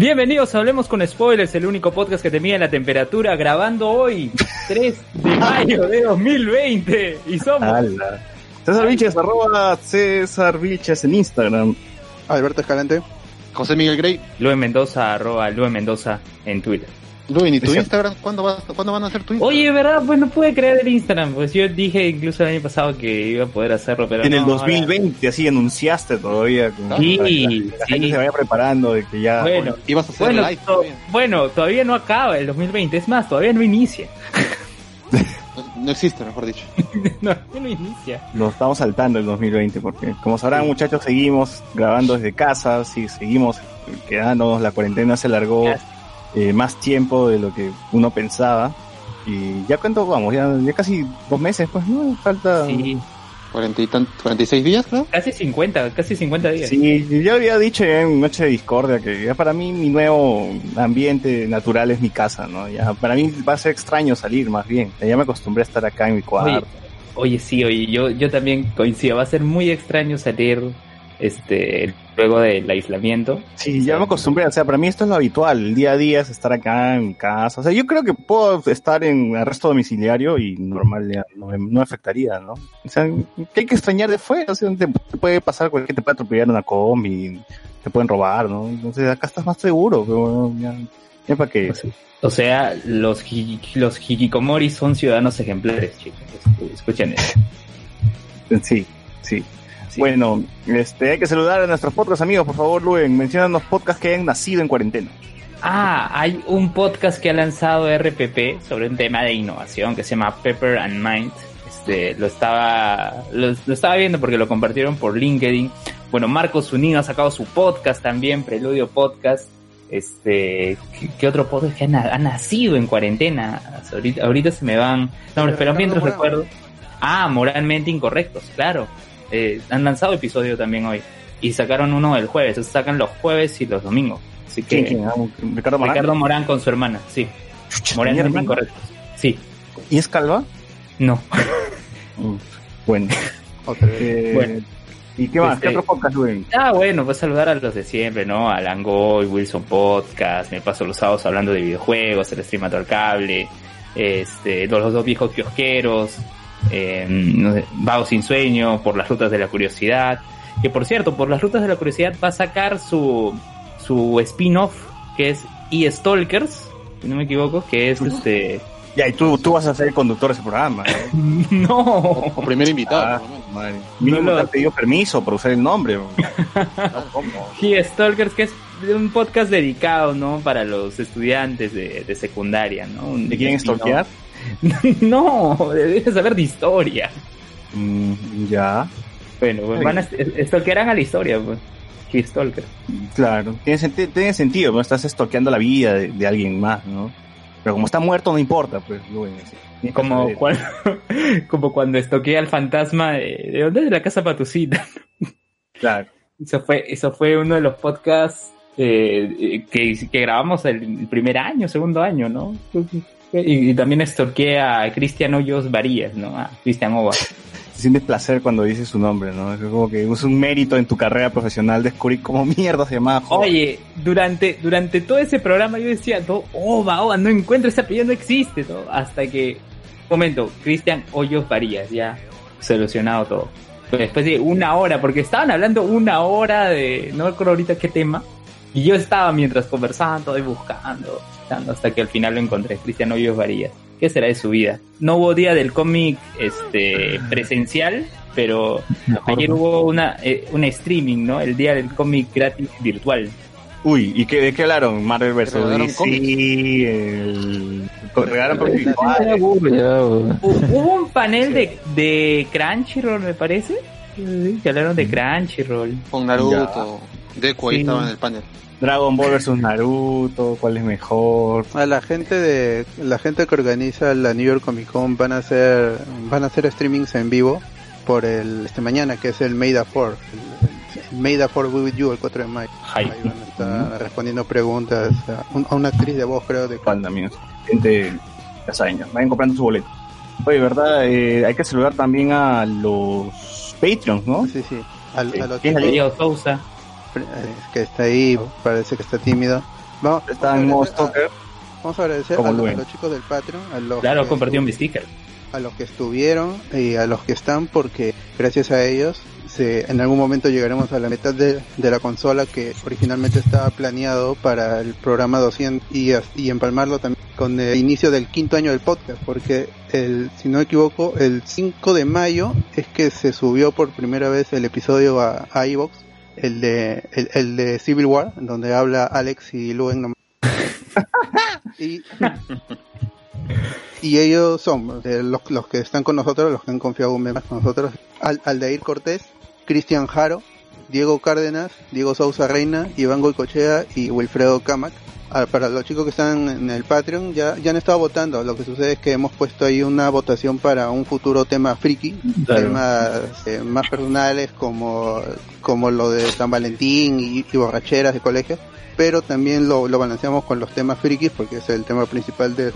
Bienvenidos a Hablemos con Spoilers, el único podcast que te mide la temperatura, grabando hoy, 3 de mayo de 2020. Y somos. Ala. César Vilches, arroba César Vilches en Instagram. Alberto Escalante. José Miguel Grey. Luen Mendoza, arroba Luen Mendoza en Twitter. Luis, ¿y tu Instagram? ¿Cuándo, vas, ¿Cuándo van a hacer tu Instagram? Oye, ¿verdad? Pues no pude crear el Instagram, pues yo dije incluso el año pasado que iba a poder hacerlo, pero en el no, 2020, así anunciaste todavía. Como, Sí, para que la, la sí. gente se vaya preparando de que ya. Bueno, Ibas a hacer bueno, live to- todavía. bueno, todavía no acaba el 2020, es más, todavía no inicia. No, existe, mejor dicho. no, no inicia. Nos estamos saltando el 2020 porque, como sabrán, muchachos, seguimos grabando desde casa, sí, seguimos quedándonos. La cuarentena se alargó eh, más tiempo de lo que uno pensaba. Y ya cuánto vamos, ya, ya casi dos meses, pues, ¿no? Falta. Sí, 40 y tan- 46 días, creo. casi 50, casi 50 días. Sí, yo había dicho ya en Noche de Discordia que ya para mí mi nuevo ambiente natural es mi casa, ¿no? Ya para mí va a ser extraño salir más bien. Ya me acostumbré a estar acá en mi Oye, cuarto. oye, sí, oye, yo, yo también coincido, va a ser muy extraño salir este luego del aislamiento. Sí, ya me acostumbré, o sea, para mí esto es lo habitual, el día a día es estar acá en mi casa. O sea, yo creo que puedo estar en arresto domiciliario y normal ya no me, no afectaría, ¿no? O sea, ¿qué hay que extrañar de fuera? O sea, te, te puede pasar cualquier, te puede atropellar una combi, te pueden robar, ¿no? Entonces acá estás más seguro, pero bueno, ya, ya para qué. O sea, los, los hikikomori son ciudadanos ejemplares, chicos. Escu- Escuchen eso. Sí, sí. Sí. Bueno, este, hay que saludar a nuestros podcast amigos, por favor, Luen, mencionanos podcasts que hayan nacido en cuarentena. Ah, hay un podcast que ha lanzado RPP sobre un tema de innovación que se llama Pepper and Mind. Este, lo estaba, lo, lo estaba viendo porque lo compartieron por LinkedIn. Bueno, Marcos Unido ha sacado su podcast también, Preludio Podcast. Este, ¿qué, qué otro podcast que ha, na- ha nacido en cuarentena? Ahorita, ahorita se me van. No, pero mientras recuerdo. Ah, moralmente incorrectos, claro. Eh, han lanzado episodio también hoy. Y sacaron uno el jueves. Entonces sacan los jueves y los domingos. Así que. ¿Quién, quién? Ah, Ricardo Morán. Ricardo Morán con su hermana, sí. Chucha, ¿tenía hermano? incorrectos. Sí, ¿Y es calva? no. Mm, Bueno. Eh, Bueno. ¿Y qué más? ¿Qué Este- otro podcast? Ah, bueno, pues saludar a los de siempre, ¿no? A Langoy, Wilson Podcast, me paso los sábados hablando de videojuegos, el stream al cable, este, los, los dos viejos kiosqueros, eh, no sé, Vago sin sueño, por las rutas de la curiosidad, que por cierto, por las rutas de la curiosidad va a sacar su, su spin-off, que es E-Stalkers, si no me equivoco, que es este, Ya, y tú, tú vas a ser el conductor de ese programa. ¿no? no, O primer invitado, Ah, madre. Mínimo No lo- te han pedido permiso por usar el nombre. ¿no? ¿Cómo? Sí, Stalkers, que es un podcast dedicado, ¿no? Para los estudiantes de, de secundaria, ¿no? Un- ¿Te quieren stalkear? No, debes saber de historia. Mm, ya, Bueno, pues van a stalkearán a la historia, pues. Stalker. claro. Tiene, senti- tiene sentido, ¿no? Estás estoqueando la vida de, de alguien más, ¿no? Pero como está muerto, no importa, pues, que Como, cuando, como cuando estoquea al fantasma de, ¿de dónde es la casa patucita? Claro. Eso fue, eso fue uno de los podcasts eh, eh, que, que grabamos el primer año, segundo año, ¿no? Y, y también stalkeé a Cristian Hoyos Varías, ¿no? A Cristian Ova. Se siente placer cuando dices su nombre, ¿no? Es como que es un mérito en tu carrera profesional descubrir cómo mierda se llamaba. joder. Oye, durante, durante todo ese programa yo decía, no, Ova, Ova, no encuentro ese apellido, no existe, ¿no? Hasta que, momento, Cristian Hoyos Varías, ya solucionado todo. Pero después de una hora, porque estaban hablando una hora de, no recuerdo ahorita qué tema, y yo estaba mientras conversaban todo y buscando. Buscando hasta que al final lo encontré, Cristian Hoyos Varillas. ¿Qué será de su vida? No hubo día del cómic este presencial, pero ayer hubo una eh, un streaming, ¿no? El día del cómic gratis virtual. Uy, ¿y qué, de qué hablaron? Marvel vs. DC, el... Regalaron. Hu- Hubo un panel de, de Crunchyroll, me parece. Sí, Que hablaron de Crunchyroll. Con Naruto. Deku ahí Sí. estaba en el panel. Dragon Ball vs. Naruto, ¿cuál es mejor? A la gente de la gente que organiza la New York Comic Con van a hacer van a hacer streamings en vivo por el este mañana que es el May the 4 el, el May the 4 Be With You el 4 de mayo Hype. ahí van a estar respondiendo preguntas a, un- a una actriz de voz creo de también, gente ya saben, ya, vayan comprando su boleto. Oye, ¿verdad? Eh, hay que saludar también a los Patreons, ¿no? sí sí a, a los ¿Quién es Diego Sousa. Eh, que está ahí parece que está tímido vamos, Está en modo vamos a agradecer, stalker. a, vamos a agradecer Como a, los- Luen. a los chicos del Patreon a los Claro, que compartió un estu- sticker. a los que estuvieron y a los que están porque gracias a ellos se, en algún momento llegaremos a la mitad de, de la consola que originalmente estaba planeado para el programa 200 y, y empalmarlo también con el inicio del quinto año del podcast porque el, si no me equivoco el 5 de mayo es que se subió por primera vez el episodio a, a iVoox, el de el, el de Civil War donde habla Alex y Luen nomás. y y ellos son eh, los, los que están con nosotros, los que han confiado un mes más con nosotros, Al, Aldair Cortés, Cristian Jaro, Diego Cárdenas, Diego Sousa Reina, Iván Goicochea y Wilfredo Camac. Para los chicos que están en el Patreon ya, ya han estado votando. Lo que sucede es que hemos puesto ahí una votación para un futuro tema friki, Claro. temas eh, más personales como, como lo de San Valentín y, y borracheras de colegio, pero también lo, lo balanceamos con los temas frikis porque es el tema principal de,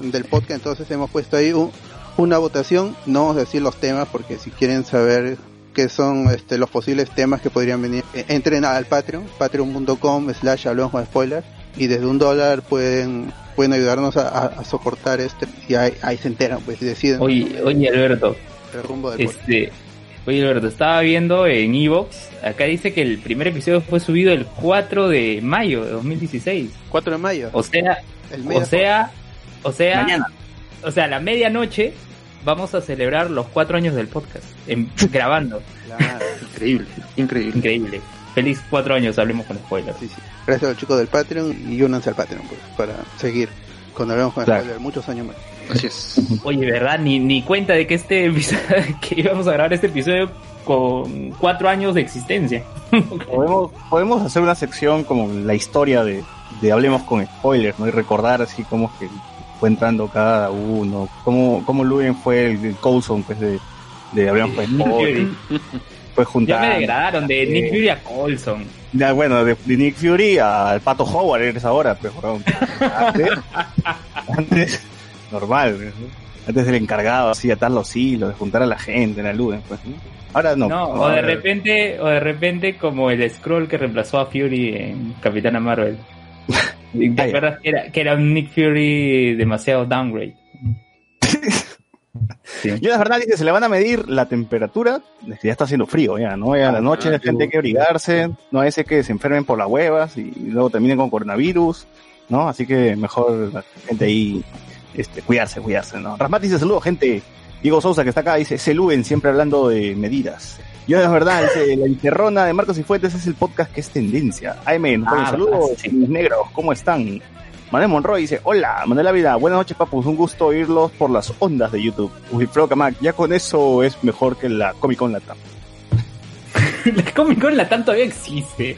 del podcast, entonces hemos puesto ahí un- una votación, no vamos a decir los temas porque si quieren saber qué son este, los posibles temas que podrían venir, eh, entren al Patreon, patreon.com slash hablamos con spoilers y desde un dólar pueden pueden ayudarnos a, a- a soportar este y ahí, ahí se enteran pues y deciden Oye, oye Alberto, el rumbo del podcast. este, oye Alberto, estaba viendo en Evox, acá dice que el primer episodio fue subido el 4 de mayo de 2016. 4 de mayo, O sea, el o sea, o sea, Mañana. o sea, a la medianoche vamos a celebrar los cuatro años del podcast, en- grabando. Claro, Increíble, increíble. Increíble. Feliz cuatro años, hablemos con spoilers. sí, sí. Gracias a los chicos del Patreon y únanse al Patreon pues para seguir cuando hablamos con Claro. spoilers muchos años más. Así es. Oye, ¿verdad? Ni, ni cuenta de que este que íbamos a grabar este episodio con cuatro años de existencia. Podemos, podemos hacer una sección como la historia de, de Hablemos con Spoilers, ¿no? Y recordar así como que fue entrando cada uno, cómo, cómo Luen fue el, el Coulson, pues, de, de Hablemos con Spoilers. Fury. Fue Ya me degradaron de Nick Fury a Colson. Ya, bueno, de, de Nick Fury al Pato Howard eres ahora, pues, weón. Antes, antes, normal, ¿no? Antes el encargado, así, atar los hilos, de juntar a la gente en la luz, pues, ¿no? Ahora no. No, o de repente, o de repente como el scroll que reemplazó a Fury en Capitana Marvel. ¿Te acuerdas que era, que era un Nick Fury demasiado downgrade? Sí. Yo la verdad dice, se le van a medir la temperatura, es que ya está haciendo frío ya, ¿no? Ya a la noche la gente hay que abrigarse, no es que se enfermen por las huevas y luego terminen con coronavirus, ¿no? Así que mejor la gente ahí, este, cuidarse, cuidarse, ¿no? Rasmat dice, saludos gente, Diego Sousa que está acá, dice, Seluen siempre hablando de medidas. Yo es verdad, dice, la encerrona de Marcos y Fuentes es el podcast que es tendencia. Nos pone Ah, saludos, sí. negros, ¿cómo están? Manuel Monroy dice, hola, Manuel Ávila, buenas noches papus, un gusto oírlos por las ondas de YouTube. Wilfredo Camac, ya con eso es mejor que la Comic Con Latam. La Comic Con la tanto todavía existe.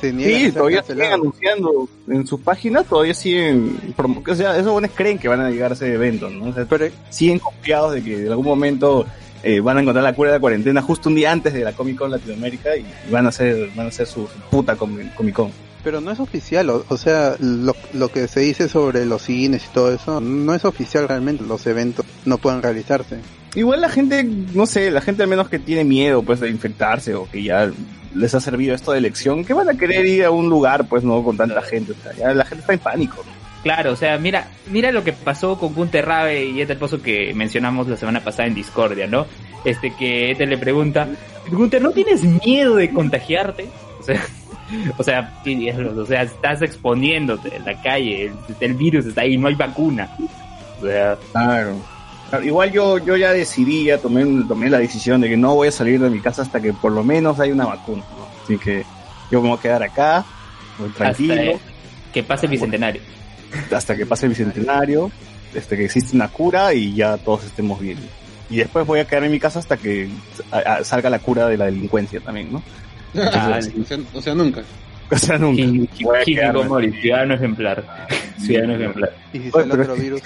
Se Sí, todavía siguen anunciando en sus páginas, todavía siguen, o sea, esos buenos creen que van a llegar a ese evento, ¿no? O sea, Pero siguen confiados de que en algún momento eh, van a encontrar la cura de la cuarentena justo un día antes de la Comic Con Latinoamérica y van a hacer, van a hacer su puta Comic Con. Pero no es oficial, o, o sea, lo, lo que se dice sobre los cines y todo eso, no es oficial realmente, los eventos no pueden realizarse. Igual la gente, no sé, la gente al menos que tiene miedo pues de infectarse o que ya les ha servido esto de elección, que van a querer ir a un lugar pues no con tanta gente, o sea, ya la gente está en pánico. Claro, o sea, mira, mira lo que pasó con Gunter Rabe y este Pozo que mencionamos la semana pasada en Discordia, ¿no? Este que este le pregunta, Gunter, ¿no tienes miedo de contagiarte? O sea, O sea, o sea, estás exponiéndote en la calle, el, el virus está ahí, no hay vacuna. O sea, Claro. Claro, Igual yo, yo ya decidí, ya tomé, tomé la decisión de que no voy a salir de mi casa hasta que por lo menos haya una vacuna. ¿no? Así que yo me voy a quedar acá, muy tranquilo, hasta que pase el bicentenario. hasta que pase el bicentenario, hasta que existe una cura y ya todos estemos bien. Y después voy a quedar en mi casa hasta que salga la cura de la delincuencia también, ¿no? Ah, o, sea, o sea, nunca. O sea, nunca. Quedarme. Komori, ciudadano ejemplar. Ciudadano ejemplar. Y si sale otro es que- virus,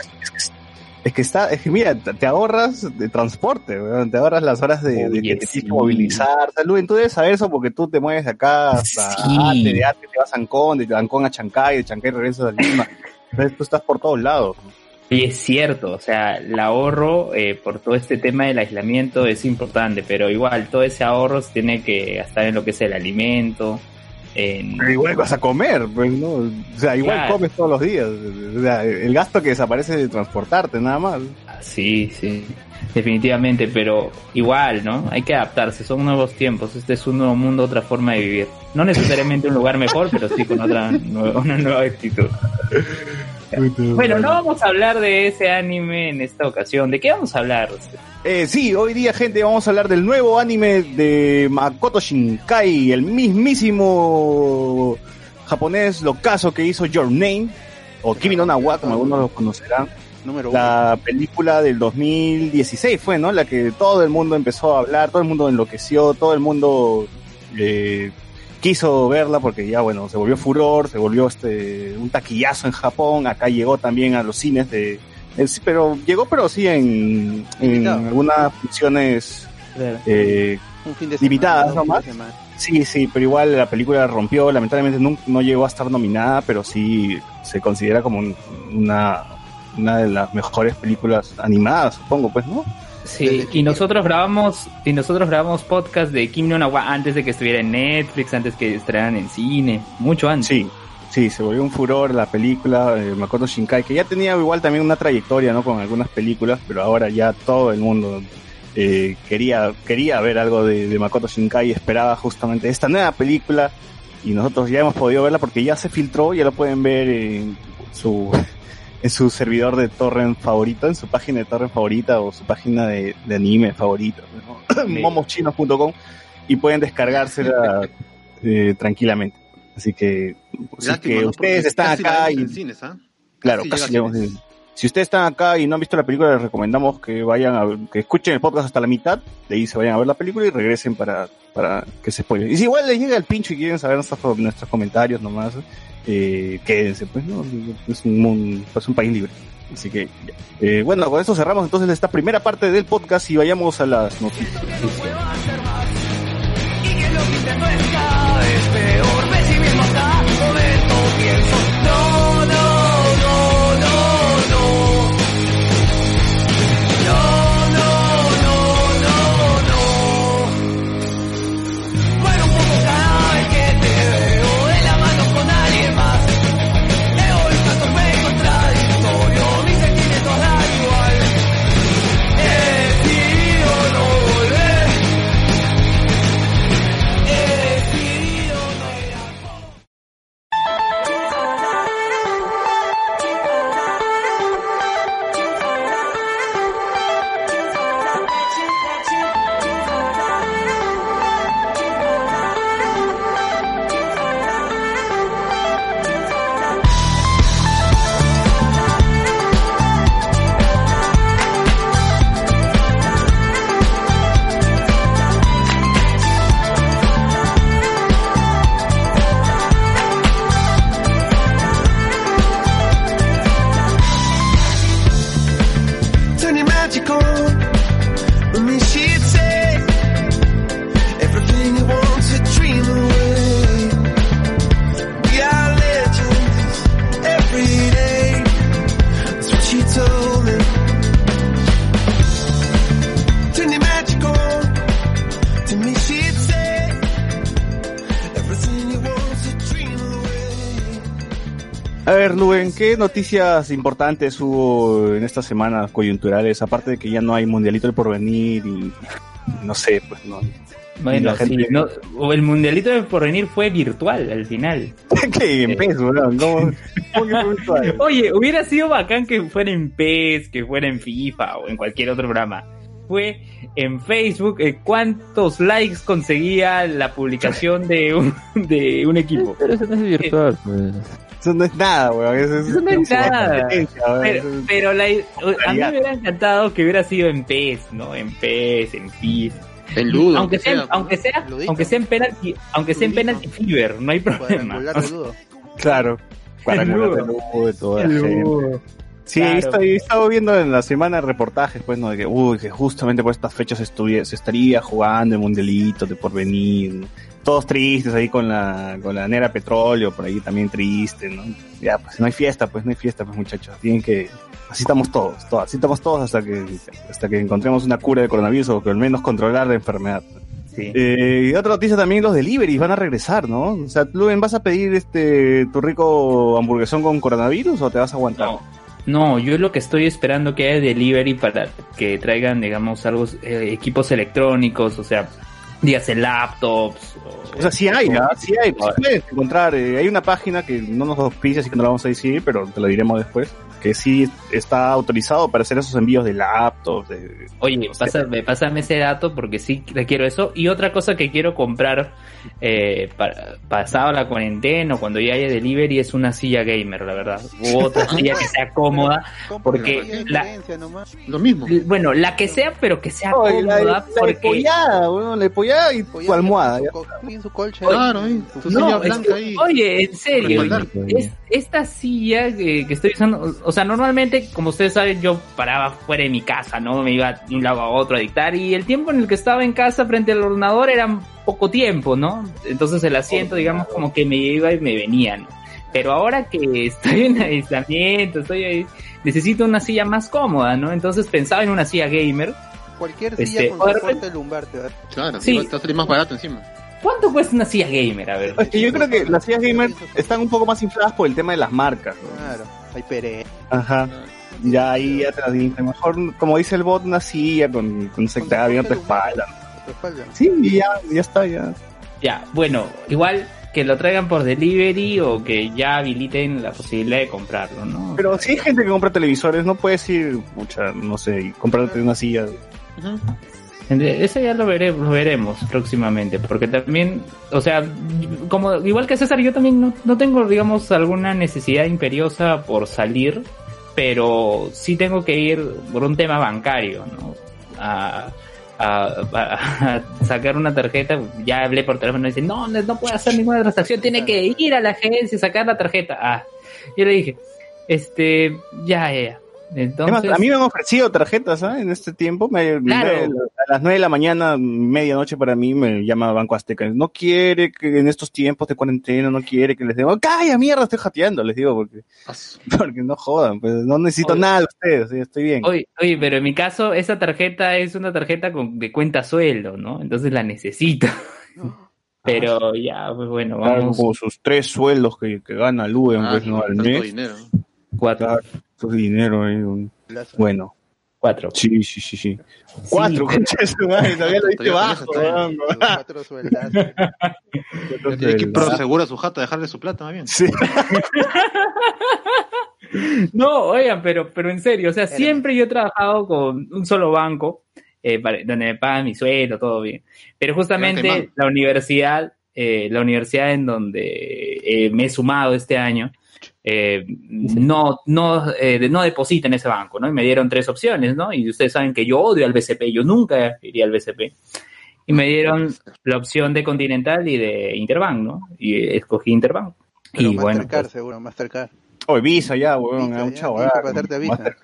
Es que está, es que mira, te ahorras de transporte, weón, te ahorras las horas de, de Oye, que te sí. tienes que movilizar. Salud, tú debes saber eso porque tú te mueves de acá hasta Sí. Ate, de Ate te vas a Ancón, de Ancón a Chancay, de Chancay regresas a Lima. Entonces tú estás por todos lados. Y es cierto, o sea, el ahorro eh, por todo este tema del aislamiento es importante, pero igual todo ese ahorro se tiene que gastar en lo que es el alimento, en... Pero igual vas a comer, pues, ¿no? O sea, igual Claro. comes todos los días. O sea, el gasto que desaparece de transportarte, nada más. Sí, sí, definitivamente, pero igual, ¿no? Hay que adaptarse, son nuevos tiempos, este es un nuevo mundo, otra forma de vivir. No necesariamente un lugar mejor, pero sí con otra una nueva actitud. Bueno, no vamos a hablar de ese anime en esta ocasión. ¿De qué vamos a hablar? Eh, sí, hoy día, gente, vamos a hablar del nuevo anime de Makoto Shinkai, el mismísimo japonés locazo que hizo Your Name, o Kimi no Na wa, como algunos lo conocerán. número uno. La película del 2016 fue, ¿no? La que todo el mundo empezó a hablar, todo el mundo enloqueció, todo el mundo eh, quiso verla porque ya, bueno, se volvió furor, se volvió este un taquillazo en Japón, acá llegó también a los cines de... en- pero llegó, pero sí en, en algunas funciones eh, Un fin de limitadas semana, nomás. Sí, sí, pero igual la película rompió, lamentablemente no, no llegó a estar nominada, pero sí se considera como un- una, una de las mejores películas animadas, supongo, pues, ¿no? Sí, y nosotros grabamos, y nosotros grabamos podcast de Kim no Na wa antes de que estuviera en Netflix, antes que estrenaran en cine, mucho antes. Sí, sí, se volvió un furor la película, eh, Makoto Shinkai, que ya tenía igual también una trayectoria, ¿no? Con algunas películas, pero ahora ya todo el mundo eh, quería, quería ver algo de, de Makoto Shinkai y esperaba justamente esta nueva película y nosotros ya hemos podido verla porque ya se filtró, ya lo pueden ver en su en su servidor de torrent favorito, en su página de torrent favorita o su página de, de anime favorito, ¿no? Sí. momoschinos.com y pueden descargársela eh, tranquilamente. Así que, si Lástima, que ¿no? ustedes están acá y en cines, ¿ah? Claro, Casi llegamos Si ustedes están acá y no han visto la película, les recomendamos que vayan a, que escuchen el podcast hasta la mitad, de ahí se vayan a ver la película y regresen para, para que se spoilen. Y si igual les llega el pincho y quieren saber nuestros, nuestros comentarios nomás, eh, quédense, pues, ¿no? Es un, pues, un país libre. Así que. Eh, bueno, con eso cerramos entonces esta primera parte del podcast y vayamos a las noticias. Es noticias importantes hubo en estas semanas coyunturales? Aparte de que ya no hay Mundialito del Porvenir y no sé, pues no. Bueno, la gente- sí, no, o el mundialito de porvenir fue virtual al final. que en PES, weón. Oye, hubiera sido bacán que fuera en PES, que fuera en FIFA o en cualquier otro programa. Fue en Facebook eh, cuántos likes conseguía la publicación de un, de un equipo. Pero eso no es virtual, pues. Eso no es nada, weón. Eso, Eso no es nada. Pero, pero la, a mí me hubiera encantado que hubiera sido en PES, ¿no? En PES, en FIFA. En Ludo. aunque sea, sea, aunque sea, Ludito. aunque sea en penalty, aunque sea en penalty fever, no hay problema. De Ludo. Claro. Para El el Ludo. de toda la gente. Sí, he, estado viendo en la semana reportajes, pues, ¿no? De que, uy, que justamente por estas fechas se estaría jugando el mundialito de porvenir. Todos tristes ahí con la, con la negra petróleo, por ahí también triste, ¿no? Ya, pues no hay fiesta, pues no hay fiesta, pues muchachos. Tienen que, así estamos todos, todos, así estamos todos hasta que, hasta que encontremos una cura de coronavirus o que al menos controlar la enfermedad. Sí. Eh, y otra noticia también, los deliveries van a regresar, ¿no? O sea, Luven, ¿vas a pedir este tu rico hamburguesón con coronavirus o te vas a aguantar? No, no, yo lo que estoy esperando que haya delivery para que traigan, digamos, algo, eh, equipos electrónicos, o sea, dígase laptops. O sea, sí hay, ¿ah? sí hay, sí puedes encontrar. eh, hay una página que no nos auspicia, así que no la vamos a decir, pero te lo diremos después, que sí está autorizado para hacer esos envíos de laptops. De... Oye, pásame, pásame ese dato porque sí quiero eso. Y otra cosa que quiero comprar eh, para, pasado la cuarentena o cuando ya haya delivery es una silla gamer, la verdad. U otra silla que sea cómoda. Porque la-. Lo mismo. Bueno, la que sea, pero que sea Oye, la, cómoda. la porque... pollada, bueno, la pollada y tu almohada. Su, su colcha. Claro, su No, silla es blanca que- ahí. oye, en serio, es- esta silla que, que estoy usando, o- o sea, normalmente, como ustedes saben, yo paraba fuera de mi casa, ¿no? Me iba de un lado a otro a dictar y el tiempo en el que estaba en casa frente al ordenador era poco tiempo, ¿no? Entonces el asiento, digamos, como que me iba y me venía, ¿no? Pero ahora que estoy en aislamiento, estoy ahí, necesito una silla más cómoda, ¿no? Entonces pensaba en una silla gamer. Cualquier Este, silla con soporte lumbar te da. Claro, Sí. sí. te va a salir más barato encima. ¿Cuánto cuesta una silla gamer? A ver. Es que yo creo que las sillas gamer están un poco más infladas por el tema de las marcas. ¿no? Claro, hay pere. Ajá. Ya ahí ya te. Mejor, como dice el bot, una silla con, con secta bien tu espalda. Tu espalda. Sí, y ya, ya está, ya. Ya, bueno, igual que lo traigan por delivery o que ya habiliten la posibilidad de comprarlo, ¿no? Pero si hay gente que compra televisores, no puedes ir, mucha, no sé, y comprarte una silla. Ujú. Eso ya lo, veremos, lo veremos próximamente, porque también, o sea, como igual que César, yo también no, no tengo, digamos, alguna necesidad imperiosa por salir, pero sí tengo que ir por un tema bancario, ¿no? A, a- a- sacar una tarjeta, ya hablé por teléfono y dice, no, no puede hacer ninguna transacción, tiene que ir a la agencia y sacar la tarjeta. Ah, yo le dije, este, ya, ya, ya. Entonces, Además, a mí me han ofrecido tarjetas ¿ah? en este tiempo. Me, Claro. me- a las 9 de la mañana, medianoche para mí, me llama Banco Azteca. No quiere que en estos tiempos de cuarentena, no quiere que les diga, calla mierda, estoy jateando, les digo, porque, porque no jodan, pues no necesito Oye. nada de ustedes, estoy bien. Oye, oye, pero en mi caso, esa tarjeta es una tarjeta con, de cuenta sueldo, ¿no? Entonces la necesito. Pero ya, pues bueno, Claro, vamos. sus tres sueldos que, que gana Luen, ah, pues, ¿no? Al mes. dinero. Cuatro. Claro, dinero ahí. un-. Bueno, Cuatro. sí, sí, sí, sí. Cuatro, todavía lo diste bajo, cuatro sueldazos. Tiene que prosegura su jato, dejarle su plata más bien. Sí. No, oigan, pero, pero en serio, o sea, siempre yo he trabajado con un solo banco, eh, para- donde me pagan mi sueldo, todo bien. Pero justamente la universidad, eh, la universidad en donde eh, me he sumado este año, eh, no, no, eh, no deposita en ese banco, ¿no? Y me dieron tres opciones, ¿no? Y ustedes saben que yo odio al BCP, yo nunca iría al BCP. Y me dieron la opción de Continental y de Interbank, ¿no? Y escogí Interbank. Pero y bueno, Mastercard, pues, seguro, Mastercard. Oye, Visa ya, weón, Visa, es un chavo. tienes que pasarte a Visa.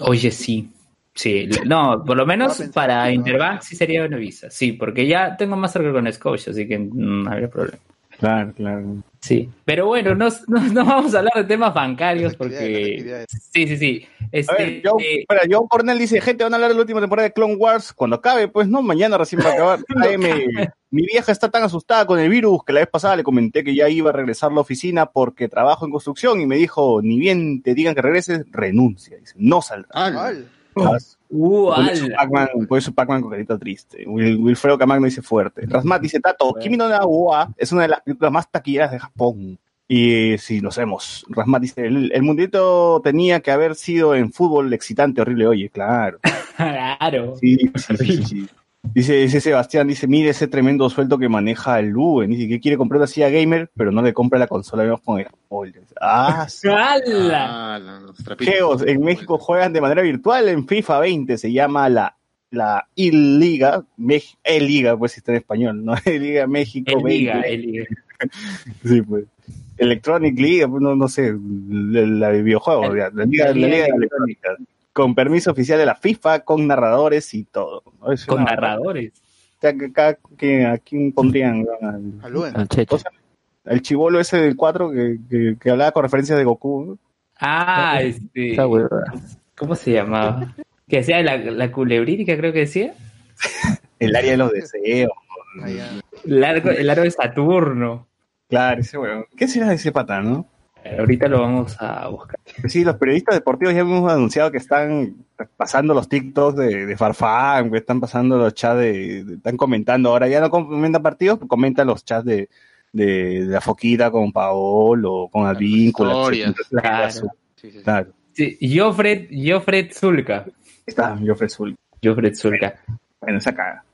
Oye, sí. Sí, no, por lo menos para ¿no? Interbank sí sería una visa. Sí, porque ya tengo más cerca con Scotia, así que no habría problema. Claro, claro. Sí, pero bueno, no, no, no vamos a hablar de temas bancarios porque... Sí, sí, sí. A Este, ver, Joe, eh, espera, Joe Cornell dice, gente, van a hablar de la última temporada de Clone Wars cuando acabe, pues no, mañana recién va a acabar. Ay, me- mi vieja está tan asustada con el virus que la vez pasada le comenté que ya iba a regresar a la oficina porque trabajo en construcción y me dijo, ni bien te digan que regreses, renuncia. Dice, no saldrá. Ah, Al. Uh, Por eso. Pac-Man, con carita triste. Wil- Wilfredo Camargo dice fuerte. Rasmat dice, Tato, Kimi no na es una de las películas más taquilleras de Japón. Y si lo sabemos. Rasmat dice, el, el mundito tenía que haber sido en fútbol excitante, horrible. Oye, claro. Claro. Sí, sí, sí, sí, sí. Dice, dice Sebastián, dice, mire ese tremendo sueldo que maneja el Luen. Dice que quiere comprar una silla gamer, pero no le compra la consola. Vemos con spoilers. Ah, sí. ¡Hala! Ah. Geos, en México juegan de manera virtual en FIFA 20, se llama la la E-Liga, E-Liga, pues si está en español, ¿no? E-Liga México El Liga, 20. el Liga. Sí, pues. Electronic Liga, pues, no, no sé, la, la de videojuegos, El- ya, la, Liga, la la Liga Electrónica, con permiso oficial de la FIFA, con narradores y todo. ¿no? Es Con narradores. o sea, que acá, ¿A quién pondrían? Al. Al Checho. o sea, al chivolo ese del 4 que, que, que hablaba con referencias de Goku. ¿no? Ah, este. ¿Cómo se llamaba? Que hacía la, la culebrítica, creo que decía. El área de los deseos. Allá. El arco, el aro de Saturno. Claro, ese weón. ¿Qué será de ese pata, no? Ahorita lo vamos a buscar. Sí, los periodistas deportivos ya hemos anunciado que están pasando los TikToks de, de Farfán, que están pasando los chats de, de- están comentando. Ahora ya no comentan partidos, comentan los chats de, de, de la Foquita con Paolo, con Advíncula. Claro. Sí, sí, sí. Claro. Sí, Jofred, Jofred Zulka. Está Joffrey Zul. Jofred Zulka. Bueno, esa caga.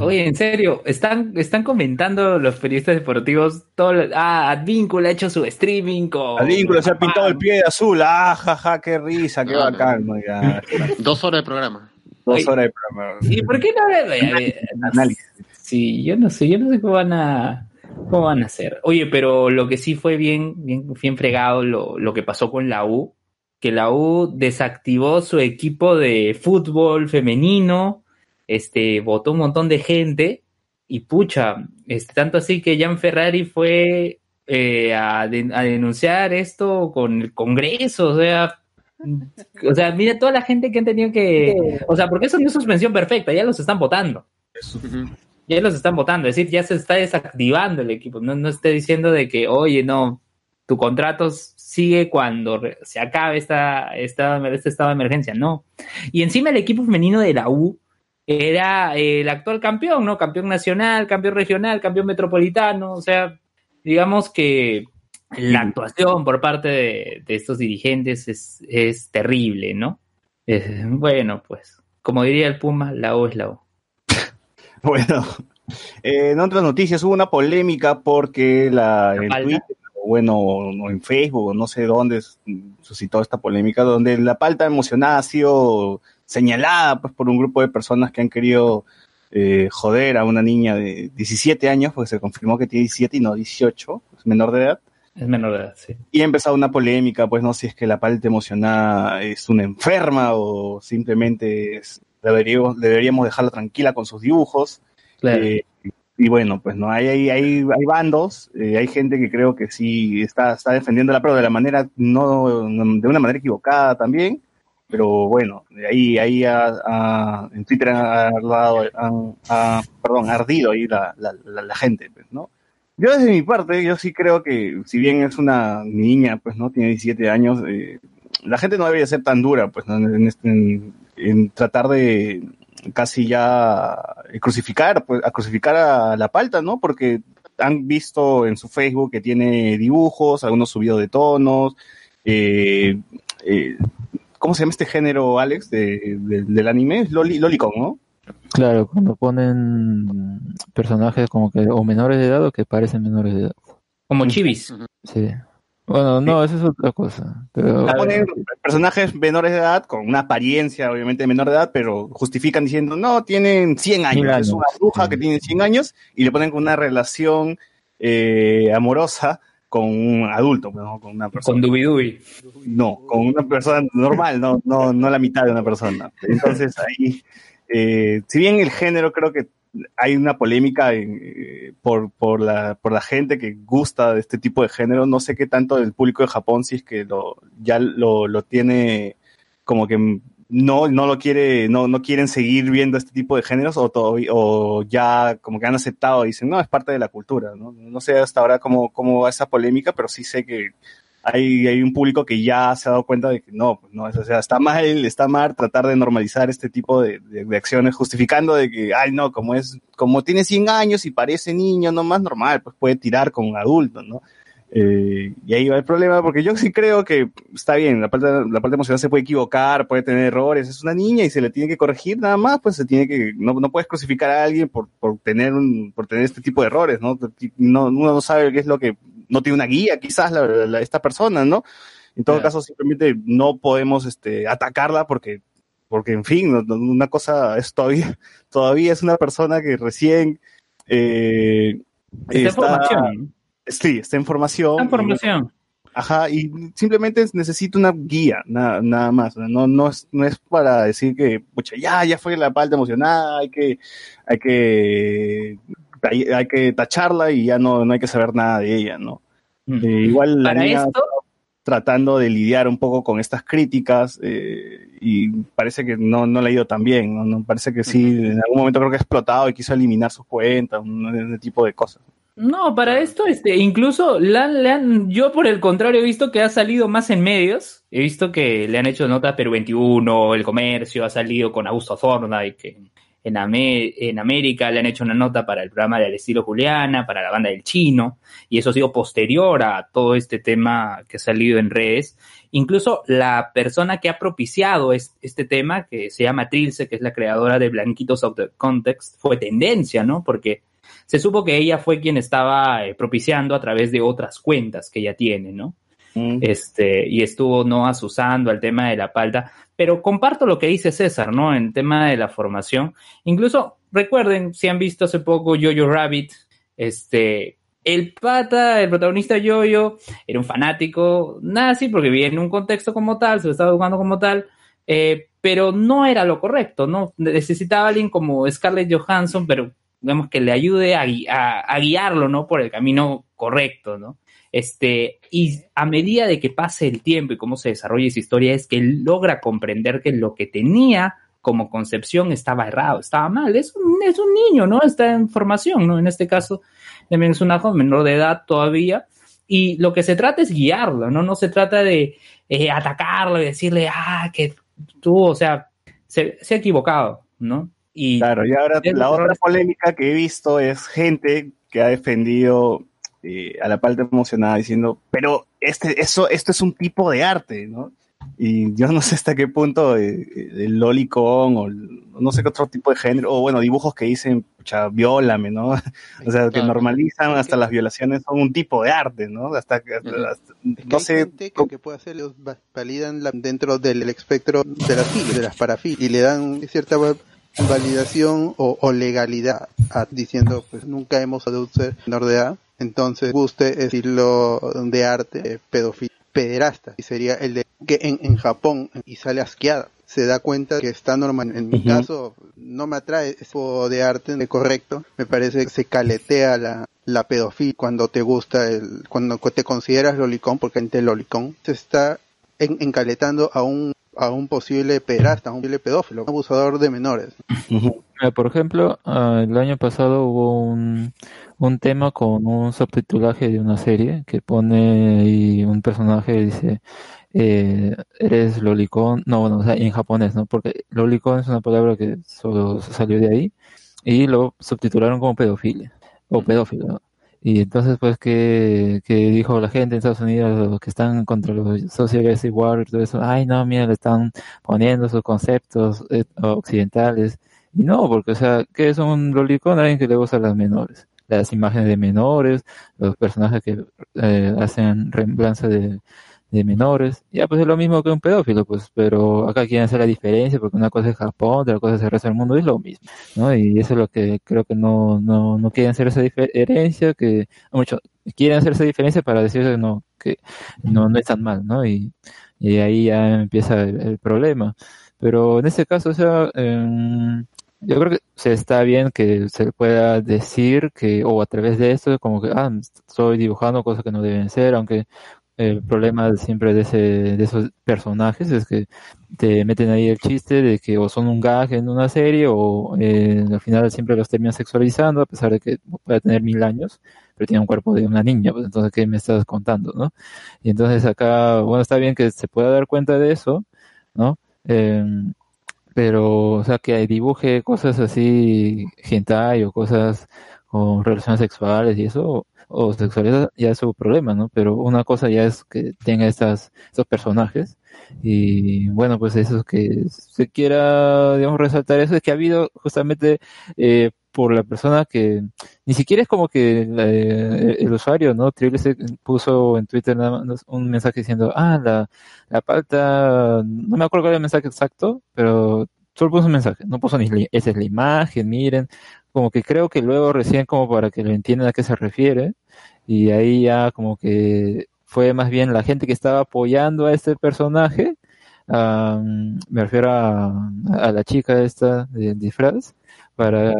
Oye, en serio, están, están comentando los periodistas deportivos todo lo- ah, Advíncula ha hecho su streaming con Advíncula se ha pintado el pie de azul. Ah, jaja, qué risa, qué bacán. ¿no? Ya, Dos horas de programa. dos horas de programa. ¿Y por qué no de Análisis. Sí, yo no sé, yo no sé cómo van a cómo van a hacer. Oye, pero lo que sí fue bien, bien, bien fregado lo, lo que pasó con la U, que la U desactivó su equipo de fútbol femenino, este, votó un montón de gente, y pucha, este, tanto así que Jan Ferrari fue eh, a, de- a denunciar esto con el Congreso, o sea, o sea, mira toda la gente que han tenido que, o sea, porque eso no es suspensión perfecta, ya los están votando ya los están votando, es decir, ya se está desactivando el equipo. No, no esté diciendo de que, oye, no, tu contrato sigue cuando se acabe esta, esta, este estado de emergencia. No. Y encima el equipo femenino de la U era eh, el actual campeón, ¿no? Campeón nacional, campeón regional, campeón metropolitano. O sea, digamos que la actuación por parte de, de estos dirigentes es, es terrible, ¿no? Eh, bueno, pues, como diría el Puma, la U es la U. Bueno, eh, en otras noticias hubo una polémica porque la? Twitter, o bueno, o en Facebook, o no sé dónde s- suscitó esta polémica, donde la palta emocionada ha sido señalada pues, por un grupo de personas que han querido eh, joder a una niña de 17 años, porque se confirmó que tiene 17 y no 18, es menor de edad. Es menor de edad, sí. Y ha empezado una polémica, pues no si es que la palta emocionada es una enferma o simplemente es- deberíamos, deberíamos dejarla tranquila con sus dibujos. Claro. Eh, y bueno, pues no, hay, hay, hay, hay bandos, eh, hay gente que creo que sí está, está defendiéndola, pero de la manera, no- de una manera equivocada también. Pero bueno, ahí, ahí en Twitter han- ha- perdón, ha ardido ahí la, la, la, la gente, pues, ¿no? Yo desde mi parte, yo sí creo que si bien es una niña, pues, ¿no? Tiene 17 años, eh, la gente no debería ser tan dura, pues, ¿no? En, este- en- en tratar de casi ya crucificar, pues, a crucificar a la palta, ¿no? Porque han visto en su Facebook que tiene dibujos, algunos subidos de tonos, eh, eh, ¿cómo se llama este género, Alex, de, de- del anime? Loli, Lolicon, ¿no? Claro, cuando ponen personajes como que o menores de edad o que parecen menores de edad. Como chivis. Sí. Bueno, no, eso es otra cosa. Pero Ponen personajes menores de edad con una apariencia obviamente de menor de edad, pero justifican diciendo, no, tienen 100 años, es una bruja sí. que tiene 100 años y le ponen con una relación eh, amorosa con un adulto, ¿no? con una persona. Con Dubi Dubi. No, con una persona normal, no, no, no la mitad de una persona. Entonces ahí, eh, si bien el género creo que hay una polémica eh, por, por, la, por la gente que gusta de este tipo de género, no sé qué tanto del público de Japón si es que lo, ya lo, lo tiene como que no, no lo quiere, no, no quieren seguir viendo este tipo de géneros o, todavía- o ya como que han aceptado y dicen, no, es parte de la cultura, ¿no? No sé hasta ahora cómo, cómo va esa polémica, pero sí sé que hay, hay un público que ya se ha dado cuenta de que no, pues no, o sea, está mal, está mal tratar de normalizar este tipo de, de, de acciones, justificando de que, ay, no, como es, como tiene 100 años y parece niño, no más normal, pues puede tirar con adultos, ¿no? Eh, y ahí va el problema, porque yo sí creo que está bien, la parte, la parte emocional se puede equivocar, puede tener errores, es una niña y se le tiene que corregir nada más, pues se tiene que, no, no puedes crucificar a alguien por, por tener un, por tener este tipo de errores, ¿no? no uno no sabe qué es lo que, no tiene una guía quizás la, la, esta persona, ¿no? En todo caso, simplemente no podemos este, atacarla porque, porque en fin, una cosa es todavía, todavía es una persona que recién eh, está, formación. Sí, está en formación. Está en formación. Ajá, y simplemente necesito una guía, nada, nada más. No, no, es, no es para decir que, pucha, ya, ya fue la parte emocionada, hay que, hay que, hay, hay que tacharla y ya no, no hay que saber nada de ella, ¿no? Mm. Eh, igual la Para niña esto, tratando de lidiar un poco con estas críticas eh, y parece que no, no le ha ido tan bien, ¿no? No, parece que sí, en algún momento creo que ha explotado y quiso eliminar sus cuentas, un, ese tipo de cosas. No, para esto, este, incluso le han- yo por el contrario he visto que ha salido más en medios. He visto que le han hecho nota Perú 21, El Comercio, ha salido con Augusto Thorndike, que en, Ame- en América le han hecho una nota para el programa del estilo Juliana, para la banda del chino, y eso ha sido posterior a todo este tema que ha salido en redes. Incluso la persona que ha propiciado es- este tema, que se llama Trilce, que es la creadora de Blanquitos of the Context, fue tendencia, ¿no? Porque se supo que ella fue quien estaba eh, propiciando a través de otras cuentas que ella tiene, ¿no? Este, y estuvo no asusando al tema de la palta, pero comparto lo que dice César, ¿no? En tema de la formación. Incluso, recuerden, si han visto hace poco Jojo Rabbit, este, el pata, el protagonista Jojo, era un fanático nazi porque vivía en un contexto como tal, se lo estaba educando como tal, eh, pero no era lo correcto, ¿no? Necesitaba alguien como Scarlett Johansson, pero digamos que le ayude a, gui- a- a guiarlo, ¿no? Por el camino correcto, ¿no? Este, y a medida de que pase el tiempo y cómo se desarrolla esa historia, es que él logra comprender que lo que tenía como concepción estaba errado, estaba mal. Es un, es un niño, ¿no? Está en formación, ¿no? En este caso, también es una joven menor de edad todavía. Y lo que se trata es guiarlo, ¿no? No se trata de eh, atacarlo y decirle, ah, que tú, o sea, se, se ha equivocado, ¿no? Y Claro, y ahora la otra polémica que he visto es gente que ha defendido eh, a la parte emocionada diciendo, pero este, eso, esto es un tipo de arte, ¿no? Y yo no sé hasta qué punto eh, el lolicon o el- no sé qué otro tipo de género, o bueno, dibujos que dicen, pucha, viólame, ¿no? O sea, que normalizan hasta las violaciones son un tipo de arte, ¿no? Hasta, hasta- hasta- Es que no hay sé, gente que, que puede hacerlos va- validan la- dentro del espectro de las de las parafilias, y le dan cierta validación o, o legalidad a- diciendo, pues nunca hemos adulto menor de edad, entonces guste estilo de arte eh, pedofilia, pederasta, y sería el de que en, en Japón, y sale asqueada, se da cuenta que está normal. En mi Ujú. caso, no me atrae ese tipo de arte de correcto, me parece que se caletea la, la pedofilia cuando te gusta el, cuando te consideras lolicón, porque gente lolicón, se está en- encaletando a un a un posible pederasta, a un posible pedófilo, un abusador de menores. Por ejemplo, ah, el año pasado hubo un, un tema con un subtitulaje de una serie que pone ahí un personaje y dice, eh, eres lolicón, no, bueno, o sea, en japonés, ¿no? Porque lolicón es una palabra que solo salió de ahí y lo subtitularon como pedofilia o pedófilo, ¿no? Y entonces, pues, que, que dijo la gente en Estados Unidos, los que están contra los social justice warriors, todo eso, ay, no, mira, le están poniendo sus conceptos eh, occidentales. Y no, porque, o sea, ¿qué es un lolicón? Alguien que le gusta a las menores. Las imágenes de menores, los personajes que eh, hacen reemblanza de, de menores. Ya, pues es lo mismo que un pedófilo, pues, pero acá quieren hacer la diferencia porque una cosa es Japón, otra cosa es el resto del mundo, es lo mismo, ¿no? Y eso es lo que creo que no, no, no quieren hacer esa diferencia, que, mucho, quieren hacer esa diferencia para decir que no, que no, no es tan mal, ¿no? Y, y ahí ya empieza el, problema. Pero en este caso, o sea, em, yo creo que se está bien que se pueda decir que, o a través de esto, como que, ah, estoy dibujando cosas que no deben ser, aunque el problema siempre de, ese, de esos personajes es que te meten ahí el chiste de que o son un gag en una serie o eh, al final siempre los terminan sexualizando a pesar de que pueda tener mil años pero tiene un cuerpo de una niña, pues entonces, ¿qué me estás contando, no? Y entonces acá, bueno, está bien que se pueda dar cuenta de eso, ¿no? Eh, pero, o sea, que dibuje cosas así, hentai o cosas con relaciones sexuales y eso, o sexualidad, ya es su problema, ¿no? Pero una cosa ya es que tenga estas, estos personajes y bueno, pues eso es que se quiera, digamos, resaltar eso, es que ha habido justamente eh, por la persona que ni siquiera es como que la- eh, el usuario, ¿no? Triple se puso en Twitter nada un mensaje diciendo, ah, la, la palta, no me acuerdo cuál era el mensaje exacto, pero solo puso un mensaje, no puso ni esa es la imagen, miren, como que creo que luego recién como para que lo entiendan a qué se refiere, y ahí ya como que fue más bien la gente que estaba apoyando a este personaje, am, me refiero a, a la chica esta de disfraz, para,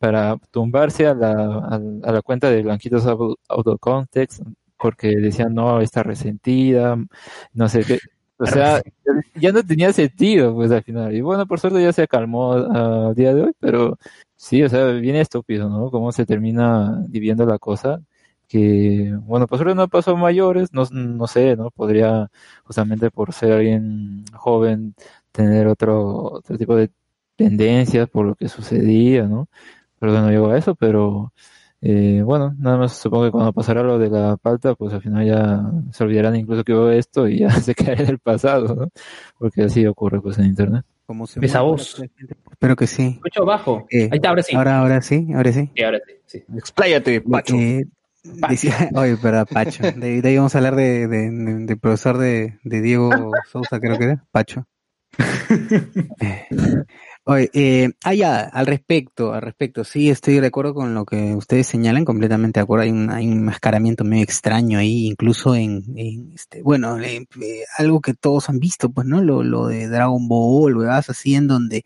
para tumbarse a la, a, a la cuenta de Blanquitos Out of Context, porque decían, no, está resentida, no sé qué. O sea, ya no tenía sentido, pues al final. Y bueno, por suerte ya se calmó al día de hoy, pero sí, o sea, bien estúpido, ¿no? Cómo se termina dividiendo la cosa. Que, bueno, por suerte no pasó a mayores, no, no sé, ¿no? Podría, justamente por ser alguien joven, tener otro, otro tipo de tendencias por lo que sucedía, ¿no? Pero no llegó a eso, pero eh, bueno, nada más supongo que cuando pasará lo de la palta, pues al final ya se olvidarán incluso que hubo esto y ya se caerá en el pasado, ¿no? Porque así ocurre pues en internet. Como se Esa voz. Espero que sí. Escucho bajo. Eh, Ahí está, ahora sí. Ahora, ahora sí, ahora sí. Sí, ahora sí, sí. Expláyate, Pacho. Eh, decía, oye, verdad, Pacho. De, de ahí vamos a hablar de, de, de- del profesor de, de Diego Sousa, creo que era, Pacho. Oye, eh, ah, ya, al respecto, al respecto, sí, estoy de acuerdo con lo que ustedes señalan, completamente de acuerdo. Hay un, hay un mascaramiento medio extraño ahí, incluso en, en este, bueno, eh, eh, algo que todos han visto, pues, ¿no? Lo, lo de Dragon Ball, ¿verdad? Así en donde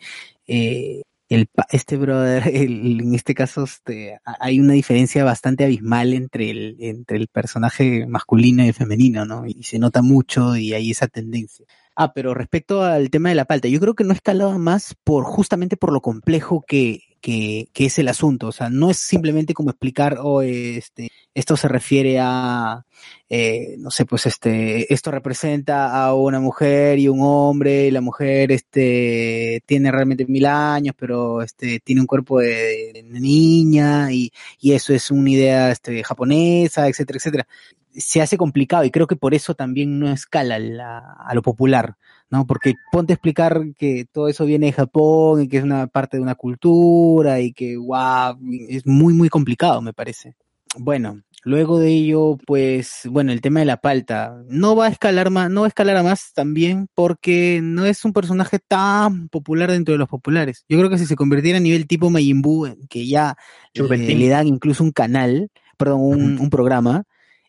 eh, el, este brother, el- en este caso, este, hay una diferencia bastante abismal entre el, entre el personaje masculino y el femenino, ¿no? Y se nota mucho y hay esa tendencia. Ah, pero respecto al tema de la palta, yo creo que no escalaba más por justamente por lo complejo que, que, es el asunto. O sea, no es simplemente como explicar, oh, este, esto se refiere a, eh, no sé, pues este, esto representa a una mujer y un hombre, y la mujer, este, tiene realmente mil años, pero este, tiene un cuerpo de, de niña, y, y eso es una idea, este, japonesa, etcétera, etcétera se hace complicado y creo que por eso también no escala la- a lo popular, ¿no? Porque ponte a explicar que todo eso viene de Japón y que es una parte de una cultura y que, wow, es muy, muy complicado, me parece. Bueno, luego de ello, pues, bueno, el tema de la palta no va a escalar más, no va a escalar a más también porque no es un personaje tan popular dentro de los populares. Yo creo que si se convirtiera a nivel tipo Majin Buu, que ya le, dan incluso un canal, perdón, un, un programa,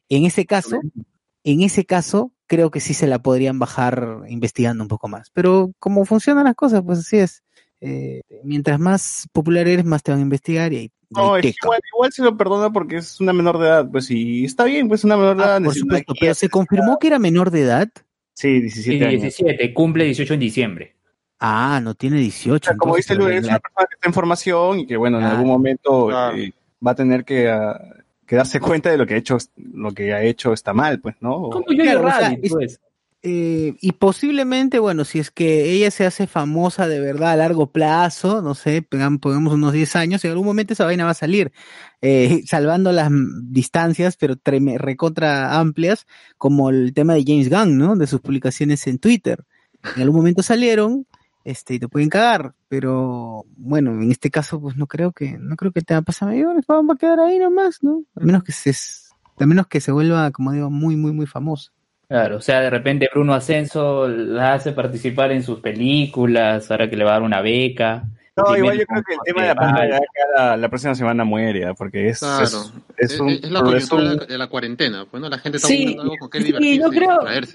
en ese caso, en ese caso, creo que sí se la podrían bajar investigando un poco más. Pero como funcionan las cosas, pues así es. Eh, mientras más popular eres, más te van a investigar y ahí, No, es igual, igual se lo perdona porque es una menor de edad, pues y está bien, pues una menor de edad. Ah, por necesita supuesto, pero se confirmó que era menor de edad. Sí, Sí, 17 años. 17, cumple 18 en diciembre. Ah, no tiene 18. O sea, como dice Luis, es una persona que está en formación y que, bueno, en Ah, algún momento claro. eh, va a tener que, ah, que darse cuenta de lo que ha hecho, lo que ha hecho está mal, pues, ¿no? Como yo Claro, o sea, Rabbit, es- pues. Eh, y posiblemente, bueno, si es que ella se hace famosa de verdad a largo plazo, no sé, pongamos unos 10 años, en algún momento esa vaina va a salir, eh, salvando las distancias, pero recontra amplias, como el tema de James Gunn, ¿no? De sus publicaciones en Twitter. En algún momento salieron, este, y te pueden cagar, pero bueno, en este caso, pues no creo que, no creo que te va a pasar mayores, va a quedar ahí nomás, ¿no? A menos que se, a menos que se vuelva, como digo, muy, muy, muy famoso. Claro, o sea, de repente Bruno Ascenso la hace participar en sus películas, ahora que le va a dar una beca. No, igual yo creo que el tema de la ya la, la próxima semana muere, ¿ah? porque es, Claro. es, es Es, un, es la coyuntura un- de la- cuarentena, pues, ¿no? La gente está Sí, buscando algo con qué sí, divertirse yo y creo,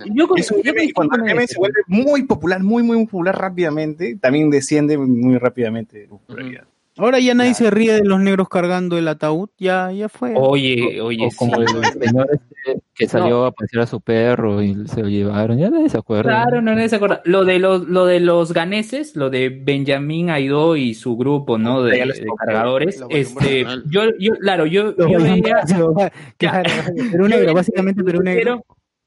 yo, yo cuando el meme se vuelve muy popular, muy, muy, muy popular rápidamente, también desciende muy rápidamente de popularidad. Ahora ya nadie se ríe de los negros cargando el ataúd, ya, ya fue. Oye, oye, o como sí. el señor este, que salió a pasear a su perro y se lo llevaron. Ya nadie se acuerda. Claro, no nadie se acuerda. Lo de los, lo de los ganeses, lo de Benjamín Aidó y su grupo, ¿no? De, de cargadores. Este, yo, yo, claro, yo, yo veía, claro, Perú negro, básicamente Perú le negro. hicieron,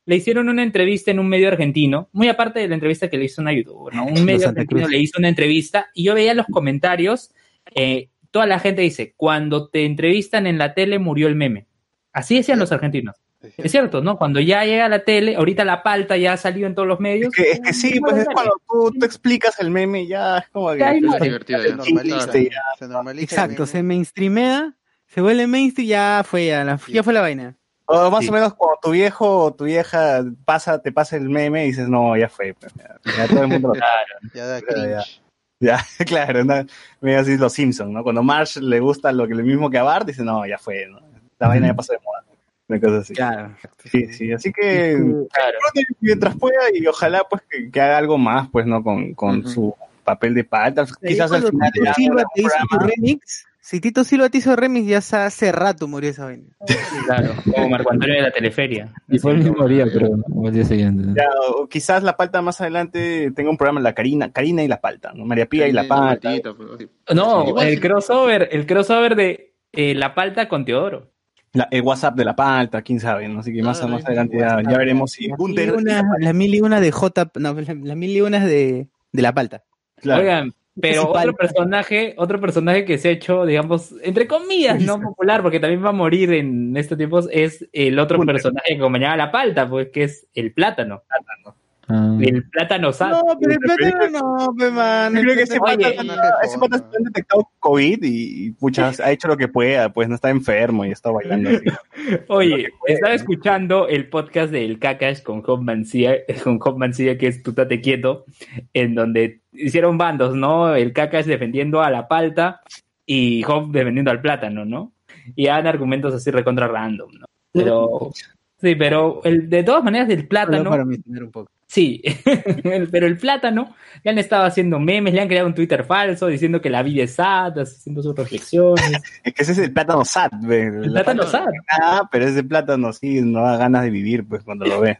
le hicieron una entrevista en un medio argentino, muy aparte de la entrevista que le hizo una youtuber, ¿no? Un medio argentino le hizo una entrevista y yo veía los comentarios, eh, toda la gente dice, cuando te entrevistan en la tele murió el meme. Así decían los argentinos. Es cierto, ¿no? Cuando ya llega a la tele, ahorita la palta ya ha salido en todos los medios. Es que, es que sí, pues es cuando tú, tú explicas el meme, ya es como que. Ya Es divertido Se normaliza. Sí, Se normaliza. Exacto, se mainstreamea, se vuelve mainstream, ya fue, ya, la- ya fue la vaina. O más Sí. o menos cuando tu viejo o tu vieja pasa, te pasa el meme y dices, no, ya fue. pues, ya, ya todo el mundo lo Claro. Ya da cringe. Ya, claro, no, medio así los Simpsons, ¿no? Cuando Marsh le gusta lo, que, lo mismo que a Bart, dice, no, ya fue, ¿no? La vaina ya pasó de moda. Una cosa así. Claro. Sí, sí, así que Claro. mientras pueda y ojalá pues que, que haga algo más, pues, ¿no? Con, con su papel de palta. Quizás al final te hizo tu remix, si Tito Silva te hizo remix, ya hace rato murió esa vaina. Claro, como Marco Antonio de la teleferia. Y fue el mismo día, pero o el día siguiente. ya, o quizás la palta más adelante tenga un programa, la Karina, Karina y la palta, ¿no? María Pía y la palta. Pues. No, el crossover, el crossover de eh, La Palta con Teodoro. La- el WhatsApp de la palta, quién sabe, ¿no? Así que más, Ah, más adelante ya, ya veremos si Las mil y una- Las mil y una de J, no, las las mil y unas de, de la palta. Claro. Oigan, pero otro personaje, otro personaje que se ha hecho, digamos, entre comillas, no popular, porque también va a morir en estos tiempos, es el otro personaje que acompañaba a la palta, pues que es el plátano. Ah. El plátano sad. No, pero el plátano no, pe man. Yo creo que ese Oye, y- ese pata está detectado COVID y, y, pucha, ha hecho lo que pueda, pues no está enfermo y está bailando así. Oye, estaba escuchando el podcast del Kakash con Job Mancilla, con Job Mancilla, que es Tutate Quieto, en donde hicieron bandos, ¿no? El Kakash defendiendo a la palta y Job defendiendo al plátano, ¿no? Y dan argumentos así recontra random, ¿no? Pero, sí, pero el, de todas maneras Solo plátano, para un poco. Sí, pero el plátano, le han estado haciendo memes, le han creado un Twitter falso diciendo que la vida es sad, haciendo sus reflexiones. Es que ese es el plátano sad. El plátano palta- sad. Ah, pero ese plátano sí, no da ganas de vivir, pues cuando lo ves.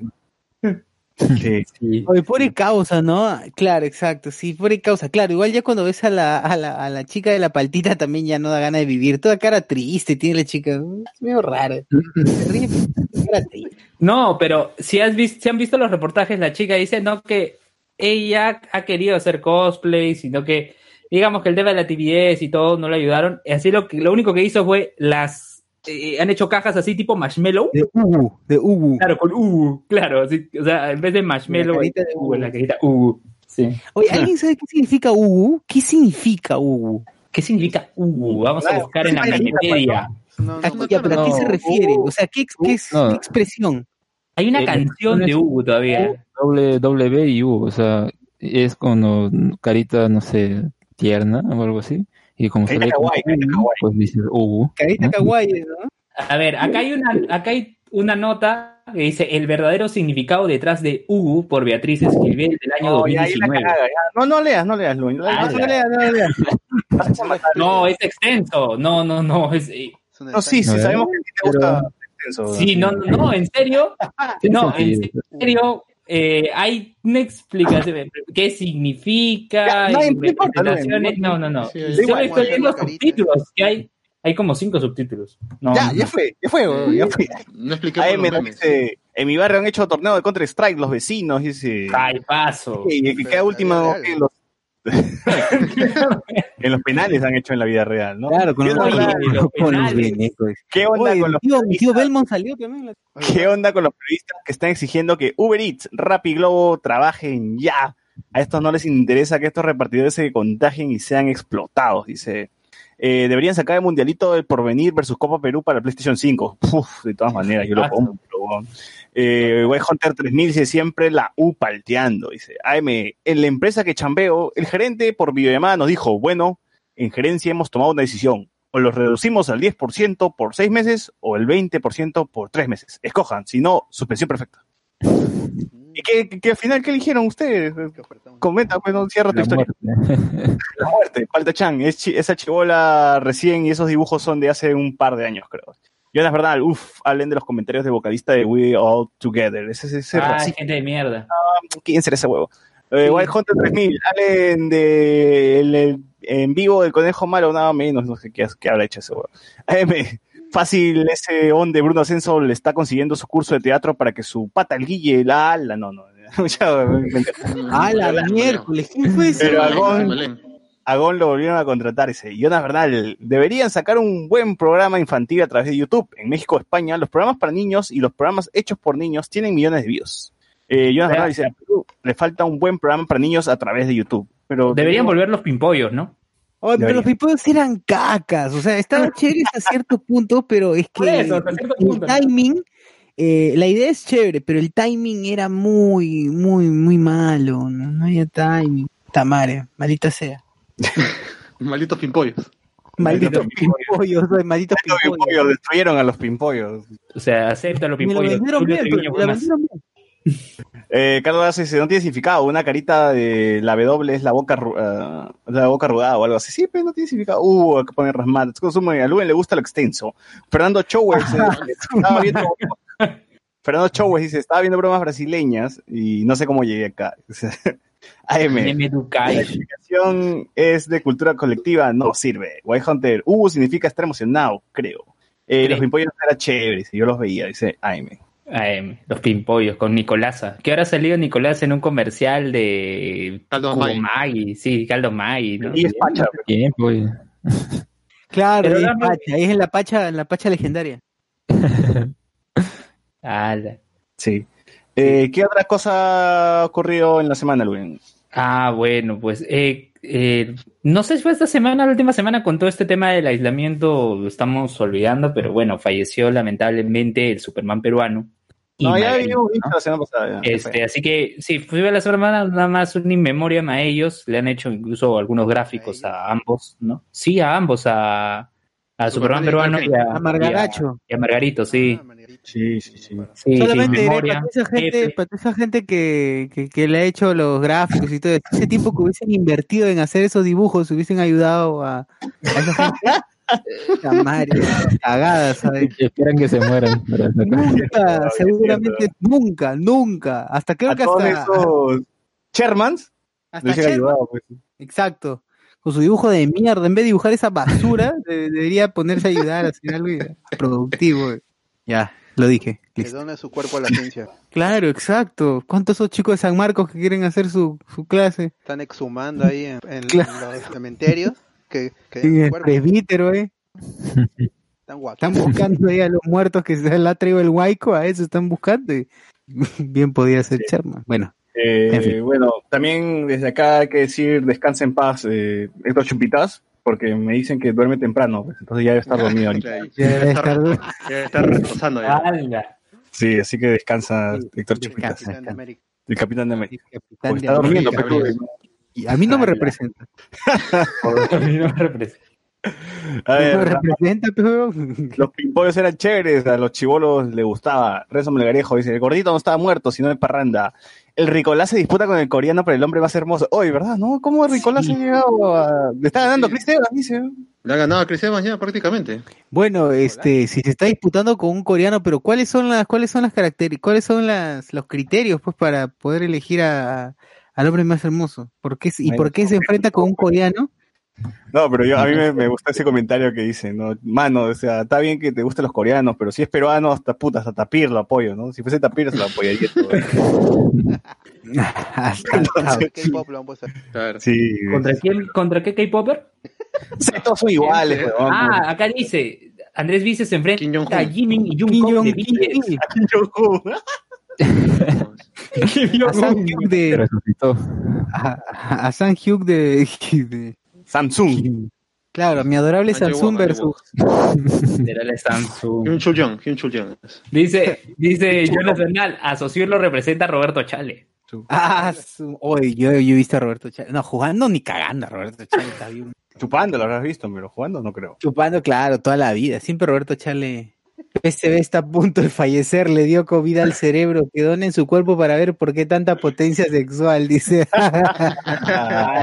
Sí. Sí. Oye, pobre causa, ¿no? Claro, exacto, sí, pobre causa. Claro, igual ya cuando ves a la, a la, a la chica de la paltita también ya no da ganas de vivir. Toda cara triste tiene la chica. Es medio rara. Se ríe, cara triste. No, pero si has visto, si han visto los reportajes, la chica dice no que ella ha querido hacer cosplay, sino que digamos que el tema de la TBS y todo no le ayudaron. Así lo que lo único que hizo fue las eh, han hecho cajas así tipo marshmallow. De Ubu, de Ubu. Claro, con U, claro, así, o sea, en vez de marshmallow, La carita de Ubu. la carita U. Sí. Oye, ¿alguien sabe qué significa Ubu? ¿Qué significa Ubu? ¿Qué significa U? Vamos a buscar en la Wikipedia. No, ¿A, no, ya, pero ¿a qué se refiere? Ubu. O sea, ¿qué, qué, No. qué expresión? Hay una Eh, canción de U todavía. Doble, B y U, o sea, es cuando carita, no sé, tierna o algo así. Y como Carita kawaii, carita U, kawaii. pues dice Ubu. Carita ¿no? kawaii, ¿no? A ver, acá hay una, acá hay una nota que dice el verdadero significado detrás de Hugo por Beatriz Esquivel del año la 2019. cagada, ya. No, no leas, no leas, Luis. Ah, No, leas, no leas. No, es extenso. No, no, no. Es, eh, No, sí, sí, sabemos que a ti te gusta extenso. sí, no, no, no, en serio. No, en serio. eh, hay una explicación. ¿Qué significa? Ya, no, y no importa, no, no, No, no, no. Sí, Solo igual, estoy viendo subtítulos. Que hay, hay como cinco subtítulos. No, Ya, ya fue, ya fue, ya fue. No dice, en mi barrio han hecho torneo de Counter Strike los vecinos, dice. Ay, paso. Y que queda último que los, en los penales han hecho en la vida real, ¿no? Claro, con ¿Qué los, onda, los con los penales. venecos. ¿Qué onda Oye, con los tío, mi tío periodistas? Belmont salió también. ¿Qué onda con los periodistas que están exigiendo que Uber Eats, Rappi Globo trabajen ya? A estos no les interesa que estos repartidores se contagien y sean explotados, dice. Eh, deberían sacar el mundialito del porvenir versus Copa Perú para PlayStation 5. Uf, de todas maneras, yo lo compro. Eh, Hunter 3000 dice siempre la U palteando. Dice, AM, en la empresa que chambeo, el gerente por videollamada nos dijo, bueno, en gerencia hemos tomado una decisión. O los reducimos al 10% por seis meses o el 20% por tres meses. Escojan, si no, suspensión perfecta. ¿Y qué, qué- qué al final qué eligieron ustedes? Comenta, pues no cierra tu La historia. muerte. La muerte, Palta Chan, es esa chibola recién y esos dibujos son de hace un par de años, creo. Jonas Bernal, uff, hablen de los comentarios de vocalista de We All Together. Ese, ese, ese Ah, gente de mierda. ¿Quién será ese huevo? Eh, White Hunter 3000, hablen de el, el- en vivo del conejo malo, nada menos, no sé qué, qué habrá hecho ese huevo. AM, fácil, ese on de Bruno Ascenso le está consiguiendo su curso de teatro para que su pata, el Guille, la ala, no, no. Ah, la miércoles, ¿quién fue ese? Pero Agón, Belén. Agón lo volvieron a contratar ese. Jonas Bernal, deberían sacar un buen programa infantil a través de YouTube. En México España, los programas para niños y los programas hechos por niños tienen millones de views. Eh, Jonas Bernal dice, a Perú le falta un buen programa para niños a través de YouTube. Pero Deberían tenemos- volver los pimpollos, ¿no? Oh, pero los pipos eran cacas, o sea, estaban chéveres a cierto punto, pero es que eso, el timing, eh, la idea es chévere, pero el timing era muy, muy, muy malo, no, no había timing. Tamare, maldita sea. Malditos pimpollos. Malditos pimpollos, malditos Los pimpollos. destruyeron a los pimpollos. O sea, acepta los lo pimpollos. vendieron. Eh, Carlos Lazo dice, no tiene significado, una carita de la W es la boca, ah, la boca arrugada o algo así. Sí, pero no tiene significado. Uh, hay que poner rasmat. Es consumo y a Luen le gusta lo extenso. Fernando Chowes eh, estaba viendo... Fernando Chowes dice, estaba viendo bromas brasileñas y no sé cómo llegué acá. AM. La explicación es de cultura colectiva, no sirve. White Hunter, uh, significa estar emocionado, creo. Eh, los pimpollos eran chéveres, y yo los veía, dice AM. AM, los pimpollos con Nicolasa. Que ahora ha salido Nicolás en un comercial de Caldo Maggi. Maggi, sí, Caldo Maggi, ¿no? Y es pacha, Bien, pues. Claro, Pero es dame- pacha, es en la pacha, en la pacha legendaria. Ala. Sí. Eh, ¿Qué otra cosa ha ocurrido en la semana, Luen? Ah, bueno, pues eh, eh, no sé si fue esta semana, la última semana, con todo este tema del aislamiento, lo estamos olvidando, pero bueno, falleció lamentablemente el Superman peruano. No, ya habíamos visto ¿no? la semana pasada. ya. Este, así que sí, fue la semana nada más un in memoriam a ellos, le han hecho incluso algunos gráficos a ambos, ¿no? Sí, a ambos, a, a Superman peruano y a, A Margaracho. y a Margarito, sí. Sí, sí, sí. Sí, sí, Solamente diré memoria, para esa gente, para esa gente que, que, que le ha hecho los gráficos y todo eso, ese tiempo que hubiesen invertido en hacer esos dibujos, hubiesen ayudado a, a esa gente. Puta madre, cagada, ¿sabes? Esperan que se mueran. Nunca, seguramente nunca, nunca. Hasta creo A que todos hasta, esos Shermans hasta Sherman, ayudado. Pues. exacto. Con su dibujo de mierda, en vez de dibujar esa basura, de- debería ponerse a ayudar a hacer algo productivo. Ya, lo dije. Que listo. done su cuerpo a la ciencia. Claro, exacto. ¿Cuántos esos chicos de San Marcos que quieren hacer su, su clase? Están exhumando ahí en, en Claro. los cementerios. Que, que su el presbítero, ¿eh? Están. Están buscando ahí a los muertos que se le ha traído el huaico, a eso están buscando. y Bien podía ser Sherman. Bueno, Eh, En fin. Bueno, también desde acá hay que decir descansa en paz, eh, Héctor Chupitas, porque me dicen que duerme temprano, pues, entonces ya debe estar dormido ahorita. Ya, debe está, estar- reposando ya. Sí, así que descansa Héctor descansa. Chupitas, Capitán de América. el capitán de América. capitán Porque de está durmiendo, América, pero- Gabriel. Y a mí no me representa. A mí no me representa. A No me ver, representa, pero... los pimpollos eran chéveres, a los chivolos les gustaba. Rezo Melgarejo dice, el gordito no estaba muerto, sino de parranda. El Ricolás se disputa con el coreano por el hombre más hermoso. Oye, ¿verdad? ¿No? ¿Cómo el Ricolás Sí. ha llegado a... Le está ganando Chris Evans, dice. Le ha ganado a Chris Evans ya prácticamente. Bueno, este, si se está disputando con un coreano, pero ¿cuáles son las, cuáles son las características, cuáles son las, los criterios, pues, para poder elegir a, al hombre más hermoso? ¿Por qué, ¿Y por qué se enfrenta con un coreano? No, pero yo, a mí me, me gusta ese comentario que dice, ¿no? Mano, o sea, está bien que te gusten los coreanos, pero si es peruano, hasta puta, hasta Tapir lo apoyo, ¿no? Si fuese Tapir, se lo apoyaría todo. Entonces, K-pop lo han puesto. Claro. sí. ¿Contra quién? ¿Contra qué K-Popper? Sí, todos son iguales, weón. Ah, acá dice, Andrés Vice se enfrenta Kim Jong-un. a Jimin y Kim Jungkook de BTS. Kim a Sam Hyuk de, a, Sam Hyuk de, de- Samsung. claro, mi adorable Samsung versus, Será la Samsung. Hyun Chul Young, Hyun. Dice, dice Jonas Bernal, a lo representa Roberto Chale. ah, su- oye, yo, yo he visto a Roberto Chávez, no, jugando ni cagando a Roberto Chávez, está bien. Chupando lo habrás visto, pero jugando no creo. Chupando, claro, toda la vida. Siempre Roberto Chale. PSV está a punto de fallecer, le dio COVID al cerebro, que donen su cuerpo para ver por qué tanta potencia sexual, dice. ¡Hala!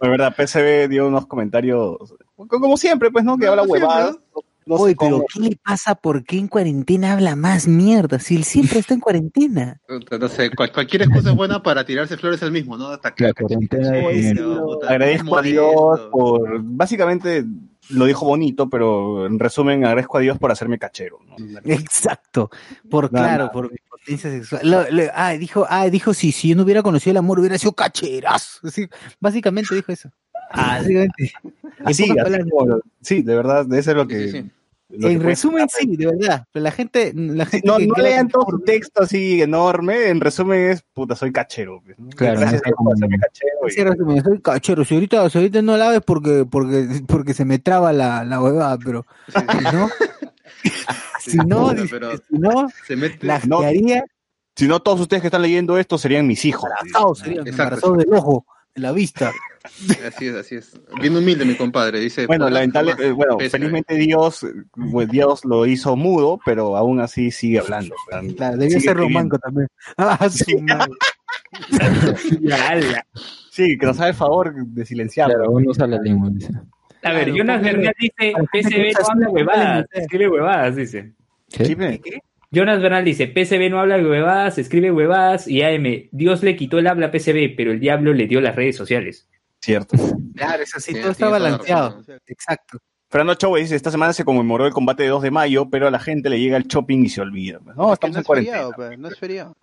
De verdad, PCB dio unos comentarios, como siempre, pues, ¿no? Que habla No, huevadas. No Oye, pero. ¿qué le pasa? ¿Por qué en cuarentena habla más mierda? Si él siempre está en cuarentena. No sé, cual- cualquier excusa es buena para tirarse flores al mismo, ¿no? Hasta que La cuarentena Agradezco a Dios por. Básicamente lo dijo bonito, pero en resumen, agradezco a Dios por hacerme cachero. ¿no? Exacto. Por Nada, claro, nada. por mi potencia sexual. Lo- lo- ah, dijo, ah, dijo, si, si yo no hubiera conocido el amor, hubiera sido cacheras. Así, básicamente dijo eso. Básicamente. Así, así como- sí, de verdad, eso es lo Sí, que. sí, sí. En resumen, sí, de verdad. Pero la gente, la gente No, no lean todo su texto así enorme. En resumen, es puta, soy cachero. pues, ¿no? Claro, Gracias no a por como- hacerme cachero. Sí, resumen, soy cachero. Si ahorita, si ahorita no la ves porque, porque, porque se me traba la, la huevada, pero Sí, no, Sí, si no, puta, dice, pero si no, se mete. la No. haría Si no, todos ustedes que están leyendo esto serían mis hijos. embarazados serían, Exacto. embarazados del ojo, la vista. Así es, así es. Bien humilde mi compadre, dice. Bueno, "Podrás lamentable, eh, bueno, pese". felizmente Dios, eh, pues, Dios lo hizo mudo, pero aún así sigue hablando. Claro, debió Sigue ser romanco también. Ah, madre. Sí, que nos haga el favor de silenciarlo. Claro, uno usa la lengua, dice. A ver, Jonas Bernal dice, usa no habla huevadas, póngale- escribe huevadas, dice. ¿Qué? Sí, me- Jonas Bernal dice, PSB no habla huevadas, escribe huevadas, y AM, Dios le quitó el habla a PSB, pero el diablo le dio las redes sociales. Cierto. Claro, es así, todo está la balanceado. Exacto. Fernando Chowe dice, esta semana se conmemoró el combate de 2 de mayo, pero a la gente le llega el shopping y se olvida. No, Es estamos no en es cuarentena. feriado, pues, no es feriado.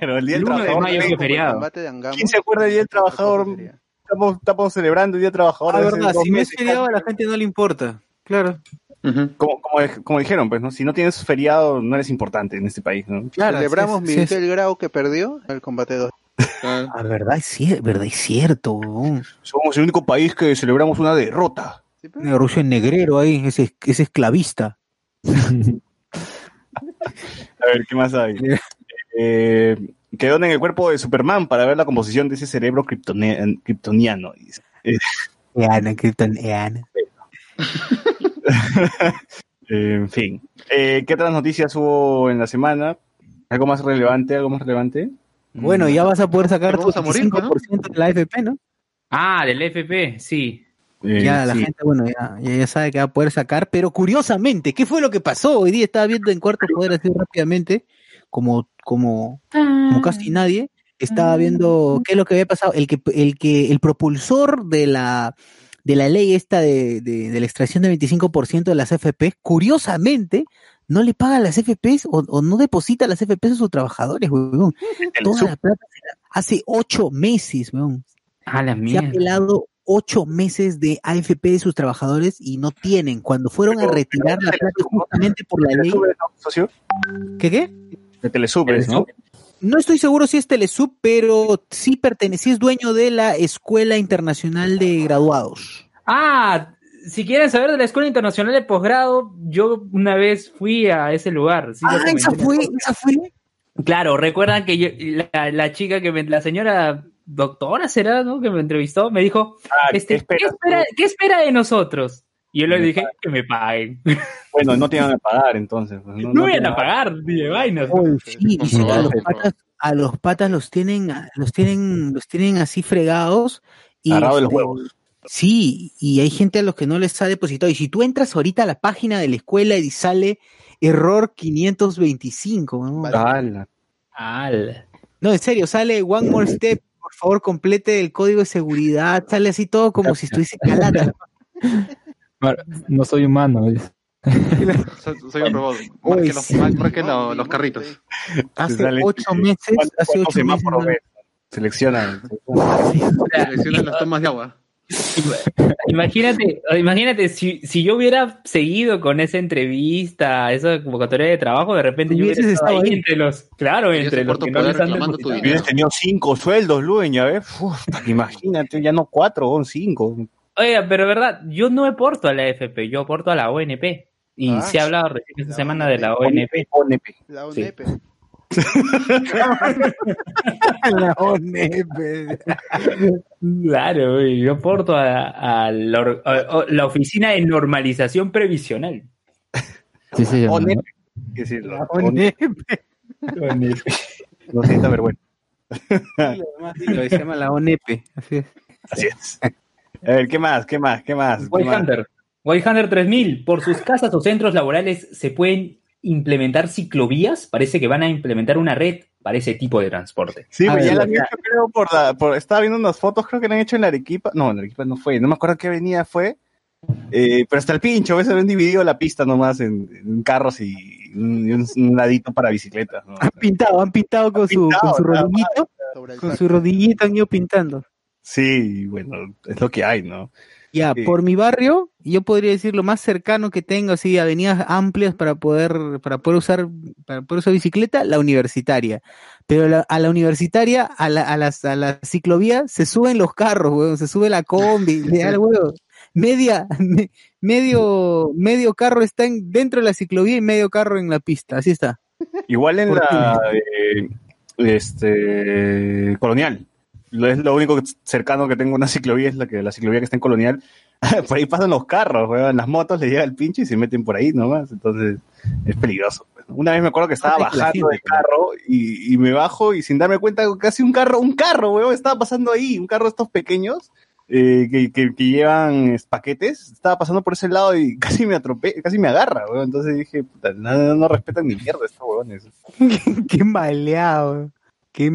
Pero el Día del El uno de Trabajador, mayo ¿quién- fue feriado. Combate de Angamos, ¿Quién se acuerda del Día del Trabajador? Estamos, estamos celebrando el Día del Trabajador. Ah, desde verdad, si no es feriado a la gente no le importa. Claro. Como, como, como dijeron, pues, ¿no? Si no tienes feriado, no eres importante en este país, ¿no? Claro, Celebramos sí sí Miguel Grau que perdió el combate 2. Claro. Ah, verdad, es cierto, verdad, es cierto. Somos el único país que celebramos una derrota. ¿Sí, pe? Un ruso en negrero ahí, ese, ese esclavista. A ver, ¿qué más hay? Eh, que donen el cuerpo de Superman para ver la composición de ese cerebro kryptoniano. dice. Eh, Eana, Krypton, Eana. eh, en fin. Eh, ¿Qué otras noticias hubo en la semana? ¿Algo más relevante? ¿Algo más relevante? Bueno, ya vas a poder sacar tu vamos a morir, 25% de la FP, ¿no? Ah, del FP, sí. Eh, ya la sí. gente, bueno, ya, ya, ya sabe que va a poder sacar, pero curiosamente, ¿qué fue lo que pasó? Hoy día estaba viendo en Cuarto Poder así rápidamente, como, como, como casi nadie, estaba viendo qué es lo que había pasado. El que, el que, el propulsor de la, de la ley esta de, de, de la extracción del 25% de las FP, curiosamente, no le paga las FPs o, o no deposita las FPs a sus trabajadores, weón. Toda la plata hace ocho meses, weón. La Se ha mierda. pelado ocho meses de AFP de sus trabajadores y no tienen. Cuando fueron a retirar la plata justamente por la ley. ¿Qué qué? De Telesubres, ¿no? No estoy seguro si es Telesub, pero sí pertenece, sí es dueño de la Escuela Internacional de Graduados. Ah, si quieren saber de la Escuela Internacional de Posgrado, yo una vez fui a ese lugar. sí ah, esa fue, podcast. esa fue. Claro, recuerdan que yo- la, la chica que me, la señora doctora será, ¿no? Que me entrevistó, me dijo, Ah, este, ¿qué esperas ¿qué, espera, tú? qué espera de nosotros? Y yo le dije que me paguen. Bueno, no te iban a pagar entonces. pues, No, no me te iban a pagar, ni de vainas. Sí, dice que a los patas, a los patas los tienen, los tienen, los tienen así fregados. Y de los este, huevos. Sí, y hay gente a los que no les ha depositado. Y si tú entras ahorita a la página de la escuela y sale error 525, ¿no? Ala. No, en serio, sale one more step, por favor, complete el código de seguridad, sale así todo como si estuviese calata. Mar- No soy humano. Soy, soy un robot. Uy, Marque los, sí. carritos. Hace sale- ocho meses, ¿Cuánto- hace ocho meses. semáforos ¿no? ves? Selecciona. Selecciona las tomas de agua. Imagínate, imagínate si, si yo hubiera seguido con esa entrevista, esa convocatoria de trabajo, de repente yo hubiera Hubieses estado ahí, entre los, claro, entre los que no les han reclamando tu depositado. Hubieras tenido cinco sueldos, Luen, ya ves. Uf, imagínate, ya no cuatro, son cinco. Oiga, pero verdad, yo no aporto a la AFP, yo aporto a la ONP. Y Ah, se ha hablado recién esta semana ONP. de la ONP. ONP. La Sí. UNEP. La ONEP. Claro, güey, yo aporto a, a la, a- la Oficina de Normalización Previsional. Sí llama. ONEP. decirlo. La ONEP. No sienta vergüenza. Dilo, Se llama la ONEP. Así es. Así es. A ver, ¿qué más? ¿Qué más? ¿Qué más? ¿Qué White más? Hunter. White 3000, por sus casas o centros laborales se pueden implementar ciclovías. Parece que van a implementar una red para ese tipo de transporte. Sí, pues ya la han hecho, creo, por la, por, estaba viendo unas fotos, creo que la han hecho en la Arequipa. No, en la Arequipa no fue, no me acuerdo qué avenida fue. Eh, pero hasta el pincho, a veces han dividido la pista nomás en, en carros y un, y un- un ladito para bicicletas. ¿no? Han pintado, han pintado con su, pintado, con su rodillito, con su rodillito han ido pintando. Sí, bueno, es lo que hay, ¿no? Ya, Sí. por mi barrio, yo podría decir lo más cercano que tengo, así, avenidas amplias para poder, para poder usar, para poder usar bicicleta, la universitaria. Pero la- a la universitaria, a la, a las, a la ciclovía, se suben los carros, weón, se sube la combi, le. Media, me- medio, medio carro está en- dentro de la ciclovía y medio carro en la pista, así está. Igual en ¿Por la eh, este colonial. Lo- Es lo único cercano que tengo a una ciclovía, es la que la ciclovía que está en colonial. por ahí pasan los carros, weón, las motos les llega el pinche y se meten por ahí nomás. Entonces es peligroso. pues. Una vez me acuerdo que estaba bajando del carro y, y me bajo y sin darme cuenta casi un carro, un carro, weón, estaba pasando ahí, un carro de estos pequeños. eh, que, que, que llevan es, paquetes, estaba pasando por ese lado y casi me atropé, casi me agarra, weón. Entonces dije, puta, no, no- no respetan ni mierda estos weones. Qué maleado, qué Sí.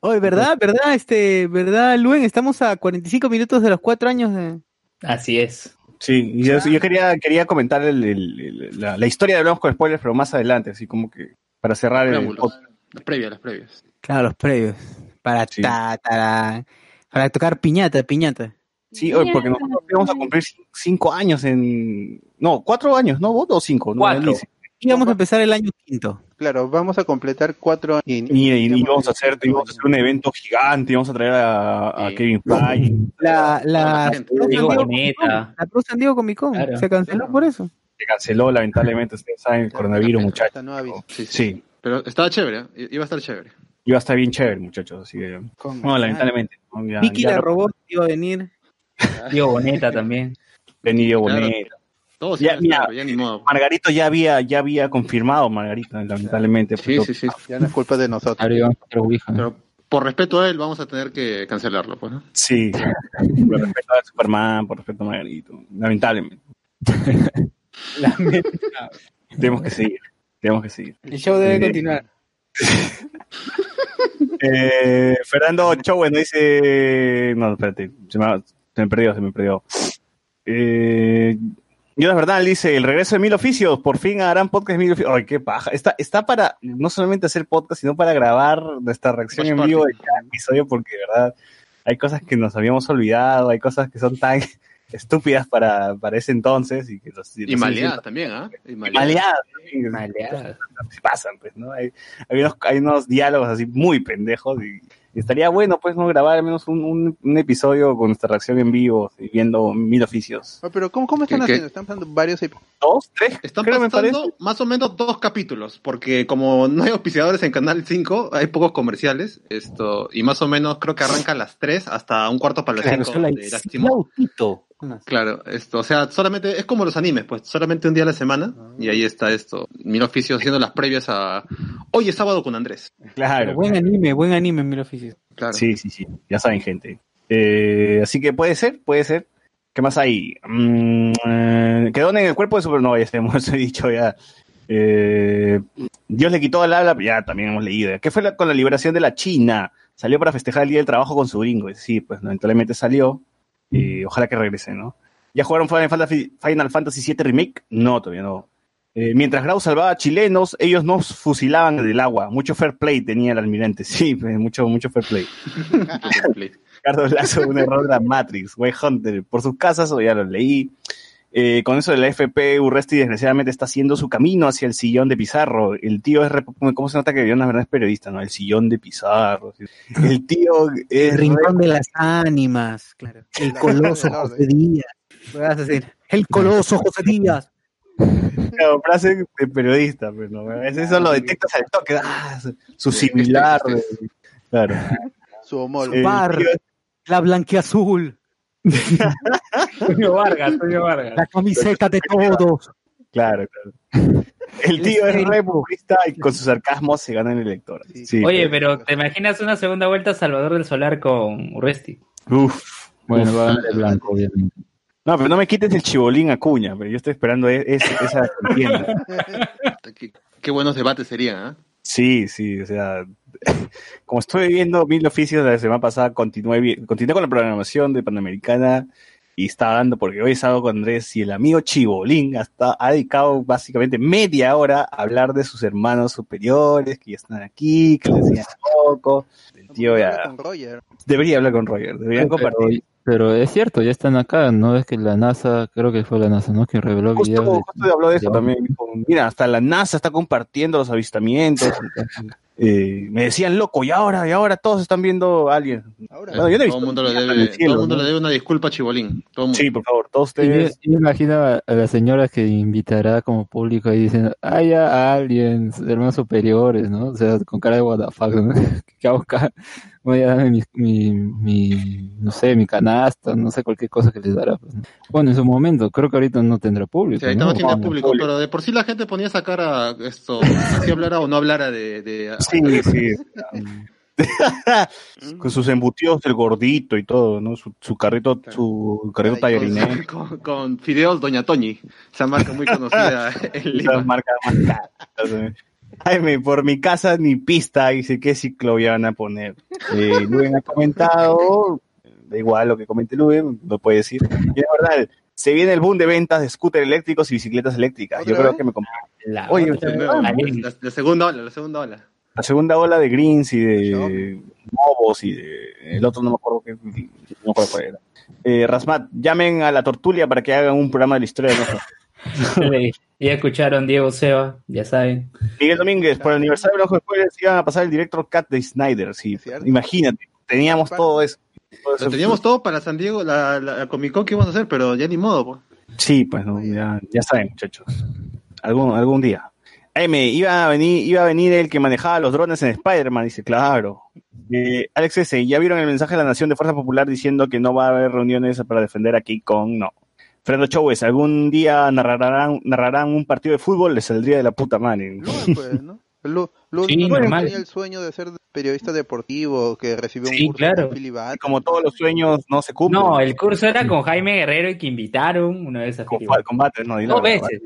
Oye, ¿verdad? ¿Verdad? Este, ¿verdad, Luen? Estamos a 45 minutos de los cuatro años de... Así es. Sí, y yo, yo quería, quería comentar el- el- el- la, la historia de Hablamos con Spoilers, pero más adelante, así como que para cerrar el... Preámbulos. Las previas, las previas. Claro, los previos. Para Sí. ta- para tocar piñata, piñata. Sí, hoy porque nosotros íbamos a cumplir cin- cinco años en... No, cuatro años, ¿no? ¿Vos o cinco? No, Cuatro. él dice. Íbamos a empezar el año quinto. Claro, vamos a completar cuatro y, Y, y- y íbamos a hacer, íbamos a hacer un evento gigante, íbamos a traer a, a. Kevin Feige, La, la, la. Pro San Diego Diego. Comic Con, la Pro San Diego Comic Con. Claro. Se canceló por eso. que canceló lamentablemente, ustedes saben, el coronavirus, muchachos. Sí, sí. Sí, Pero estaba chévere, ¿eh? iba a estar chévere. iba a estar bien chévere, muchachos, así que... No, lamentablemente. Vicky la robot iba a venir. Diego Boneta también. Claro. Boneta. Todos Ya, mira, ni modo. Margarito ya había, ya había confirmado, Margarito, lamentablemente. Sí, pues, sí, sí. Ya no es culpa de nosotros. Pero por respeto a él, vamos a tener que cancelarlo, pues, ¿no? Sí, por respeto a Superman, por respeto a Margarito, lamentablemente. tenemos que seguir, tenemos que seguir. El show debe Eh, continuar. Eh, Fernando Chowen dice, no, espérate, se me, se me perdió, se me perdió. Eh, Jonas Bernal dice, el regreso de Mil Oficios, por fin harán podcast de Mil Oficios. Ay, qué paja. Está, está para no solamente hacer podcast, sino para grabar nuestra reacción Watch en vivo de cada episodio, porque de verdad hay cosas que nos habíamos olvidado, hay cosas que son tan estúpidas para, para ese entonces y que los, Y maleadas también, ¿ah? Y maleadas. Maleada. Se pasan, pues, ¿no? Hay, hay, unos, hay unos diálogos así muy pendejos y estaría bueno, pues, ¿no? Grabar al menos un, un, un episodio con nuestra reacción en vivo y viendo mil oficios. Ah, pero ¿cómo, cómo están ¿Qué- qué? haciendo? Están pasando varios ep- ¿Dos? ¿Tres? Están Creo pasando más o menos dos capítulos, porque como no hay auspiciadores en Canal 5, hay pocos comerciales, esto, y más o menos creo que arranca a las 3 hasta un cuarto para las Claro, 5 solo hay de Claro, esto, o sea, solamente es como los animes, pues solamente un día a la semana, y ahí está esto, mil oficios haciendo las previas a hoy es sábado con Andrés. Claro. Buen anime, buen anime en mil oficios. Claro. Sí, sí, sí. Ya saben, gente. Eh, así que puede ser, puede ser. ¿Qué más hay? Mm, eh, que donen el cuerpo de Supernova, ya hemos dicho ya. Eh, Dios le quitó el habla, ya también hemos leído. ¿Qué fue la- con la liberación de la China? Salió para festejar el Día del Trabajo con su gringo. Sí, pues lamentablemente salió. Y ojalá que regrese, ¿no? ¿Ya jugaron Final Fantasy, Final Fantasy VII Remake? No, todavía no. Eh, mientras Grau salvaba a chilenos, ellos nos fusilaban del agua. Mucho fair play tenía el almirante. Sí, pues, mucho, mucho fair play. Ricardo Lazo, un error de la Matrix. Way Hunter, por sus casas, o ya lo leí. Eh, con eso de la FP, Urresti desgraciadamente está haciendo su camino hacia el sillón de Pizarro. El tío es, ¿cómo se nota que Jonas verdad es periodista, no? El sillón de Pizarro. El tío es El rincón de las ánimas, claro. El coloso José Díaz. ¿Qué vas a hacer? El coloso José Díaz. Claro, frase de periodista, pero no, es eso lo detectas al toque, ah, su- similar, claro. su homólogo. El Bar. tío- La blanquiazul. Toño Vargas, Toño Vargas. La camiseta de todos. claro, claro. El tío es re populista y con su sarcasmo se gana el elector. Sí, Oye, pero ¿te imaginas una segunda vuelta a Salvador del Solar con Urresti? Uf, Bueno, va de blanco, obviamente. No, pero no me quites el chibolín Acuña, pero yo estoy esperando e- es- esa contienda. Qué, qué buenos debates serían, ¿ah? Sí, sí, o sea, como estuve viendo Mil Oficios la semana pasada, continué, continué con la programación de Panamericana y estaba dando, porque hoy he estado con Andrés y el amigo Chibolín hasta, ha dedicado básicamente media hora a hablar de sus hermanos superiores, que ya están aquí, que les decían poco. El tío ya Con Roger. debería hablar con Roger, deberían Pero, compartir. pero es cierto, ya están acá, ¿no? Es que la NASA, creo que fue la NASA, ¿no? Que reveló videos Justo, de- justo habló de eso de- también. Mira, hasta la NASA está compartiendo los avistamientos. Eh, me decían loco, y ahora, y ahora todos están viendo aliens. Ahora, Bueno, yo no he todo el mundo le debe, el cielo, todo el mundo ¿no? le debe una disculpa a Chibolín. Todo el mundo. Sí, por favor, todos Y yo, ustedes. yo imagino a, a la señora que invitará como público ahí diciendo, ah, ya, aliens, hermanos superiores, ¿no? O sea, con cara de what the fuck, ¿no? ¿Qué hago acá? Voy a darme mi, mi, mi, no sé, mi canasta, no sé, cualquier cosa que les dará. pues, ¿no? Bueno, en su momento, creo que ahorita no tendrá público, Sí, ahorita ¿no? no tiene público, pero de por sí la gente ponía esa cara, esto, así hablara o no hablara de... de Sí, sí. Con sus embutidos del gordito y todo, ¿no? Su, su carrito, su carrito Ay, talleriné. con, con fideos Doña Toñi, esa marca muy conocida en Esa Lima. marca más cara. Ay, me- por mi casa ni pista, dice qué ciclovía van a poner. Eh, Luen ha comentado, da igual lo que comente Luen, lo puede decir. Y es verdad, se viene el boom de ventas de scooter eléctricos y bicicletas eléctricas. Yo ¿Otra creo vez? que me compré La Oye, otra, usted- La, alguien- la- la segunda ola, la segunda ola. la segunda ola de Greens y de Mobos y de el otro no me acuerdo qué, no me acuerdo cuál era. Eh, Rasmat, llamen a la Tortulia para que hagan un programa de la historia de nosotros. ya escucharon Diego Seba, ya saben. Miguel Domínguez, por el aniversario de de Spoilers iban a pasar el director Cat de Snyder, sí. Imagínate, teníamos todo eso. Todo eso. Lo teníamos todo para San Diego, la, la, la Comic Con que íbamos a hacer, pero ya ni modo. pues. Sí, pues no, ya, ya saben, muchachos. Algún, algún día. M, iba a venir, iba a venir el que manejaba los drones en Spider-Man, dice, claro. Eh, Alex S, ¿ya vieron el mensaje de la Nación de Fuerza Popular diciendo que no va a haber reuniones para defender a King Kong? No. Fernando Chauves, ¿algún día narrarán, narrarán un partido de fútbol? Les saldría de la puta madre. Luen, pues, ¿no? Lu, Lu- Sí, normal. tenía el sueño de ser periodista deportivo que recibió un Sí, curso claro. con. Como todos los sueños no se cumplen. No, el curso era con Jaime Guerrero y que invitaron una vez a Con- combate, no, Dos veces.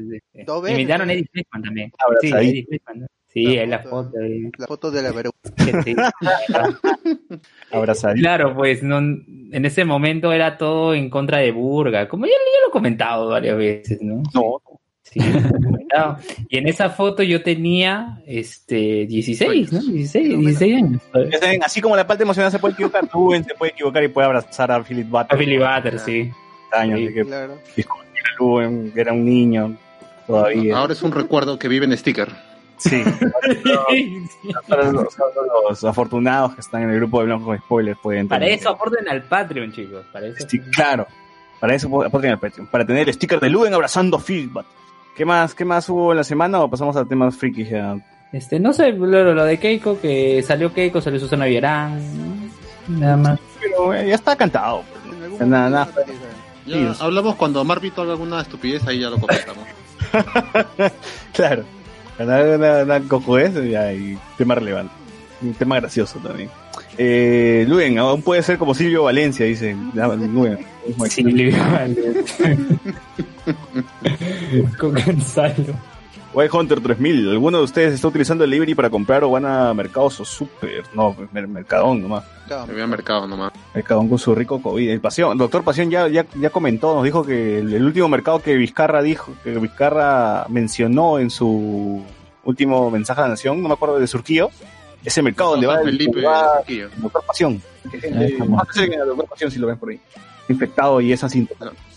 Dos veces. Invitaron a Eddie Fleckman también. Abrazadito. Sí, Eddie Fleckman. ¿No? Sí, La es la foto. foto. ahí. La foto de la vergüenza. Abrazadito. Claro, pues no, en ese momento era todo en contra de Burga, como ya, ya lo he comentado varias veces, ¿no? No, Sí, lo he comentado. Y en esa foto yo tenía este 16, ¿no? 16, 16 años. Así como la parte emocional se puede equivocar, Rubén se puede equivocar y puede abrazar a Philip A Butler. Billy Butter, sí. años Sí, de que Claro. Era un niño todavía. Ahora es un recuerdo que vive en sticker. Sí. Para los, para los afortunados que están en el grupo de Blanco Spoilers pueden Para tener- eso aporten al Patreon, chicos. Para eso. Sí, claro. Para eso aporten al Patreon. Para tener el sticker de Luen abrazando Butler. ¿Qué más, ¿Qué más hubo en la semana o pasamos a temas frikis ya? Este, no sé, lo, lo de Keiko, que salió Keiko, salió Susana Villarán. Nada más. Pero eh, ya está cantado. pues. Nada, nada. Ya hablamos cuando Marvito haga alguna estupidez, ahí ya lo comentamos. Claro. Ganar una, una cojudez y tema relevante. Un tema gracioso también. Eh, Luen, aún puede ser como Silvio Valencia, dice. Luen. Sí, Con Gonzalo. White Hunter 3000, ¿alguno de ustedes está utilizando el Libri para comprar o van a Mercados o Super? No, mer- Mercadón nomás. Me había mercado nomás. Mercadón con su rico COVID. El Pasión, el doctor Pasión ya, ya, ya comentó, nos dijo que el, el último mercado que Vizcarra dijo, que Vizcarra mencionó en su último mensaje a la nación, no me acuerdo de Surquillo, ese mercado donde va Felipe el doctor Pasión. Más que ser el doctor Pasión si lo ven por ahí. Infectado y esa cinta.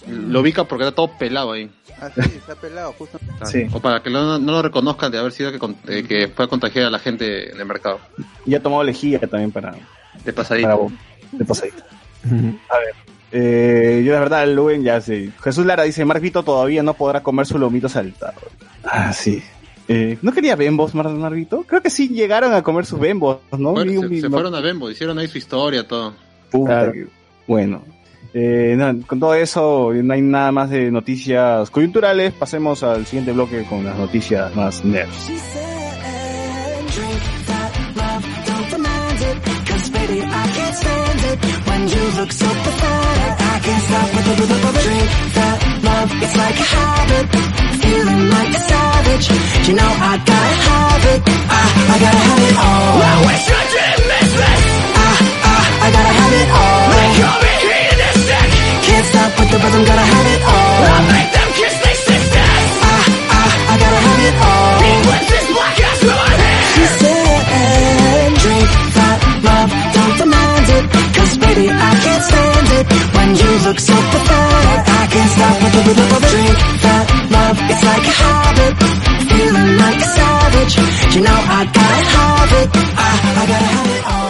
Lo ubica porque era todo pelado ahí. Ah, sí, está pelado, justo. Sí. O para que lo- no lo reconozcan de haber sido que, con- eh, que fue a contagiar a la gente en el mercado. Y ha tomado lejía también para, De para pasadito. vos, de pasadita. Eh, yo la verdad, Luen ya sé. Jesús Lara dice, Marvito todavía no podrá comer su lomito saltado. Ah, sí. Eh, ¿No quería bembos, Mar Marvito? Creo que sí llegaron a comer sus bembos, ¿no? Bueno, un- se, fueron a Bembo, hicieron ahí su historia, todo. Puta Claro. que- Bueno. Eh, no, con todo eso, no hay nada más de noticias coyunturales. Pasemos al siguiente bloque con las noticias más nerds. She said, drink that love, don't demand it. Cause baby, I can't stand it. When you look so pathetic, I can't stop with the Drink that love, it's like a habit. Feeling like a savage. You know I gotta have it. Ah, I gotta have it all. Can't stop with the rhythm, gotta have it all. I make them kiss their sisters. Ah, ah, I gotta have it all. He puts his black ass to my head. She said, drink that love, don't demand it. Cause baby, I can't stand it. When you look so pathetic, I can't stop with the rhythm of it. Drink that love, it's like a habit. Feeling like a savage. You know I gotta have it. Ah, I gotta have it all.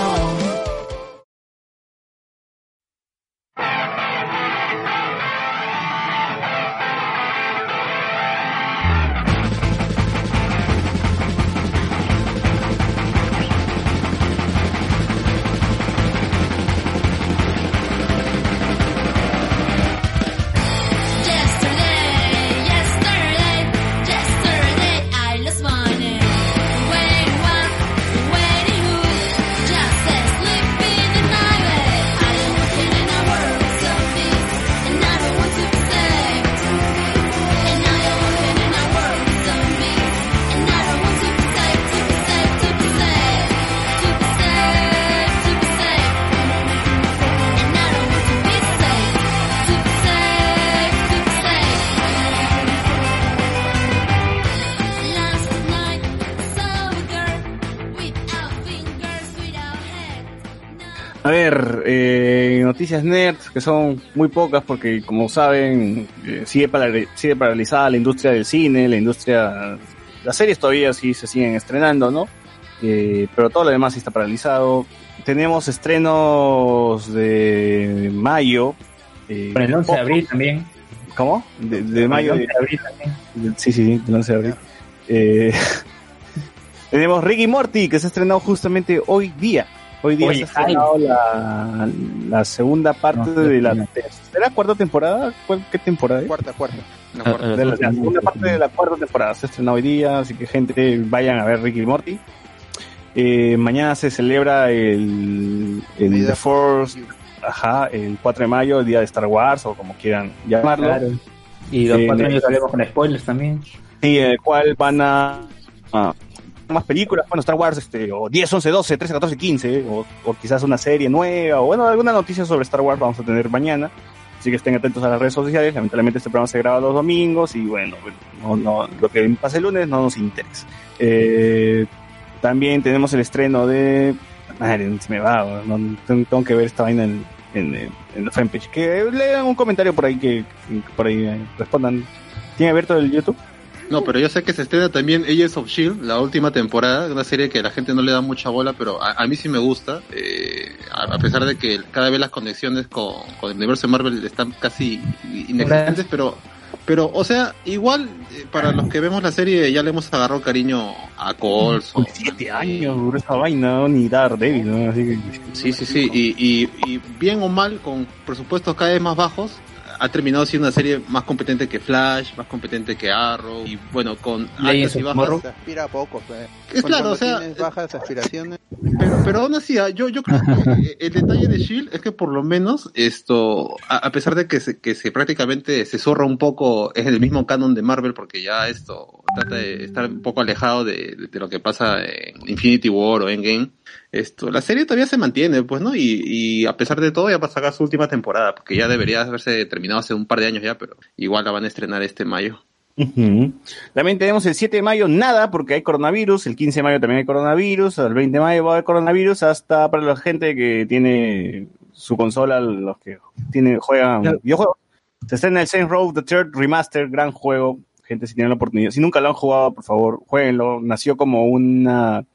Noticias nerds, que son muy pocas porque, como saben, eh, sigue, parar- sigue paralizada la industria del cine, la industria... Las series todavía sí se siguen estrenando, ¿no? Eh, pero todo lo demás está paralizado. Tenemos estrenos de mayo. eh, el 11 de abril también. ¿Cómo? De, mayo. el 11 de abril también. Sí, sí, sí, del 11 de abril. Eh, tenemos Ricky Morty, que se ha estrenado justamente hoy día. Hoy día Oye, se ha estrenado la, la segunda parte No, de la no. tercera, cuarta temporada. ¿Cuál- ¿Qué temporada es? Cuarta, cuarta. La Ah, cuarta. ah, De la, la segunda parte de la cuarta temporada se ha estrenado hoy día, así que gente, vayan a ver Ricky Morty. Eh, mañana se celebra el, el Día The Force, ajá, el 4 de mayo, el día de Star Wars, o como quieran llamarlo. Claro. Y los Eh, cuatro años hablemos con spoilers también. Sí, en el cual van a, a más películas, bueno, Star Wars, este, o 10, 11, 12, 13, 14, 15, o, o quizás una serie nueva, o bueno, alguna noticia sobre Star Wars vamos a tener mañana. Así que estén atentos a las redes sociales. Lamentablemente este programa se graba los domingos y bueno, no, no, lo que pase el lunes no nos interesa. Eh, también tenemos el estreno de... Madre, se me va, no, tengo que ver esta vaina en, en, en la fanpage. Que lean un comentario por ahí que, que por ahí eh, respondan. ¿Tiene abierto el YouTube? No, pero yo sé que se estrena también Agents of Shield, la última temporada, una serie que la gente no le da mucha bola, pero a, a mí sí me gusta, eh, a, a pesar de que cada vez las conexiones con, con el universo de Marvel están casi inexistentes, pero, pero, o sea, igual eh, para los que vemos la serie ya le hemos agarrado cariño a Coulson. Siete años duró esta vaina, ni Daredevil, ¿no? Así que... Sí, sí, sí, y, y, y bien o mal, con presupuestos cada vez más bajos, ha terminado siendo una serie más competente que Flash, más competente que Arrow, y bueno, con altas y of bajas. Se aspira a poco, pues. Es claro, o sea, bajas aspiraciones. Pero, pero aún así, ah, yo, yo creo que el detalle de Shield es que por lo menos esto, a, a pesar de que se, que se prácticamente se zorra un poco, es el mismo canon de Marvel porque ya esto trata de estar un poco alejado de, de lo que pasa en Infinity War o Endgame. Esto, la serie todavía se mantiene, pues, ¿no? Y, y a pesar de todo ya va a sacar su última temporada, porque ya debería haberse terminado hace un par de años ya, pero igual la van a estrenar este mayo. También tenemos el 7 de mayo nada porque hay coronavirus, el 15 de mayo también hay coronavirus, el 20 de mayo va a haber coronavirus hasta para la gente que tiene su consola, los que tienen, juegan Claro. videojuegos. Se estrena el Saints Row The Third Remaster, gran juego. Gente, si tienen la oportunidad, si nunca lo han jugado, por favor, jueguenlo. Nació como una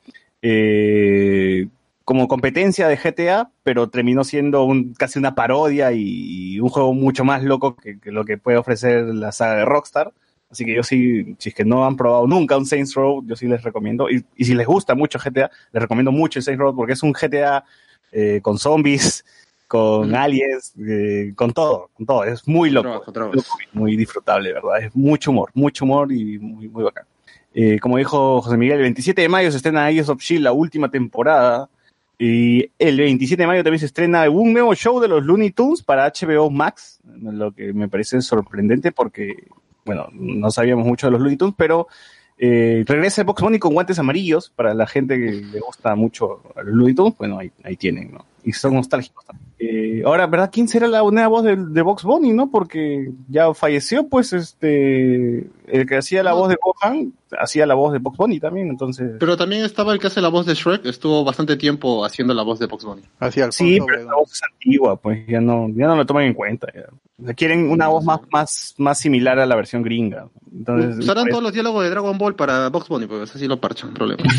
eh, como competencia de GTA, pero terminó siendo un, casi una parodia y un juego mucho más loco que, que lo que puede ofrecer la saga de Rockstar. Así que yo sí, si es que no han probado nunca un Saints Row, yo sí les recomiendo. Y, y si les gusta mucho GTA, les recomiendo mucho el Saints Row porque es un GTA eh, con zombies, con aliens, eh, con todo, con todo. Es muy loco, muy disfrutable, ¿verdad? Es mucho humor, mucho humor y muy, muy bacán. Eh, como dijo José Miguel, el 27 de mayo se estrena Agents of Shield, la última temporada. Y el 27 de mayo también se estrena un nuevo show de los Looney Tunes para HBO Max, lo que me parece sorprendente porque, bueno, no sabíamos mucho de los Looney Tunes, pero eh, regresa Box Bunny con guantes amarillos para la gente que le gusta mucho a los Looney Tunes, bueno, ahí tienen, ¿no? Y son nostálgicos también. Eh, ahora, ¿verdad? ¿Quién será la nueva voz de, de Box Bunny, no? Porque ya falleció, pues, este, el que hacía la voz de Gohan, hacía la voz de Box Bunny también, entonces... Pero también estaba el que hace la voz de Shrek, estuvo bastante tiempo haciendo la voz de Box Bunny. Hacia el Sí, pero esa voz es antigua, pues ya no, ya no lo toman en cuenta. ya. Quieren una voz más, más, más similar a la versión gringa. Entonces, Usarán pues, todos los diálogos de Dragon Ball para Box Bunny, pues así lo parchan, problema.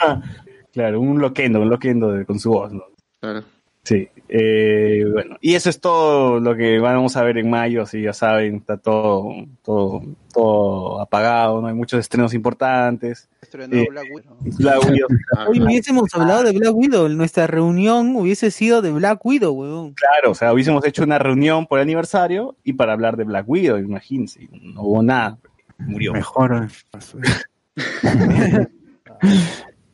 claro, un loquendo, un loquendo de- con su voz, ¿no? Claro. Sí, eh, bueno, y eso es todo lo que vamos a ver en mayo, si ya saben, está todo, todo, todo apagado, no hay muchos estrenos importantes. Estrenó Eh, Black Widow. Black Widow. Hoy hubiésemos hablado de Black Widow. Nuestra reunión hubiese sido de Black Widow, weón. Claro, o sea, hubiésemos hecho una reunión por el aniversario y para hablar de Black Widow, imagínense, no hubo nada, murió. Mejor.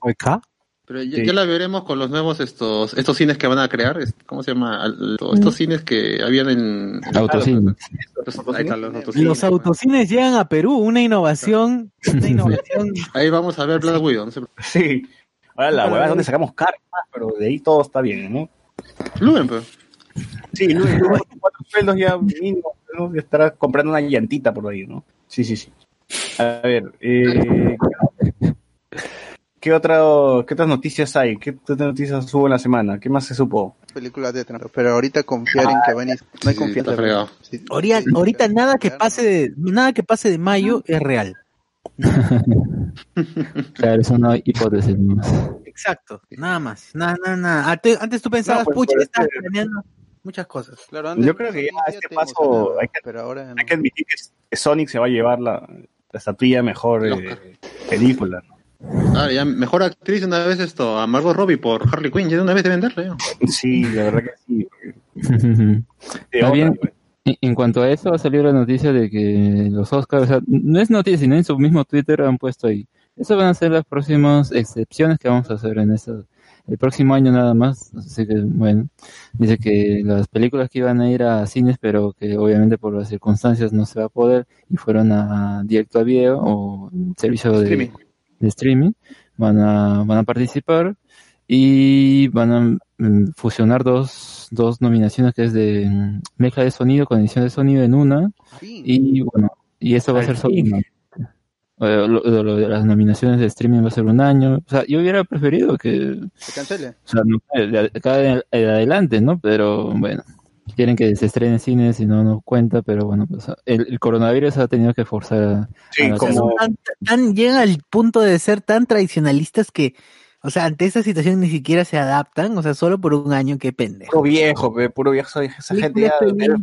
¿Oica? Pero ya, Sí. ya la veremos con los nuevos estos estos cines que van a crear. ¿Cómo se llama? Estos cines que habían en... en- Autocine. Estos- ahí están los autocines. Los autocines llegan a Perú, una innovación, una innovación. Ahí vamos a ver Black Widow. Sí. Ahora la huevada es donde sacamos cartas, pero de ahí todo está bien, ¿no? Lumen, pues. Sí, con cuatro sueldos ya mínimo, ¿no? Estará comprando una llantita por ahí, ¿no? Sí, sí, sí. A ver, eh, ¿qué, otra, ¿qué otras noticias hay? ¿Qué otras noticias hubo en la semana? ¿Qué más se supo? películas de Trump, pero ahorita confiar en que van a no hay Sí, confianza. Sí. Ahorita, ahorita nada que pase de, nada que pase de mayo es real. Claro, es una hipótesis más. Exacto, nada más, nada, nada, nada. Antes, antes tú pensabas, No, pues, pucha, estás este- planeando muchas cosas. Claro, antes Yo creo que ya día este te paso hay que- pero ahora no. Hay que admitir que Sonic se va a llevar la, la estatuilla mejor eh, película, ¿no? Ah, ya mejor actriz de una vez esto a Margot Robbie por Harley Quinn. Ya de una vez de venderle. Sí, la verdad que sí. Otra, bien, en en cuanto a eso, ha salido la noticia de que los Oscars, o sea, no es noticia, sino en su mismo Twitter han puesto ahí. Esas van a ser las próximas excepciones que vamos a hacer en esto, el próximo año nada más. Así que, bueno, dice que las películas que iban a ir a cines, pero que obviamente por las circunstancias no se va a poder, y fueron a directo a video o servicio de Streaming. De streaming, van a, van a participar y van a mm, fusionar dos, dos nominaciones que es de mm, mezcla de sonido con edición de sonido en una y bueno, y eso va a ser solo fin. un año. Eh, lo- lo- lo de las nominaciones de streaming va a ser un año. O sea, yo hubiera preferido que, Se cancele. o sea, no de acá en en adelante, ¿no? Pero bueno, quieren que se estrene en cines y no nos cuenta, pero bueno, pues el, el coronavirus ha tenido que forzar a, Sí, a como- tan, tan- llegan al punto de ser tan tradicionalistas que, o sea, ante esta situación ni siquiera se adaptan, o sea, solo por un año, qué pendejo. Puro viejo, pe, puro viejo. Esa gente ya película,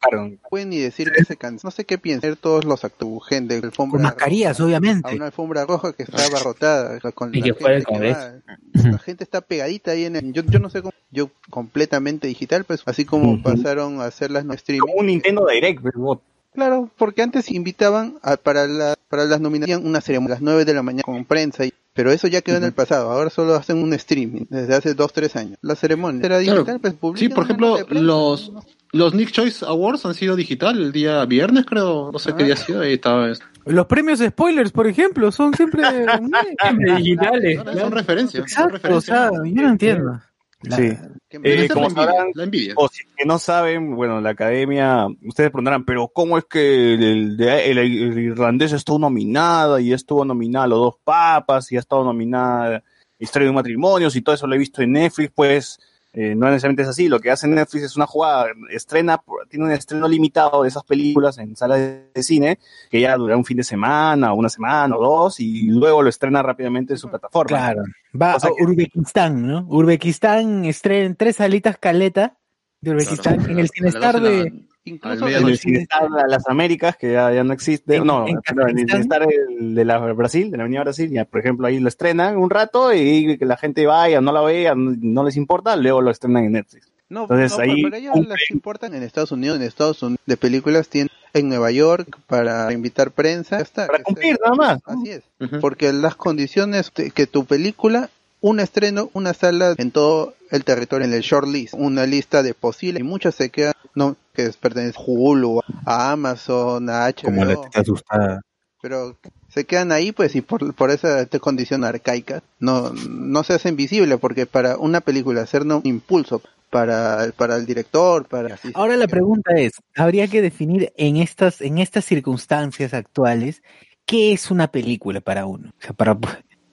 bro. claro. No pueden ni decir que se cancele. No sé qué piensan todos los actores, gente, alfombra Con mascarillas, roja, obviamente. A una alfombra roja que está abarrotada. Con Y la que fue el gente Congreso. va. La gente está pegadita ahí en el... Yo, yo no sé cómo... Yo completamente digital, pues así como Ujú. pasaron a hacer las no streaming. Como un Nintendo Direct, pero Claro, porque antes invitaban a- para, la, para las nominaciones una ceremonia a las 9 de la mañana con prensa, y, pero eso ya quedó en el pasado, ahora solo hacen un streaming desde hace 2, 3 años. La ceremonia era Claro. digital, pues Sí, por ejemplo, de prensa, los, ¿no? Los Nick Choice Awards han sido digital el día viernes, creo. No sé qué día ha sido. Ahí estaba. Los premios spoilers, por ejemplo, son siempre... Siempre digitales. Son referencias. son Exacto, o sea, yo no entiendo. La- sí. Eh, como la envidia, sabrán, la envidia. O si que no saben, bueno, la academia, ustedes preguntarán, pero ¿cómo es que el, de- el- el irlandés estuvo nominada y estuvo nominada a los dos papas y ha estado nominada Historia de un matrimonio y todo eso lo he visto en Netflix? Pues eh, no necesariamente es así. Lo que hace Netflix es una jugada, estrena, tiene un estreno limitado de esas películas en salas de cine que ya dura un fin de semana, una semana o dos y luego lo estrena rápidamente en su plataforma. Claro. Va O sea a Uzbekistán, ¿no? Uzbekistán estrena tres salitas caleta de Uzbekistán Claro, en el Cinestar 12 de la- de... Incluso el Cinestar de las Américas, que ya, ya no existe, En- no, en el. Cinestar de la Brasil, de la Avenida Brasil, ya, por ejemplo, ahí lo estrenan un rato y que la gente vaya, no la vea, no, no les importa, luego lo estrenan en Netflix. No, Entonces, no, ahí para ellos cumplen. las importan en Estados Unidos, en Estados Unidos de películas tienen en Nueva York para invitar prensa, ya está, Para cumplir, nada más. Así es, porque las condiciones de- que tu película un estreno, una sala en todo el territorio, en el shortlist, una lista de posibles, y muchas se quedan, no, que pertenecen a Hulu, a Amazon, a HBO, Como la tita asustada. pero se quedan ahí pues y por, por esa esta condición arcaica no, no se hacen visibles porque para una película hacer un impulso para, para el director, para... Ahora la pregunta es, habría que definir en estas, en estas circunstancias actuales, ¿qué es una película para uno? O sea, para,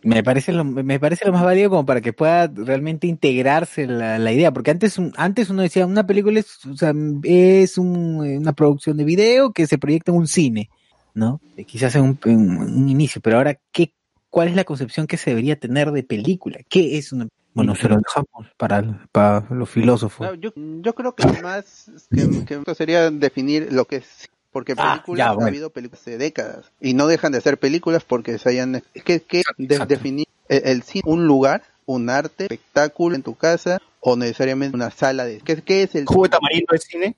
me parece lo, me parece lo más válido como para que pueda realmente integrarse la, la idea, porque antes, un- antes uno decía, una película es, o sea, es un- una producción de video que se proyecta en un cine, ¿no? Eh, Quizás en un, en un inicio, pero ahora, ¿qué, ¿cuál es la concepción que se debería tener de película? ¿Qué es una Bueno, se lo dejamos para, para los filósofos. No, yo, yo creo que más que, que esto sería definir lo que es porque Ah, películas ya, ha habido películas de décadas y no dejan de ser películas porque se hayan es que, que de- definir el, el cine un lugar un arte espectáculo en tu casa o necesariamente una sala de ¿qué, qué es el ¿Jugo tamarindo de cine?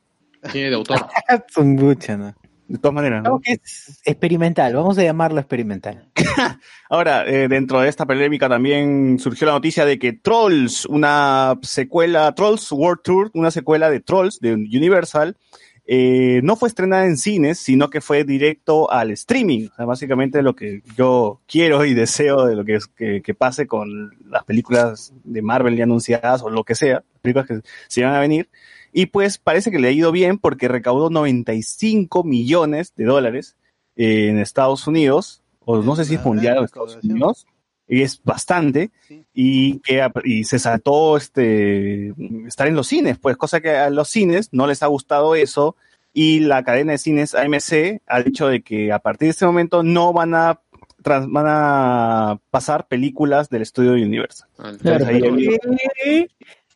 Cine de autor. Son muchas, ¿no? De todas maneras, ¿no? Que es experimental, vamos a llamarlo experimental. Ahora, eh, dentro de esta polémica también surgió la noticia de que Trolls, una secuela, Trolls World Tour, una secuela de Trolls de Universal, eh, no fue estrenada en cines, sino que fue directo al streaming. O sea, básicamente lo que yo quiero y deseo de lo que, es- que, que pase con las películas de Marvel ya anunciadas o lo que sea, películas que se van a venir. Y pues parece que le ha ido bien porque recaudó 95 millones de dólares eh, en Estados Unidos, o no sé si es mundial o Estados Unidos, es bastante, y que y se saltó este estar en los cines, pues, cosa que a los cines no les ha gustado eso, y la cadena de cines AMC ha dicho de que a partir de este momento no van a trans- van a pasar películas del estudio de Universal. Claro,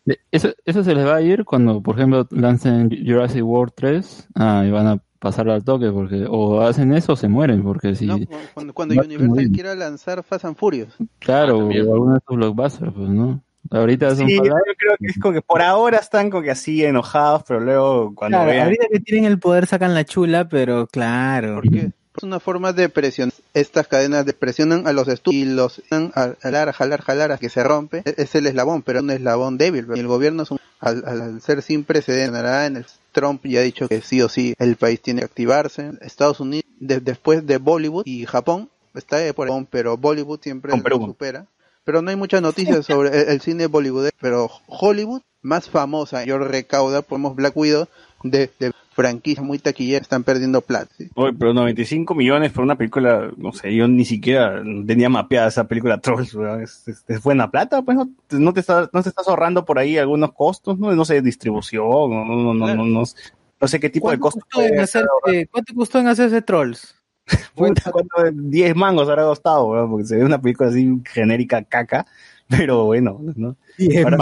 De- Eso, eso se les va a ir cuando, por ejemplo, lancen Jurassic World 3 ah, y van a pasar al toque, porque o hacen eso o se mueren, porque si... cuando, cuando No, Universal quiera lanzar Fast and Furious Claro, o también. alguno de estos blockbusters, pues, ¿no? Ahorita son Sí, yo creo que es como que por ahora están como que así enojados, pero luego cuando Claro, vean ahorita que tienen el poder sacan la chula, pero claro. es una forma de presión estas cadenas de presionan a los estudios y los dan a jalar, jalar, jalar a que se rompe E- es el eslabón pero es un eslabón débil y el gobierno es un- al, al- ser sin precedentes en el Trump ya ha dicho que sí o sí el país tiene que activarse. Estados Unidos de- después de Bollywood y Japón está ahí por ahí, pero Bollywood siempre lo supera. Pero no hay muchas noticias sobre el, el cine Bollywood pero Hollywood más famosa mayor recauda podemos Black Widow de, de franquicias muy taquilleras están perdiendo plata ¿sí? Oye, pero 95 millones por una película, no sé, yo ni siquiera tenía mapeada esa película Trolls, es, es- es buena plata, pues no, te- no te estás, no te estás ahorrando por ahí algunos costos, no, no sé, distribución, no, no, no, no, no, no, sé qué tipo de ¿Cuánto costos. costó, en puede hacer, hacer, eh, ¿Cuánto costó en hacerse trolls? Puta, ¿cuánto? 10 mangos habrá costado, porque se ve una película así genérica caca, pero bueno, ¿no? 10 Ahora-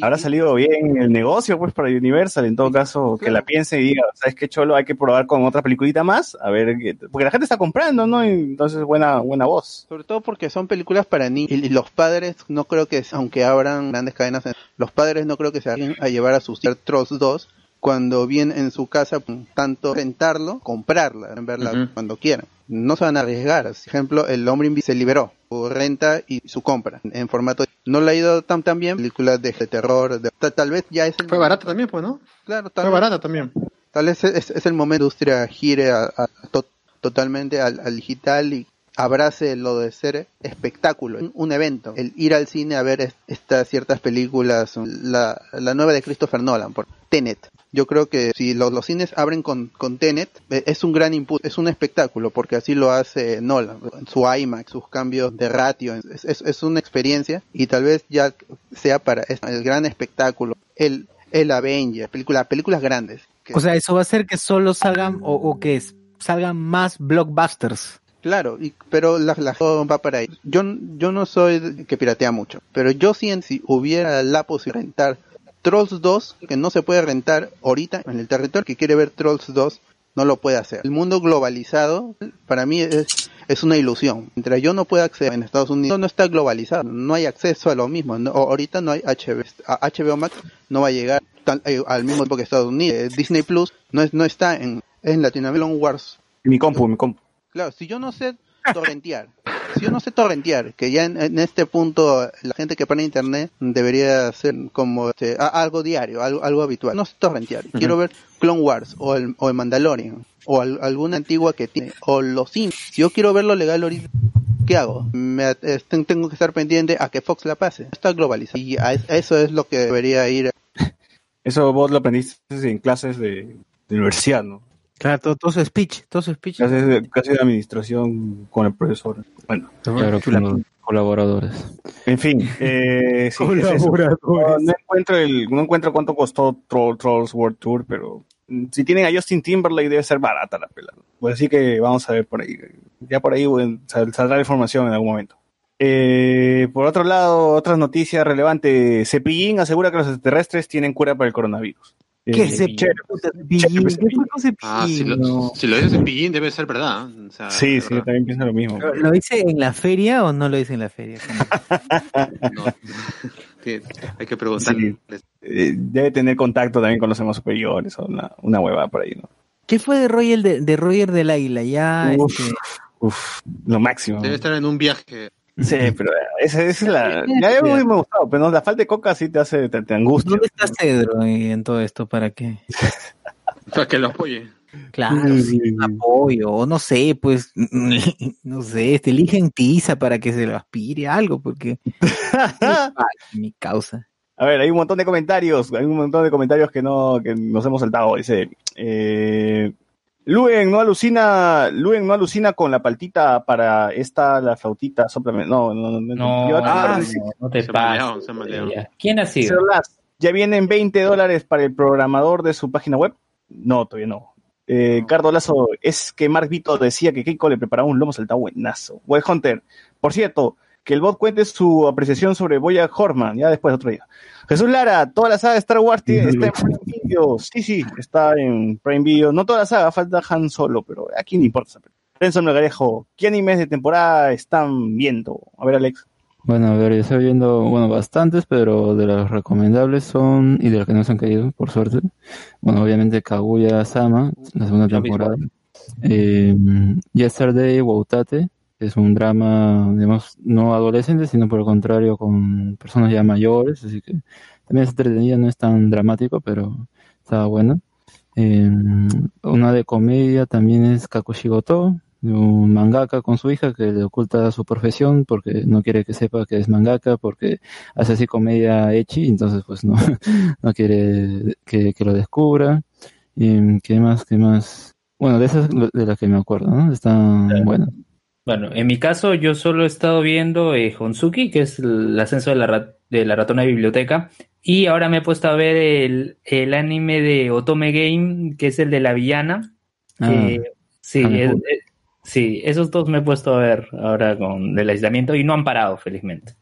Habrá salido bien el negocio, pues, para Universal. En todo caso, que la piense y diga, ¿sabes qué, Cholo? Hay que probar con otra peliculita más. A ver, porque la gente está comprando, ¿no? Y entonces, buena, buena voz. Sobre todo porque son películas para niños y, los padres no creo que, aunque abran grandes cadenas, los padres no creo que se vayan a llevar a sus Trolls 2 cuando vienen en su casa, tanto rentarlo, comprarla, verla cuando quieran. No se van a arriesgar. Por ejemplo, El Hombre Invisible se liberó, su renta y su compra en formato. No le ha ido tan, tan bien, películas de, de terror, de- ta- tal vez ya es el Fue barata también, pues, ¿no? Claro, tal Fue vez- barata también. Tal vez es, es el momento que la industria gire a- a- to- totalmente al, al digital y abrace lo de ser espectáculo, un, un evento, el ir al cine a ver es- estas ciertas películas, la, la nueva de Christopher Nolan, por Tenet. Yo creo que si los, los cines abren con, con Tenet, eh, es un gran impulso, es un espectáculo, porque así lo hace Nolan, su IMAX, sus cambios de ratio, es, es, es una experiencia y tal vez ya sea para el gran espectáculo, el, el Avenger, película, películas grandes. O sea, eso va a hacer que solo salgan o, o que salgan más blockbusters. Claro, y, pero la, la va para ahí. Yo, yo no soy que piratea mucho, pero yo sí en si hubiera la posibilidad de rentar Trolls 2, que no se puede rentar ahorita en el territorio que quiere ver Trolls 2, no lo puede hacer. El mundo globalizado, para mí es, es una ilusión. Mientras yo no pueda acceder en Estados Unidos, no está globalizado, no hay acceso a lo mismo. No- ahorita no hay HBO, HBO Max no va a llegar eh, al mismo tiempo que Estados Unidos. Eh, Disney Plus no, es, no está en, en Latinoamérica. Clone Wars Mi compu, mi compu. Claro, si yo no sé torrentear, yo no sé torrentear, que ya en, en este punto la gente que pone internet debería hacer como este, a- algo diario, algo, algo habitual. No sé torrentear. Quiero ver Clone Wars o el, o el Mandalorian o al- alguna antigua que tiene o los Sims. Si yo quiero verlo legal ahorita, ¿qué hago? Me, ten- tengo que estar pendiente a que Fox la pase. Está globalizado y a, a eso es lo que debería ir. Eso vos lo aprendiste en clases de, de universidad, ¿no? Claro, todo, todo su speech, todo su speech. De, clases de administración con el profesor. Bueno, Claro, con colaboradores. en fin. Eh, sí, es eso. No, no encuentro el, no encuentro cuánto costó Troll, Trolls World Tour, pero mm, si tienen a Justin Timberlake debe ser barata la pela. Pues así que vamos a ver por ahí. Ya por ahí saldrá la información en algún momento. Eh, por otro lado, otras noticias relevantes. Cepillín asegura que los extraterrestres tienen cura para el coronavirus. ¿Qué Eh, Cepillín? Cepillín, ¿qué con Cepillín? Ah, si lo, No. si lo dices en pillín debe ser verdad. ¿eh? O sea, Sí, sí, yo también pienso lo mismo. ¿Lo, hice en la feria o no lo hice en la feria? No. Sí, hay que preguntarle. Eh, debe tener contacto también con los demás superiores o una, una huevada por ahí, ¿no? ¿Qué fue de Roger, de, de Roger del Águila? Ya, Uf. este, Uf, lo máximo. Debe estar en un viaje. Sí, pero esa, esa es la. Ya me gustado, pero no, la falta de coca sí te hace, te, te angustia. ¿dónde está Cedro en, en todo esto para que Para que lo apoye. Claro, Sí, un apoyo, o no sé, pues, no sé, este, eligen tiza para que se lo aspire algo, porque Ay, mi causa. A ver, hay un montón de comentarios, hay un montón de comentarios que no, que nos hemos saltado. Dice, eh, Luen no alucina, Luen no alucina con la paltita para esta, la flautita, soplame. No, no, no. No, Yo- ah, no, sí. no te Se. ¿Quién ha sido? ¿Ya vienen 20 dólares para el programador de su página web? No, todavía no. Eh, Cardo Lazo, es que Mark Vito decía que Keiko le preparaba un lomo saltado buenazo. Wild Hunter, por cierto, que el bot cuente su apreciación sobre Boya Horman, ya después otro día. Jesús Lara, toda la saga de Star Wars tiene- está en Prime Video. Sí, sí, está en Prime Video. No toda la saga, falta Han Solo, pero aquí no importa. Renzo Melgarejo, ¿qué animes de temporada están viendo? A ver, Alex. Bueno, a ver, yo estoy viendo, bueno, bastantes, pero de los recomendables son, y de los que no se han caído, por suerte. Bueno, obviamente Kaguya Sama, la segunda temporada. Eh, Yesterday Wautate, es un drama, digamos, no adolescente, sino por el contrario con personas ya mayores, así que también es entretenida, no es tan dramático, pero está bueno. Eh, una de comedia también es Kakushigoto, un mangaka con su hija que le oculta su profesión porque no quiere que sepa que es mangaka, porque hace así comedia echi, entonces pues no, no quiere que, que lo descubra. Y, ¿Qué más? ¿Qué más? Bueno, de esas de las que me acuerdo, ¿no? Están buenas. Bueno, en mi caso yo solo he estado viendo eh, Honsuki, que es el ascenso de la, rat- de la ratona de biblioteca, y ahora me he puesto a ver el, el anime de Otome Game, que es el de la villana. Ah, sí, es- es- sí, esos dos me he puesto a ver ahora con el aislamiento y no han parado, felizmente.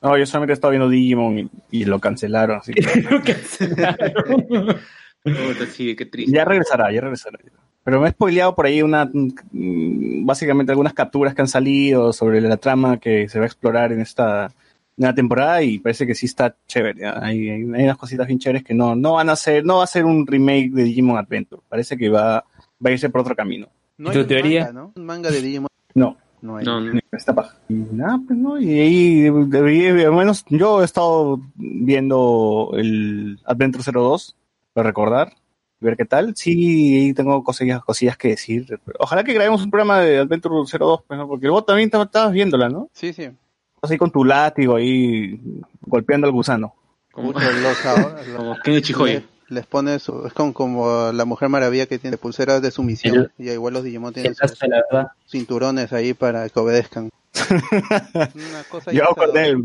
No, yo solamente he estado viendo Digimon y, y lo cancelaron, así que sí, qué triste. ya regresará, ya regresará. Pero me he spoileado por ahí una, mm, básicamente algunas capturas que han salido sobre la trama que se va a explorar en esta nueva temporada y parece que sí está chévere. Hay, hay unas cositas bien chéveres que no, no van a ser, no va a ser un remake de Digimon Adventure. Parece que va, va a irse por otro camino. No ¿Tu hay un teoría? manga, ¿no? Un manga de Digimon. No, No hay. No, no. esta paja. Y nada, pues no, y ahí debería, al menos yo he estado viendo el Adventure 02, para recordar, ver qué tal. Sí, tengo cosillas, cosillas que decir. Ojalá que grabemos un programa de Adventure 02, pues, ¿no? porque vos también estabas- estabas viéndola, ¿no? Sí, sí. Estás ahí con tu látigo ahí golpeando al gusano. Como, los ahora- les, les pone su, es como, como la Mujer Maravilla que tiene pulseras de sumisión y igual los Digimon tienen sus la cinturones ahí para que obedezcan. Una cosa, Yo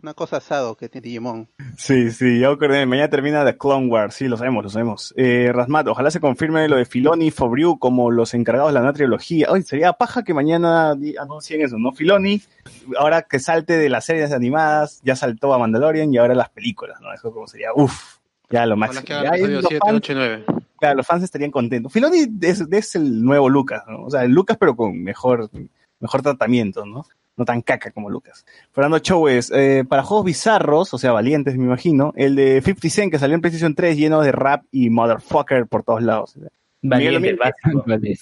una cosa asado que tiene Digimon. Sí, sí, ya acordé. Mañana termina The Clone Wars. Sí, lo sabemos, lo sabemos. Eh, Rasmat, ojalá se confirme lo de Filoni y Fobriu como los encargados de la nueva trilogía. Ay, sería paja que mañana anuncien eso, ¿no? Filoni, ahora que salte de las series animadas, ya saltó a Mandalorian y ahora las películas, ¿no? Eso como sería, uff, ya lo máximo. que Ya los 7, fans- 8 y 9. claro, los fans estarían contentos. Filoni es, es el nuevo Lucas, ¿no? O sea, el Lucas pero con mejor, mejor tratamiento, ¿no? No tan caca como Lucas. Fernando Chowes, eh, para juegos bizarros, o sea, valientes, me imagino, el de 50 Cent que salió en PlayStation 3 lleno de rap y motherfucker por todos lados. Valiente, Miguel básico. Vale.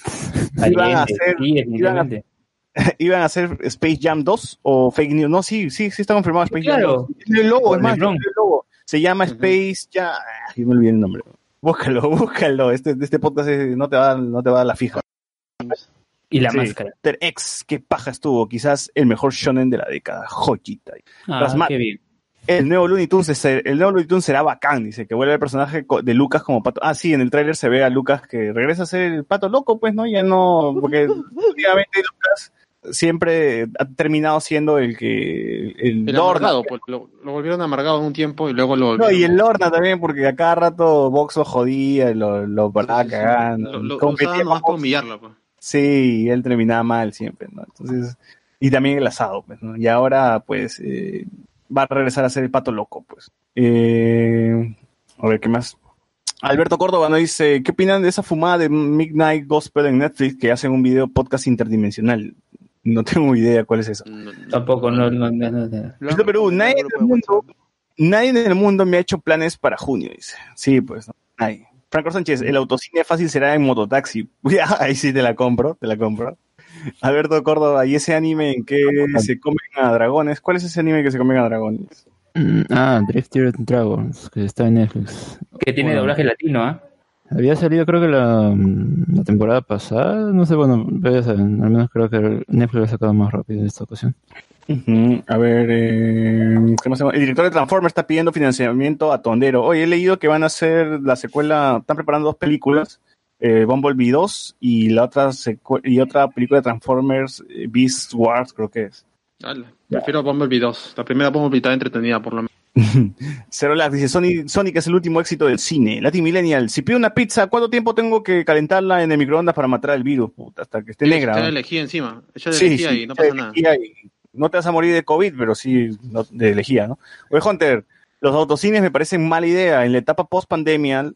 Iban a Valiente, hacer- sí, definitivamente. iban a hacer Space Jam 2 o Fake News. No, sí, sí, sí está confirmado Space Jam Claro. 2. Tiene el logo, es más, el logo. Se llama Space Jam. Ah, yo me olvidé el nombre. Búscalo, búscalo. Este, este podcast no te va, a dar- no te va a dar la fija. Y la Sí. máscara. Hunter X, qué paja estuvo. Quizás el mejor shonen de la década. Joyita. Ah, qué bien. El nuevo Looney Tunes, es- el nuevo Looney Tunes será bacán, dice, que vuelve el personaje de Lucas como pato. Ah, sí, en el tráiler se ve a Lucas que regresa a ser el pato loco, pues, ¿no? Ya no, porque últimamente Lucas siempre ha terminado siendo el que, el, El Lorna. amargado, pues, lo, lo volvieron amargado un tiempo y luego lo No, volvieron. y el Lorna también, porque a cada rato Vox lo jodía, lo, lo paraba cagando. Lo, lo- lo competía usaban con nomás para humillarlo, pues. Sí, él terminaba mal siempre, ¿no? Entonces, y también el asado, pues, ¿no? Y ahora, pues, eh, va a regresar a ser el pato loco, pues. Eh, a ver, ¿qué más? Alberto Córdoba nos dice, ¿qué opinan de esa fumada de Midnight Gospel en Netflix que hacen un video podcast interdimensional? No tengo idea cuál es eso. Tampoco, no, no, no, no, Perú, nadie en el mundo, nadie en el mundo me ha hecho planes para junio, dice. Sí, pues, no, nadie. Franco Sánchez, el autocine fácil será en mototaxi. Ahí sí te la compro, te la compro. Alberto Córdoba, ¿y ese anime en que se comen a dragones? ¿Cuál es ese anime que se comen a dragones? Mm, Ah, Drifted Dragons, que está en Netflix. Que tiene Bueno. doblaje latino, ¿ah? Había salido creo que la, mm, la temporada pasada, no sé, bueno, ya saben, al menos creo que Netflix lo ha sacado más rápido en esta ocasión. A ver, eh, ¿qué más tenemos? el director de Transformers está pidiendo financiamiento a Tondero. Oye, he leído que van a hacer la secuela, están preparando dos películas, eh, Bumblebee 2 y la otra y otra película de Transformers, eh, Beast Wars, creo que es. Dale. Prefiero Bumblebee 2. La primera Bumblebee está entretenida, por lo menos. Cero Lag dice, Sonic, Sonic es el último éxito del cine. Latin Millennial, si pido una pizza, ¿cuánto tiempo tengo que calentarla en el microondas para matar el virus? Puta, hasta que esté negra. ¿no? de lejía encima. De Sí, sí, y no pasa nada. No te vas a morir de COVID, pero sí no- de lejía, ¿no? Oye, Hunter, los autocines me parecen mala idea. En la etapa post-pandemia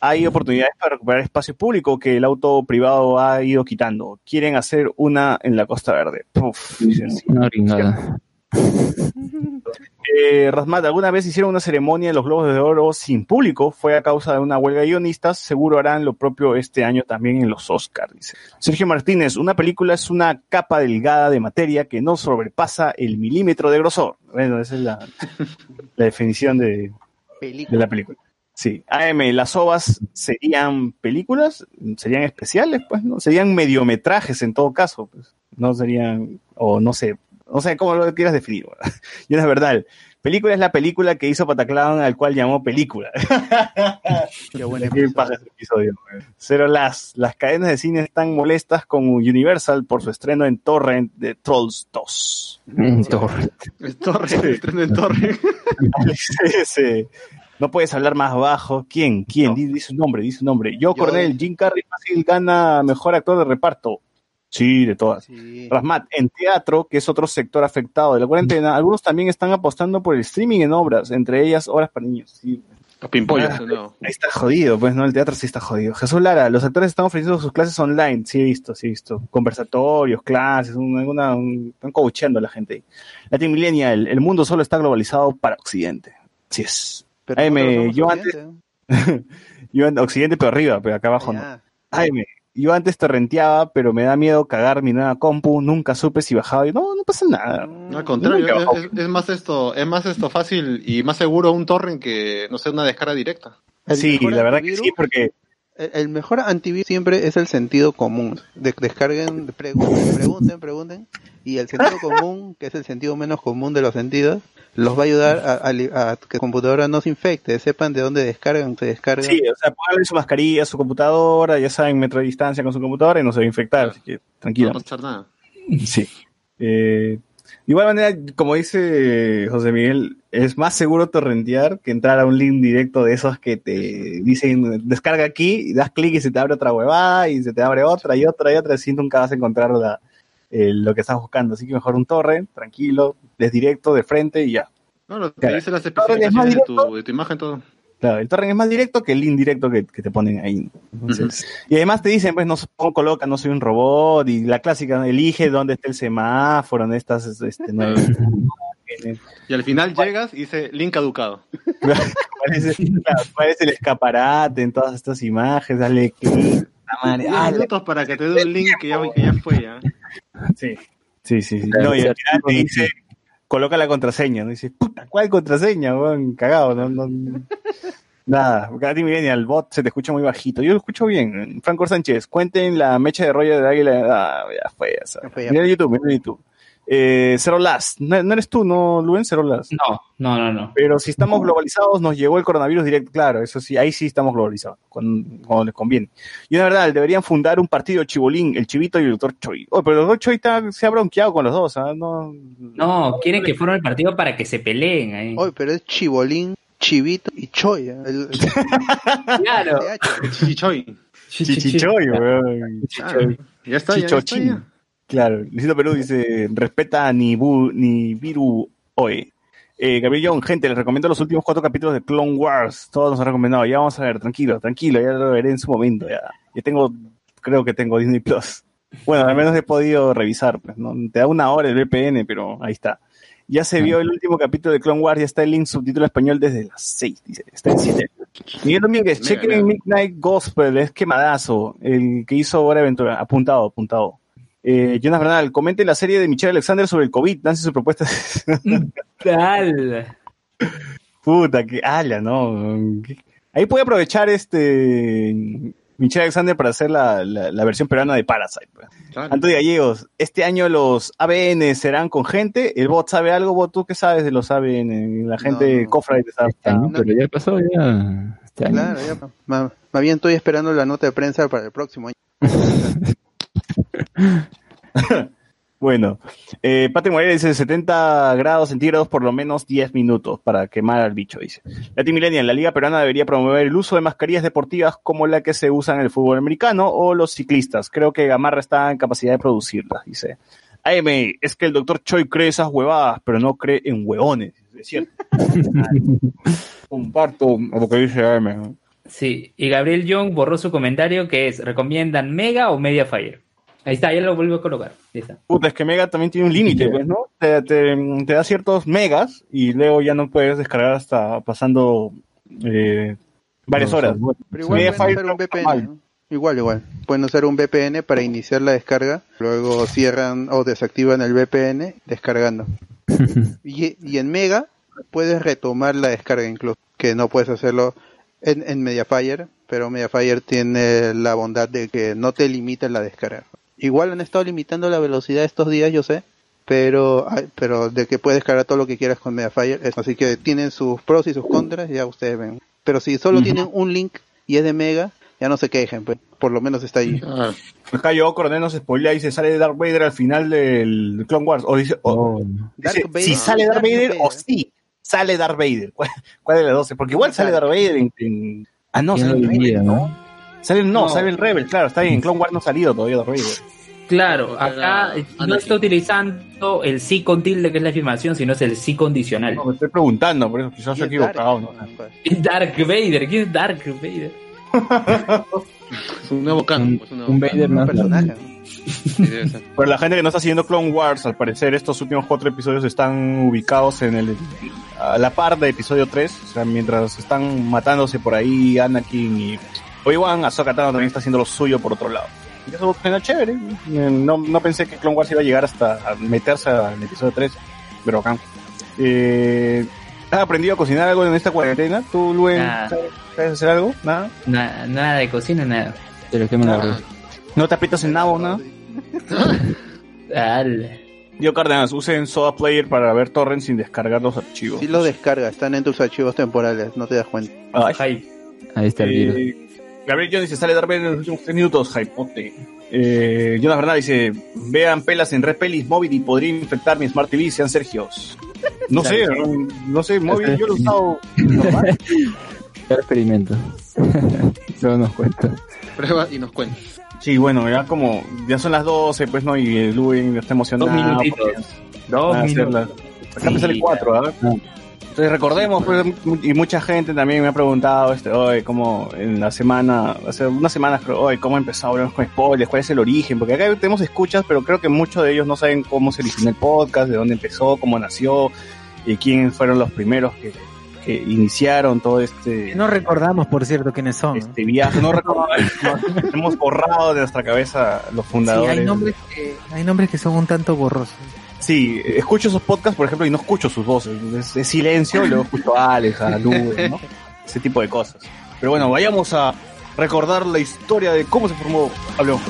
hay oportunidades para recuperar espacio público que el auto privado ha ido quitando. Quieren hacer una en la Costa Verde. Puf, sí. Una gringada. Eh, ¿alguna vez hicieron una ceremonia de los Globos de Oro sin público? Fue a causa de una huelga de guionistas. Seguro harán lo propio este año también en los Oscars. Sergio Martínez, una película es una capa delgada de materia que no sobrepasa el milímetro de grosor. Bueno, esa es la, la definición de, de la película. Sí. AM, las ovas serían películas, serían especiales, pues, ¿no? Serían mediometrajes en todo caso, pues. No serían, o no sé, no sé cómo lo quieras definir. bueno. Y no es verdad. Película es la película que hizo Pataclown al cual llamó película. Qué ese episodio. Cero las, las cadenas de cine están molestas con Universal por su estreno en Torrent de Trolls 2. Torre. Es Torre, estreno en Torre. Ese. No puedes hablar más bajo. ¿Quién? ¿Quién? Di, di su nombre, di su nombre. Yo, Cornel, Jim Carrey fácil gana mejor actor de reparto. Sí, de todas. Rasmat, en teatro, que es otro sector afectado de la cuarentena, algunos también están apostando por el streaming en obras, entre ellas obras para niños. Sí. Los pimpollos, Ah, no. Ahí está jodido, pues no, el teatro sí está jodido. Jesús Lara, los actores están ofreciendo sus clases online, sí he visto, sí he visto. Conversatorios, clases, un- alguna, un- están coacheando a la gente. Latin Millennial, el mundo solo está globalizado para Occidente. Así es. Pero AM, yo antes, yo an- Occidente pero arriba, pero acá abajo no. AM, yo antes te renteaba, pero me da miedo cagar mi nueva compu, nunca supe si bajaba y no, no pasa nada. Al contrario, es, más esto, es más esto fácil y más seguro un torrent que, no sé, una descarga directa. El Sí, mejor la verdad que antivirus- sí, porque El, el mejor antivirus siempre es el sentido común. De- descarguen, pregunten, pregunten, pregunten. Y el sentido común, que es el sentido menos común de los sentidos, los va a ayudar a, a a que la computadora no se infecte. Sepan de dónde descargan, se descargan. Sí, o sea, póngale su mascarilla su computadora, ya saben, metro de distancia con su computadora y no se va a infectar, así que tranquilo. No va a pasar nada. Sí. Eh, de igual manera, como dice José Miguel, es más seguro torrentear que entrar a un link directo de esos que te dicen descarga aquí y das clic y se te abre otra huevada y se te abre otra y otra y otra, así nunca vas a encontrar la- eh, lo que estás buscando. Así que mejor un torrent, tranquilo, des directo, de frente y ya. No, lo- te Claro. dice las es especificaciones de tu, de tu imagen, todo. Claro, el torrent es más directo que el link directo que, que te ponen ahí. Entonces, Y además te dicen, pues, no coloca, no soy un robot, y la clásica, elige dónde está el semáforo, dónde estás, este, nueve Y al final llegas y dice link caducado. Parece, claro, parece el escaparate en todas estas imágenes, dale clic. ah, minutos para que te dé un link que ya, que ya fue ya. Sí. Sí, sí, sí. No, y al final te dice, coloca la contraseña, ¿no? Dice, puta, ¿cuál contraseña, weón? Cagado, no, no. Nada, Katy el bot se te escucha muy bajito. Yo lo escucho bien. Franco Sánchez, cuenten la mecha de rollo de águila. Ah, ya fue. Ya ya Mira YouTube, mira YouTube. Eh, Zero Last, no, no eres tú, ¿no, Luen? Zero Last. No, no, no, no. Pero si estamos globalizados, nos llegó el coronavirus directo, claro, eso sí, ahí sí estamos globalizados, cuando, cuando les conviene. Y una verdad, deberían fundar un partido chibolín, el Chivito y el doctor Choi. Oh, pero el doctor Choi está- se ha bronqueado con los dos, ¿ah? No, No, quieren que formen el partido para que se peleen ahí. Oye, pero es Chibolín, Chivito y Choya. El, el- Claro. Chichichoy. Chichichoy, weón. Ah, ya está, ya, ya está, ya. Claro, Luisito Perú dice, respeta ni bu, ni Viru Oe. Eh, Gabriel Young, gente, les recomiendo los últimos cuatro capítulos de Clone Wars. Todos nos han recomendado. Ya vamos a ver, tranquilo, tranquilo, ya lo veré en su momento. Ya, ya tengo, creo que tengo Disney Plus. Bueno, al menos he podido revisar. Pues, ¿no? Te da una hora el VPN, pero ahí está. Ya se vio el último capítulo de Clone Wars, ya está el link subtítulo español desde las 6, dice, está en 7. Miguel Domínguez, chequen mega. Midnight Gospel, es quemadazo, el que hizo Hora Aventura, apuntado, apuntado. Eh, Jonas Bernal, comente la serie de Michelle Alexander sobre el COVID, lance su propuesta. Tal. Puta, que ala, ¿no? Ahí puede aprovechar este Michelle Alexander para hacer la, la, la versión peruana de Parasite. pues. Claro. Antonio Gallegos, este año los ABN serán con gente. ¿El bot sabe algo? ¿Vos tú qué sabes de los ABN? La gente No. Cofra de sabe. Este año, no. pero ya pasó ya. Este año. claro, ya. Más, más bien estoy esperando la nota de prensa para el próximo año. Bueno, eh, Patrick Moreira dice 70 grados centígrados por lo menos 10 minutos para quemar al bicho, dice. Latin Millennial, la Liga Peruana debería promover el uso de mascarillas deportivas como la que se usa en el fútbol americano o los ciclistas. Creo que Gamarra está en capacidad de producirlas, dice. AM, es que el doctor Choi cree esas huevadas, pero no cree en huevones, es cierto. Comparto lo que dice AM. Sí, y Gabriel Young borró su comentario que es, ¿recomiendan Mega o Mediafire? Ahí está, ya lo vuelvo a colocar. Ahí está. Puta, es que Mega también tiene un límite, pues, ¿no? Te, te- te da ciertos megas y luego ya no puedes descargar hasta pasando eh, varias No, horas. Pero igual pueden usar un. VPN. ¿no? Igual, igual. Pueden usar un VPN para iniciar la descarga, luego cierran o desactivan el VPN descargando. Y, y en Mega puedes retomar la descarga incluso, que no puedes hacerlo en, en Mediafire, pero Mediafire tiene la bondad de que no te limita la descarga. Igual han estado limitando la velocidad estos días, yo sé, pero pero de que puedes descargar todo lo que quieras con Mediafire, es- así que tienen sus pros y sus contras, ya ustedes ven. Pero si solo tienen un link y es de Mega, ya no se quejen, pues, por lo menos está ahí. Ah, Acá yo, Coronel nos spoilea y se sale Darth Vader al final del Clone Wars. O dice, o- Oh, dice, Vader. si sale Darth Darth Vader, Vader. o sí, sale Darth Vader. ¿Cuál, cuál de las dos? Porque igual sale Darth Vader en... en- Ah, no, ¿quién sale Rebel, no? ¿No? Sale, no, No. sale el Rebel, claro, está bien. En Clone Wars no ha salido todavía Darth Vader. Claro, acá no está utilizando el sí con tilde, que es la afirmación, sino es el sí condicional. No, me estoy preguntando, por eso quizás Y estoy es Dark. equivocado. ¿no? Pues. Es Dark Vader, ¿quién es Dark Vader? es un nuevo canon. un, pues, un nuevo un. Vader Un más. personaje. ¿no? Para la gente que no está siguiendo Clone Wars, al parecer estos últimos cuatro episodios están ubicados en el a la par de episodio 3, o sea, mientras están matándose por ahí Anakin y Obi-Wan, Ahsoka Tano también está haciendo lo suyo por otro lado. Y eso suena chévere. Eh, No, no pensé que Clone Wars iba a llegar hasta a meterse al episodio 3, pero acá. Eh, ¿Has aprendido a cocinar algo en esta cuarentena? ¿Tú, Luen, sabes, sabes hacer algo? ¿Nada? Na- nada de cocina, nada. Pero que me Ah, ¿No te aprietas en nabo, nada? Al- Yo, Cárdenas, usen Soda Player para ver torrents sin descargar los archivos. Si lo descargas, están en tus archivos temporales, no te das cuenta. Ay. Ahí está el virus. Eh, Gabriel Jones dice, sale Darth Vader en los últimos tres minutos, hypote. Eh, Jonas Bernal dice, vean pelas en Red Pelis móvil y podría infectar mi Smart TV, sean Sergios. No sé, no, no sé, móvil yo lo he usado normal. Cada experimento. Luego nos cuenta. Prueba y nos cuenta. Sí, bueno, ya como, ya son las 12, pues no, y el Luen está emocionado. Dos minutitos. Dos minutos. Acá me sale Sí, 4, ¿ah? Entonces recordemos, pues, y mucha gente también me ha preguntado, este, hoy, cómo en la semana, hace unas semanas creo, hoy, cómo empezó hablamos con spoilers, cuál es el origen, porque acá tenemos escuchas, pero creo que muchos de ellos no saben cómo se originó el podcast, de dónde empezó, cómo nació, y quiénes fueron los primeros que, que iniciaron todo este, No recordamos, por cierto, quiénes son. este viaje. No recordamos, no, hemos borrado de nuestra cabeza los Sí, fundadores. hay nombres, que, hay nombres que son un tanto borrosos. Sí, escucho esos podcasts, por ejemplo, y no escucho sus voces. Es, silencio y luego escucho a Alex, a Luz, ¿no? Ese tipo de cosas. Pero bueno, vayamos a recordar la historia de cómo se formó Hablemos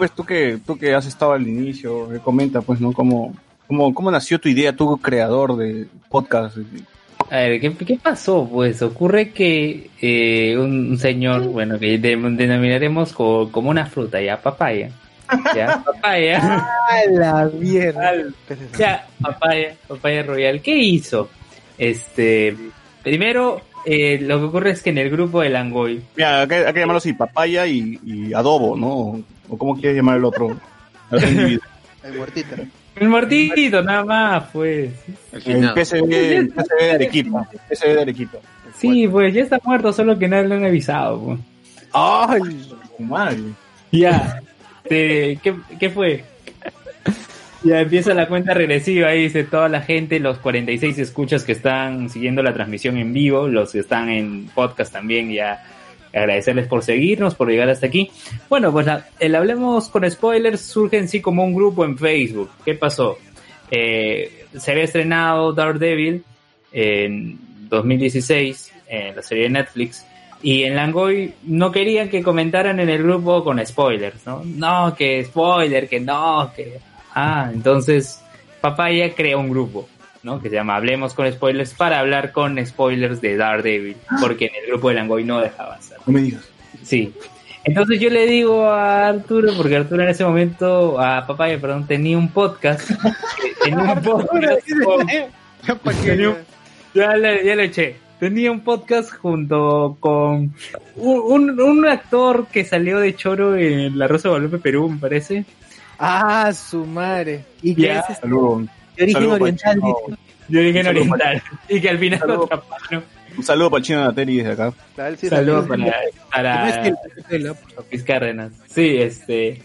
pues, tú, que, tú que has estado al inicio, eh, comenta, pues, ¿no? ¿Cómo, cómo, ¿Cómo nació tu idea, tú, creador de podcast? A ver, ¿qué, qué pasó? Pues ocurre que eh, un, señor, bueno, que de- denominaremos co- como una fruta, ya, papaya. Ya, papaya. ¡A la mierda! Ya, papaya, papaya royal. ¿Qué hizo? Este, primero, eh, lo que ocurre es que en el grupo de Langoy, Mira, hay que, hay que llamarlo así, papaya y, y adobo, ¿no? O, cómo quieres llamar el otro, el otro individuo. El muertito. el muertito, nada más, pues. El PSV, el PSV de Arequipa. el PSV de Arequipa. Sí, pues ya está muerto, solo que no le han avisado. pues. ¡Ay! madre! Ya. Este, ¿qué, ¿Qué fue? Ya empieza la cuenta regresiva, ahí dice toda la gente, los 46 escuchas que están siguiendo la transmisión en vivo, los que están en podcast también, ya agradecerles por seguirnos, por llegar hasta aquí. Bueno, pues la- el Hablemos con Spoilers surge en sí como un grupo en Facebook. ¿Qué pasó? Eh, se había estrenado Daredevil en 2016, en la serie de Netflix, y en Langoy no querían que comentaran en el grupo con spoilers, ¿no? No, que spoiler, que no, que... Ah, entonces Papaya crea un grupo, ¿no? Que se llama Hablemos con Spoilers para hablar con spoilers de Daredevil, porque en el grupo de Langoy no dejaba hacer. No me digas. Sí. Entonces yo le digo a Arturo, porque Arturo en ese momento, a Papaya, perdón, tenía un podcast. tenía un podcast con- tenía un- ya, le, ya le eché. Tenía un podcast junto con un, un, un actor que salió de Choro en La Rosa de Guadalupe, Perú, me parece. ¡Ah, su madre! ¿Y qué es este? De origen Saludos oriental. De origen oriental. Y que al final lo atraparon. Un saludo para el chino Nateri desde acá. Sí, Saludos para, para el- Luis Cárdenas. Sí, este.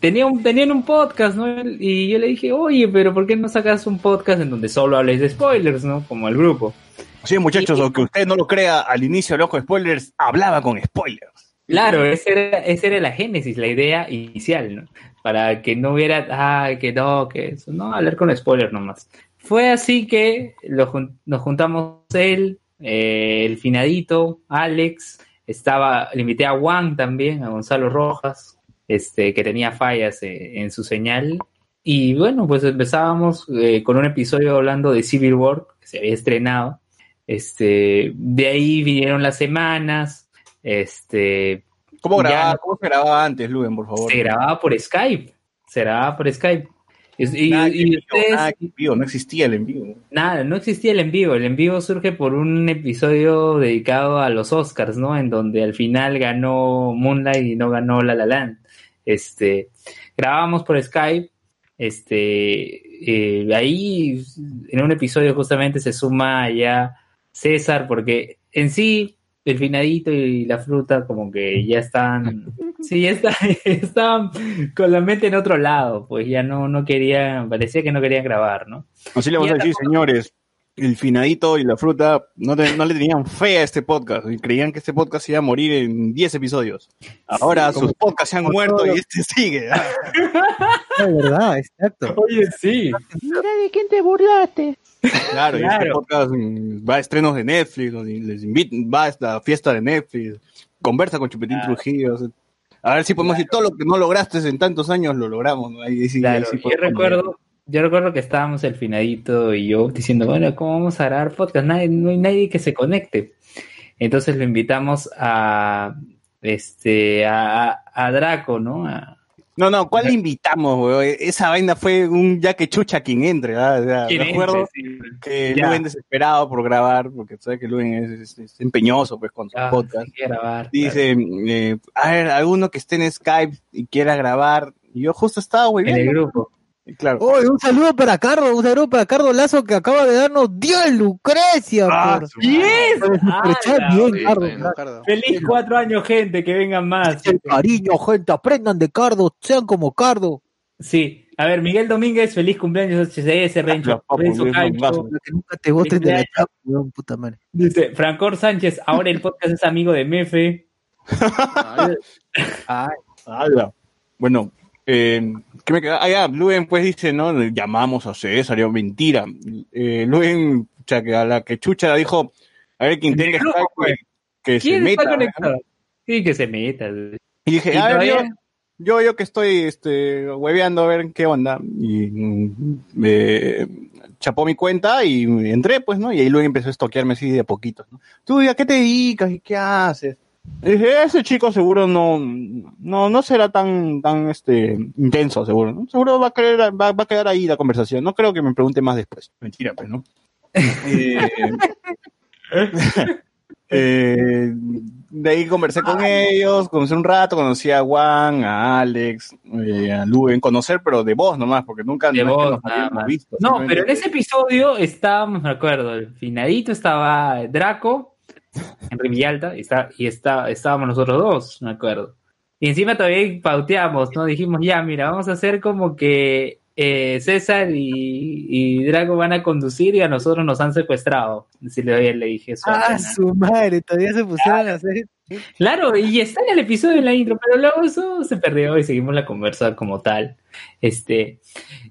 Tenía un, tenían un podcast, ¿no? Y yo le dije, oye, pero ¿por qué no sacas un podcast en donde solo hables de spoilers, ¿no? Como el grupo. Sí, muchachos, aunque usted no lo crea, al inicio de Ojo Spoilers hablaba con spoilers. Claro, esa era, esa era la génesis, la idea inicial, ¿no? Para que no hubiera, ah, que no, que eso, no, hablar con spoilers nomás. Fue así que lo nos juntamos él, eh, el finadito, Alex, estaba, le invité a Juan también, a Gonzalo Rojas, este, que tenía fallas eh, en su señal. Y bueno, pues empezábamos eh, con un episodio hablando de Civil War, que se había estrenado. Este, de ahí vinieron las semanas, este, ¿Cómo grababa, cómo se grababa antes, Luben, por favor? se grababa por Skype. Se grababa por Skype. Y, Nada, vivo, nada vivo, no existía el en vivo. nada, no existía el en vivo. El en vivo surge por un episodio dedicado a los Oscars, ¿no? En donde al final ganó Moonlight y no ganó La La Land. Este, grabábamos por Skype. Este, eh, ahí en un episodio justamente se suma ya César, porque en sí el finadito y la fruta como que ya están, sí, ya está- estaban con la mente en otro lado, pues ya no, no querían, parecía que no querían grabar, ¿no? Así le vamos a decir, señores, el finadito y la fruta no, te- no le tenían fe a este podcast y creían que este podcast iba a morir en 10 episodios. Ahora sus podcasts se han muerto y este sigue. ¿ah? Es verdad, exacto. Oye, sí. Mira de quién te burlaste. Claro, y este podcast mm, va a estrenos de Netflix, les invitan, va a esta fiesta de Netflix, conversa con Chupetín Trujillo. o sea, a ver si podemos decir todo lo que no lograste en tantos años, lo logramos. ¿no? Ahí sí- Claro, ahí sí yo recuerdo, yo recuerdo que estábamos el finadito y yo diciendo, bueno, ¿cómo vamos a grabar podcast? Nadie, no hay nadie que se conecte. Entonces lo invitamos a este a, a- a Draco, ¿no? A- No, no, ¿cuál le invitamos, weón? Esa vaina fue un ya que chucha quien entre, ¿ah? O sea. Sí. que Ya. Luen desesperado por grabar, porque sabes que Luen es, es- es empeñoso pues con su Ah, podcast. grabar, Dice, eh, a ver, alguno que esté en Skype y quiera grabar. Y yo justo estaba, güey. en el grupo. Claro. Oye, un saludo para Carlos, un saludo para Carlos Lazo que acaba de darnos 10 Lucrecia. Ah, Cardo. Feliz cuatro años, gente, que vengan más. El cariño, gente, aprendan de Cardo, sean como Cardo. Sí, a ver, Miguel Domínguez, feliz cumpleaños HCS, Rencho, papu, Renzo Luis Caicho. Mangazo. Que nunca te voten de la Felicidades. chapa, weón, puta madre. Dice, Francor Sánchez, ahora el podcast es amigo de Mefe. Ay. Bueno, eh, ¿qué me queda? Ah, ya, Luen pues dice, ¿no? Llamamos a César, yo, mentira. Eh, Luen, o sea, que a la que chucha dijo, a ver, quien tenga Skype, pues. que se ¿Quién meta. conectado? Sí, que se meta. Y dije, ¿Y a ver, yo, yo, yo que estoy este, hueveando a ver qué onda. Y mm, me chapó mi cuenta y entré, pues, ¿no? Y ahí luego empezó a estoquearme así de a poquitos, ¿no? Tú, ¿a qué te dedicas y qué haces? Dije, ese chico seguro no, no, no será tan, tan, este, intenso, seguro, ¿no? Seguro va a querer, va, va a quedar ahí la conversación. No creo que me pregunte más después. Mentira, pues, ¿no? Eh, eh, de ahí conversé con ellos, conocí un rato, conocí a Juan, a Alex, eh, a Luen, conocer, pero de voz nomás, porque nunca De no es que voz, nada más. visto. No, pero en ese episodio estábamos, me acuerdo, el finadito estaba Draco, Henry Villalta, y, está, y está, estábamos nosotros dos, me acuerdo. Y encima todavía pauteamos, ¿no? Dijimos, ya, mira, vamos a hacer como que eh, César y, y Draco van a conducir y a nosotros nos han secuestrado. Si le, le dije eso. Ah, su madre, todavía se pusieron a hacer. Claro, y está en el episodio en la intro, pero luego eso se perdió y seguimos la conversa como tal. Este,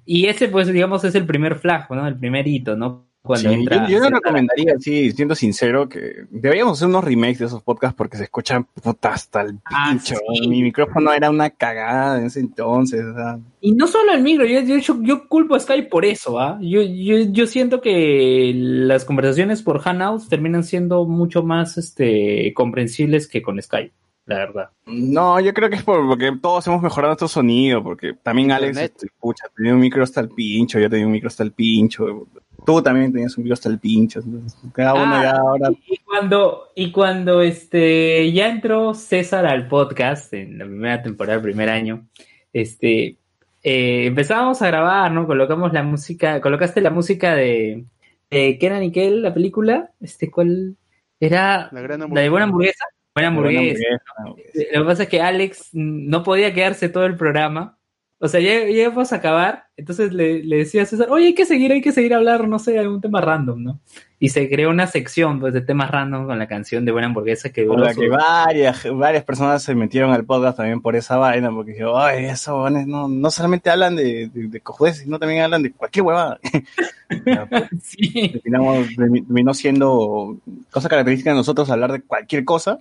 y ese, pues, digamos, es el primer flag, ¿no? El primer hito, ¿no? Cuando Sí, entra yo, yo no recomendaría, sí, siendo sincero, que deberíamos hacer unos remakes de esos podcasts porque se escuchan puta hasta el Ah, pincho. sí. Mi micrófono era una cagada en ese entonces. sea. Y no solo el micro, yo, yo, yo, culpo a Skype por eso, ¿ah? Yo, yo, yo siento que las conversaciones por Hangouts terminan siendo mucho más este, comprensibles que con Skype, la verdad. No, yo creo que es por- porque todos hemos mejorado nuestro sonido, porque también Alex, Internet. pucha, tenía un micro hasta el pincho, yo tenía un micro hasta el pincho, tú también tenías un micro hasta el pincho, entonces, cada uno Ah, ya ahora... Y cuando, y cuando este ya entró César al podcast en la primera temporada, el primer año, este eh, empezábamos a grabar, ¿no? Colocamos la música, colocaste la música de, de ¿qué era Nickel, la película? Este, ¿cuál era? La gran La de buena hamburguesa. Buena Buena hamburguesa. hamburguesa. Lo que pasa es que Alex no podía quedarse todo el programa O sea, ya, ya íbamos a acabar, entonces le, le decía a César, oye, hay que seguir, hay que seguir a hablar, no sé, algún tema random, ¿no? Y se creó una sección pues, de temas random con la canción de Buena Hamburguesa que Por duró la su- que varias, varias personas se metieron al podcast también por esa vaina, porque dijeron, ay, esos huevones no, no solamente hablan de, de, de sino también hablan de cualquier huevada. Terminamos, termi- terminó siendo cosa característica de nosotros hablar de cualquier cosa.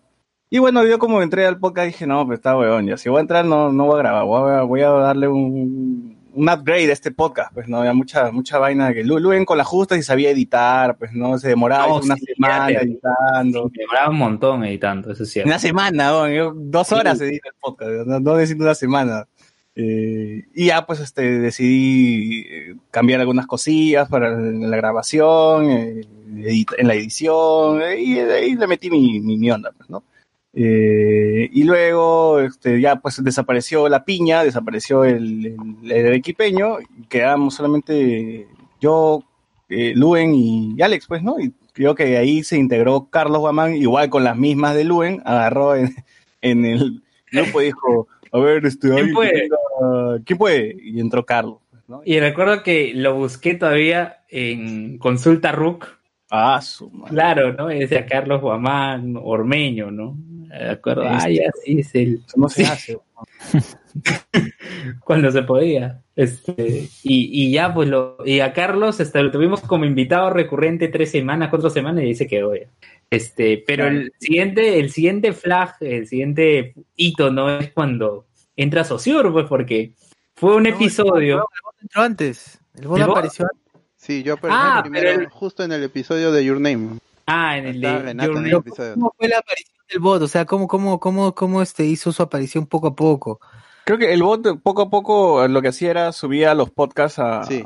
Y bueno, yo como entré al podcast dije, no, pues está huevón, ya si voy a entrar no, no voy a grabar, voy a, voy a darle un, un upgrade a este podcast, pues no, había mucha, mucha vaina que Lu- Luen con las justas y sabía editar, pues no, se demoraba No, una sí, semana editando. Me demoraba un montón editando, eso es cierto. Una semana, weón, yo dos horas Sí. edito el podcast, no, no necesito una semana. Eh, y ya pues este decidí eh, cambiar algunas cosillas para la grabación, eh, edit- en la edición, eh, y ahí le metí mi, mi, mi onda, pues, ¿no? Eh, y luego este, ya pues desapareció la piña, desapareció el, el, el equipeño, y quedamos solamente yo, eh, Luen y Alex, pues, ¿no? Y creo que ahí se integró Carlos Guamán, igual con las mismas de Luen, agarró en, en el grupo y dijo, a ver, este, ¿Quién puede? tenga- ¿quién puede? Y entró Carlos. Y recuerdo que lo busqué todavía en Consulta RUC. Ah, su madre. Claro, ¿no? Y decía Carlos Guamán, Ormeño, ¿no? De acuerdo, ah, Este- ya sí, es el. No se Sí. hace. cuando se podía. Este, y, y ya, pues lo. Y a Carlos este, lo tuvimos como invitado recurrente tres semanas, cuatro semanas, y ahí se quedó ya. Este, pero el siguiente, el siguiente flag, el siguiente hito, ¿no? Es cuando entra Sociur, pues, porque fue un episodio. entró antes. El bot ¿El bot? apareció antes. Sí, yo aparecí Ah, primero, pero el- justo en el episodio de Your Name. Ah, en el de Renata en el Name. episodio. ¿Cómo fue la aparición del bot? O sea, ¿cómo, cómo, cómo, cómo este hizo su aparición poco a poco? Creo que el bot poco a poco lo que hacía era subía los podcasts a, Sí.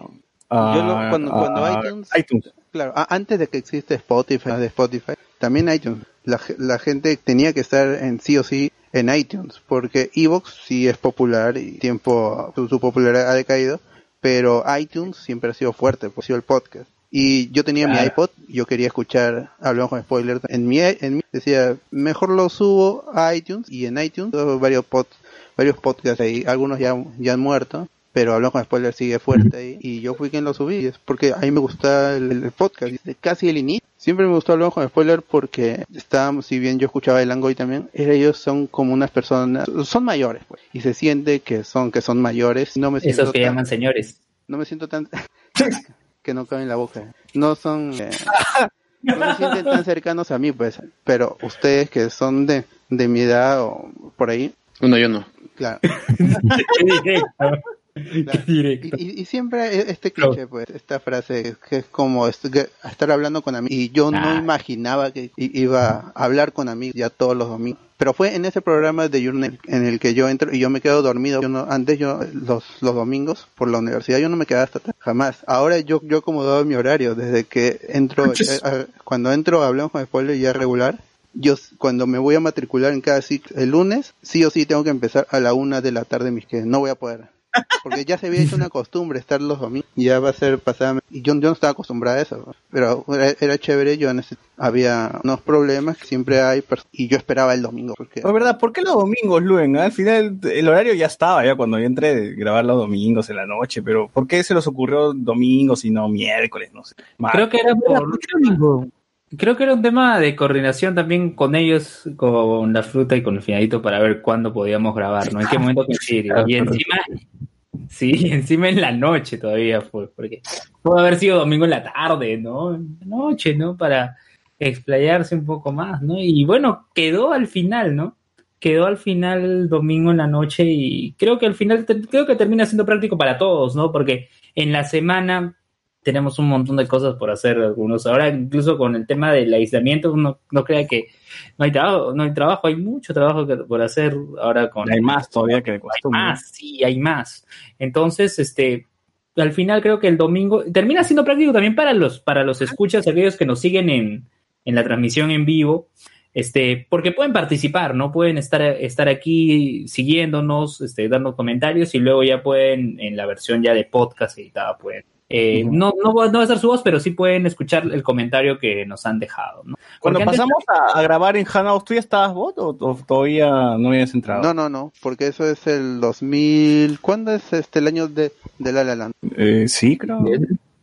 a- Yo lo- cuando, a- cuando a iTunes, iTunes. claro, antes de que existe Spotify, de Spotify, también iTunes, la, la gente tenía que estar en sí o sí en iTunes, porque Evox sí es popular y tiempo su, su popularidad ha decaído, pero iTunes siempre ha sido fuerte, pues ha sido el podcast. Y yo tenía mi iPod, yo quería escuchar, hablamos con spoilers, en mi, en mi decía, mejor lo subo a iTunes y en iTunes varios pod, varios podcasts ahí, algunos ya, ya han muerto, pero hablamos con spoilers sigue fuerte ahí y yo fui quien lo subí, es porque a mí me gusta el, el podcast, desde casi el inicio. Siempre me gustó hablar con spoiler porque estábamos, si bien yo escuchaba el Langoy también, ellos son como unas personas, son mayores pues, y se siente que son, que son mayores, no me siento Esos que tan- llaman señores. no me siento tan que no cabe en la boca no son eh, no se sienten tan cercanos a mí pues pero ustedes que son de, de mi edad o por ahí No, yo no. claro. Claro. Qué directo. y, siempre e- este cliché pues esta frase que es como estar hablando con amigos y yo no Ah. imaginaba que iba a hablar con amigos ya todos los domingos pero fue en ese programa de Journal en el que yo entro y yo me quedo dormido Yo no- antes yo los, los domingos por la universidad yo no me quedaba hasta tarde, jamás ahora yo yo acomodado mi horario desde que entro eh, cuando entro hablamos con spoiler ya regular yo cuando me voy a matricular en cada ciclo el lunes sí o sí tengo que empezar a la una de la tarde mis que no voy a poder porque ya se había hecho una costumbre estar los domingos ya va a ser pasada y yo, yo no estaba acostumbrada a eso pero era, era chévere yo en ese- había unos problemas que siempre hay y yo esperaba el domingo porque Es verdad, ¿por qué los domingos, Luen? Al final el horario ya estaba, ya cuando yo entré de grabar los domingos en la noche, pero ¿por qué se les ocurrió domingos y no miércoles? No sé. Creo que era por. Creo que era un tema de coordinación también con ellos, con la fruta y con el finalito para ver cuándo podíamos grabar, ¿no? En qué momento coincidir. Y encima, sí, encima en la noche todavía fue, porque pudo haber sido domingo en la tarde, ¿no? En la noche, ¿no? Para explayarse un poco más, ¿no? Y bueno, quedó al final, ¿no? Quedó al final domingo en la noche y creo que al final, creo que termina siendo práctico para todos, ¿no? Porque en la semana tenemos un montón de cosas por hacer algunos. Ahora incluso con el tema del aislamiento, uno no crea que no hay trabajo, no hay trabajo, hay mucho trabajo que- por hacer ahora con Hay más todavía que de hay costumbre. más, sí, hay más. Entonces, este, al final creo que el domingo termina siendo práctico también para los, para los escuchas, aquellos que nos siguen en, en la transmisión en vivo, este, porque pueden participar, ¿no? Pueden estar, estar aquí siguiéndonos, este, dando comentarios y luego ya pueden, en la versión ya de podcast editada, pueden Eh, no, no, va- no va a ser su voz, pero sí pueden escuchar el comentario que nos han dejado. ¿no? Cuando antes- pasamos a, a grabar en Hangouts, ¿tú ya estabas bot o, o todavía no habías entrado? No, no, no, porque eso es el 2000. ¿Cuándo es este el año de, de La La Land? Eh, sí, creo.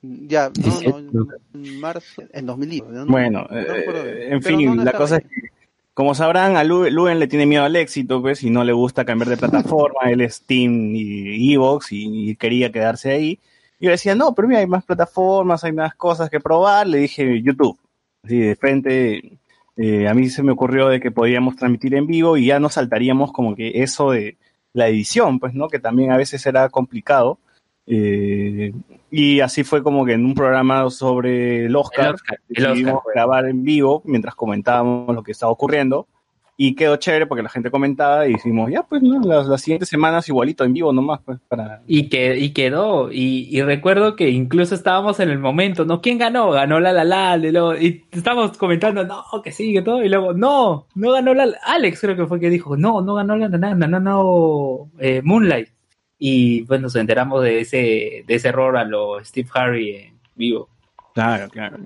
Ya, no, no, en marzo, en 2010. ¿no? Bueno, No eh, en fin, no, no la cosa ahí. es que, como sabrán, a Lu- Luen le tiene miedo al éxito, pues, y no le gusta cambiar de plataforma, él es Steam y Evox y, y quería quedarse ahí. Y yo le decía, no, pero mira, hay más plataformas, hay más cosas que probar. Le dije, YouTube. Así de frente, eh, a mí se me ocurrió de que podíamos transmitir en vivo y ya no saltaríamos como que eso de la edición, pues, ¿no? Que también a veces era complicado. Eh, y así fue como que en un programa sobre el Oscar, El Oscar, el decidimos Oscar, pues. grabar en vivo mientras comentábamos lo que estaba ocurriendo. Y quedó chévere porque la gente comentaba y dijimos, ya, pues, ¿no? las, siguientes semanas igualito en vivo nomás, pues, para... Y, que, y quedó. Y, recuerdo que incluso estábamos en el momento, ¿no? ¿Quién ganó? Ganó la la la. Y, luego, y estábamos comentando, no, que sí, que todo. Y luego, no, no ganó la Alex, creo que fue que dijo, no, no ganó la la no, no, eh, Moonlight. Y pues nos enteramos de ese, de ese error a lo Steve Harry en vivo. Claro, claro.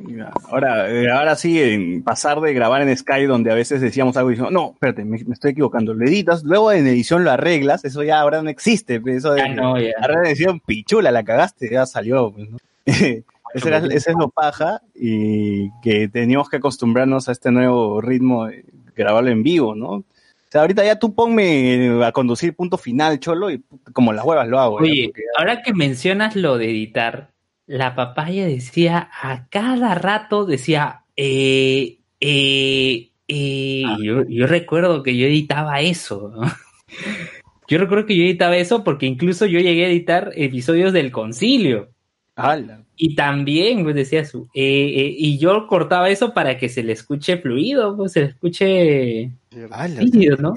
Ahora, eh, ahora sí, en pasar de grabar en Sky, donde a veces decíamos algo y decíamos, no, espérate, me, me estoy equivocando. Lo editas, luego en edición lo arreglas, eso ya ahora no existe. Eso de, Ya no, ya. Ahora en edición, pichula, la cagaste, ya salió. pues, ¿no? Ese era- ese es lo paja y que teníamos que acostumbrarnos a este nuevo ritmo de grabarlo en vivo, ¿no? O sea, ahorita ya tú ponme a conducir punto final, cholo, y como las huevas lo hago. ya, Oye, porque- ahora que mencionas lo de editar, la papaya decía a cada rato, decía, eh, eh, eh, Ah. yo, yo recuerdo que yo editaba eso. ¿no? Yo recuerdo que yo editaba eso porque incluso yo llegué a editar episodios del concilio. ¡Hala! Y también, pues decía su, eh, eh, y yo cortaba eso para que se le escuche fluido, pues se le escuche nítido, ¿no?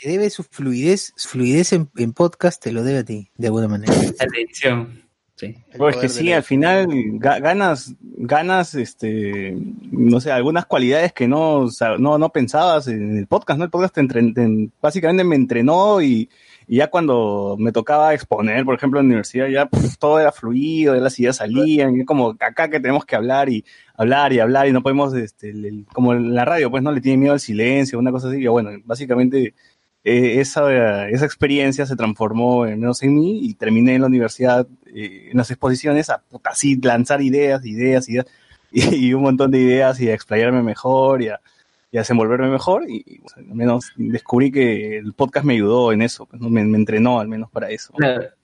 Te debe su fluidez, su fluidez en, en podcast, te lo debe a ti, de alguna manera. La edición. Sí. Pues que sí, al final ga- ganas, ganas, este, no sé, algunas cualidades que no, o sea, no, no pensabas en el podcast, ¿no? El podcast te entren- te- básicamente me entrenó y, y ya cuando me tocaba exponer, por ejemplo, en la universidad, ya pf, todo era fluido, ya las ideas salían, y es como acá que tenemos que hablar y hablar y hablar y no podemos, este, el- el- como en la radio, pues no le tiene miedo al silencio, una cosa así, y bueno, básicamente eh, esa, esa experiencia se transformó en menos en mí y terminé en la universidad, eh, en las exposiciones, a puta, así lanzar ideas, ideas, ideas, y, un montón de ideas y a explayarme mejor y a, y a desenvolverme mejor. Y, y, pues, al menos descubrí que el podcast me ayudó en eso, pues, ¿no? me, me entrenó al menos para eso.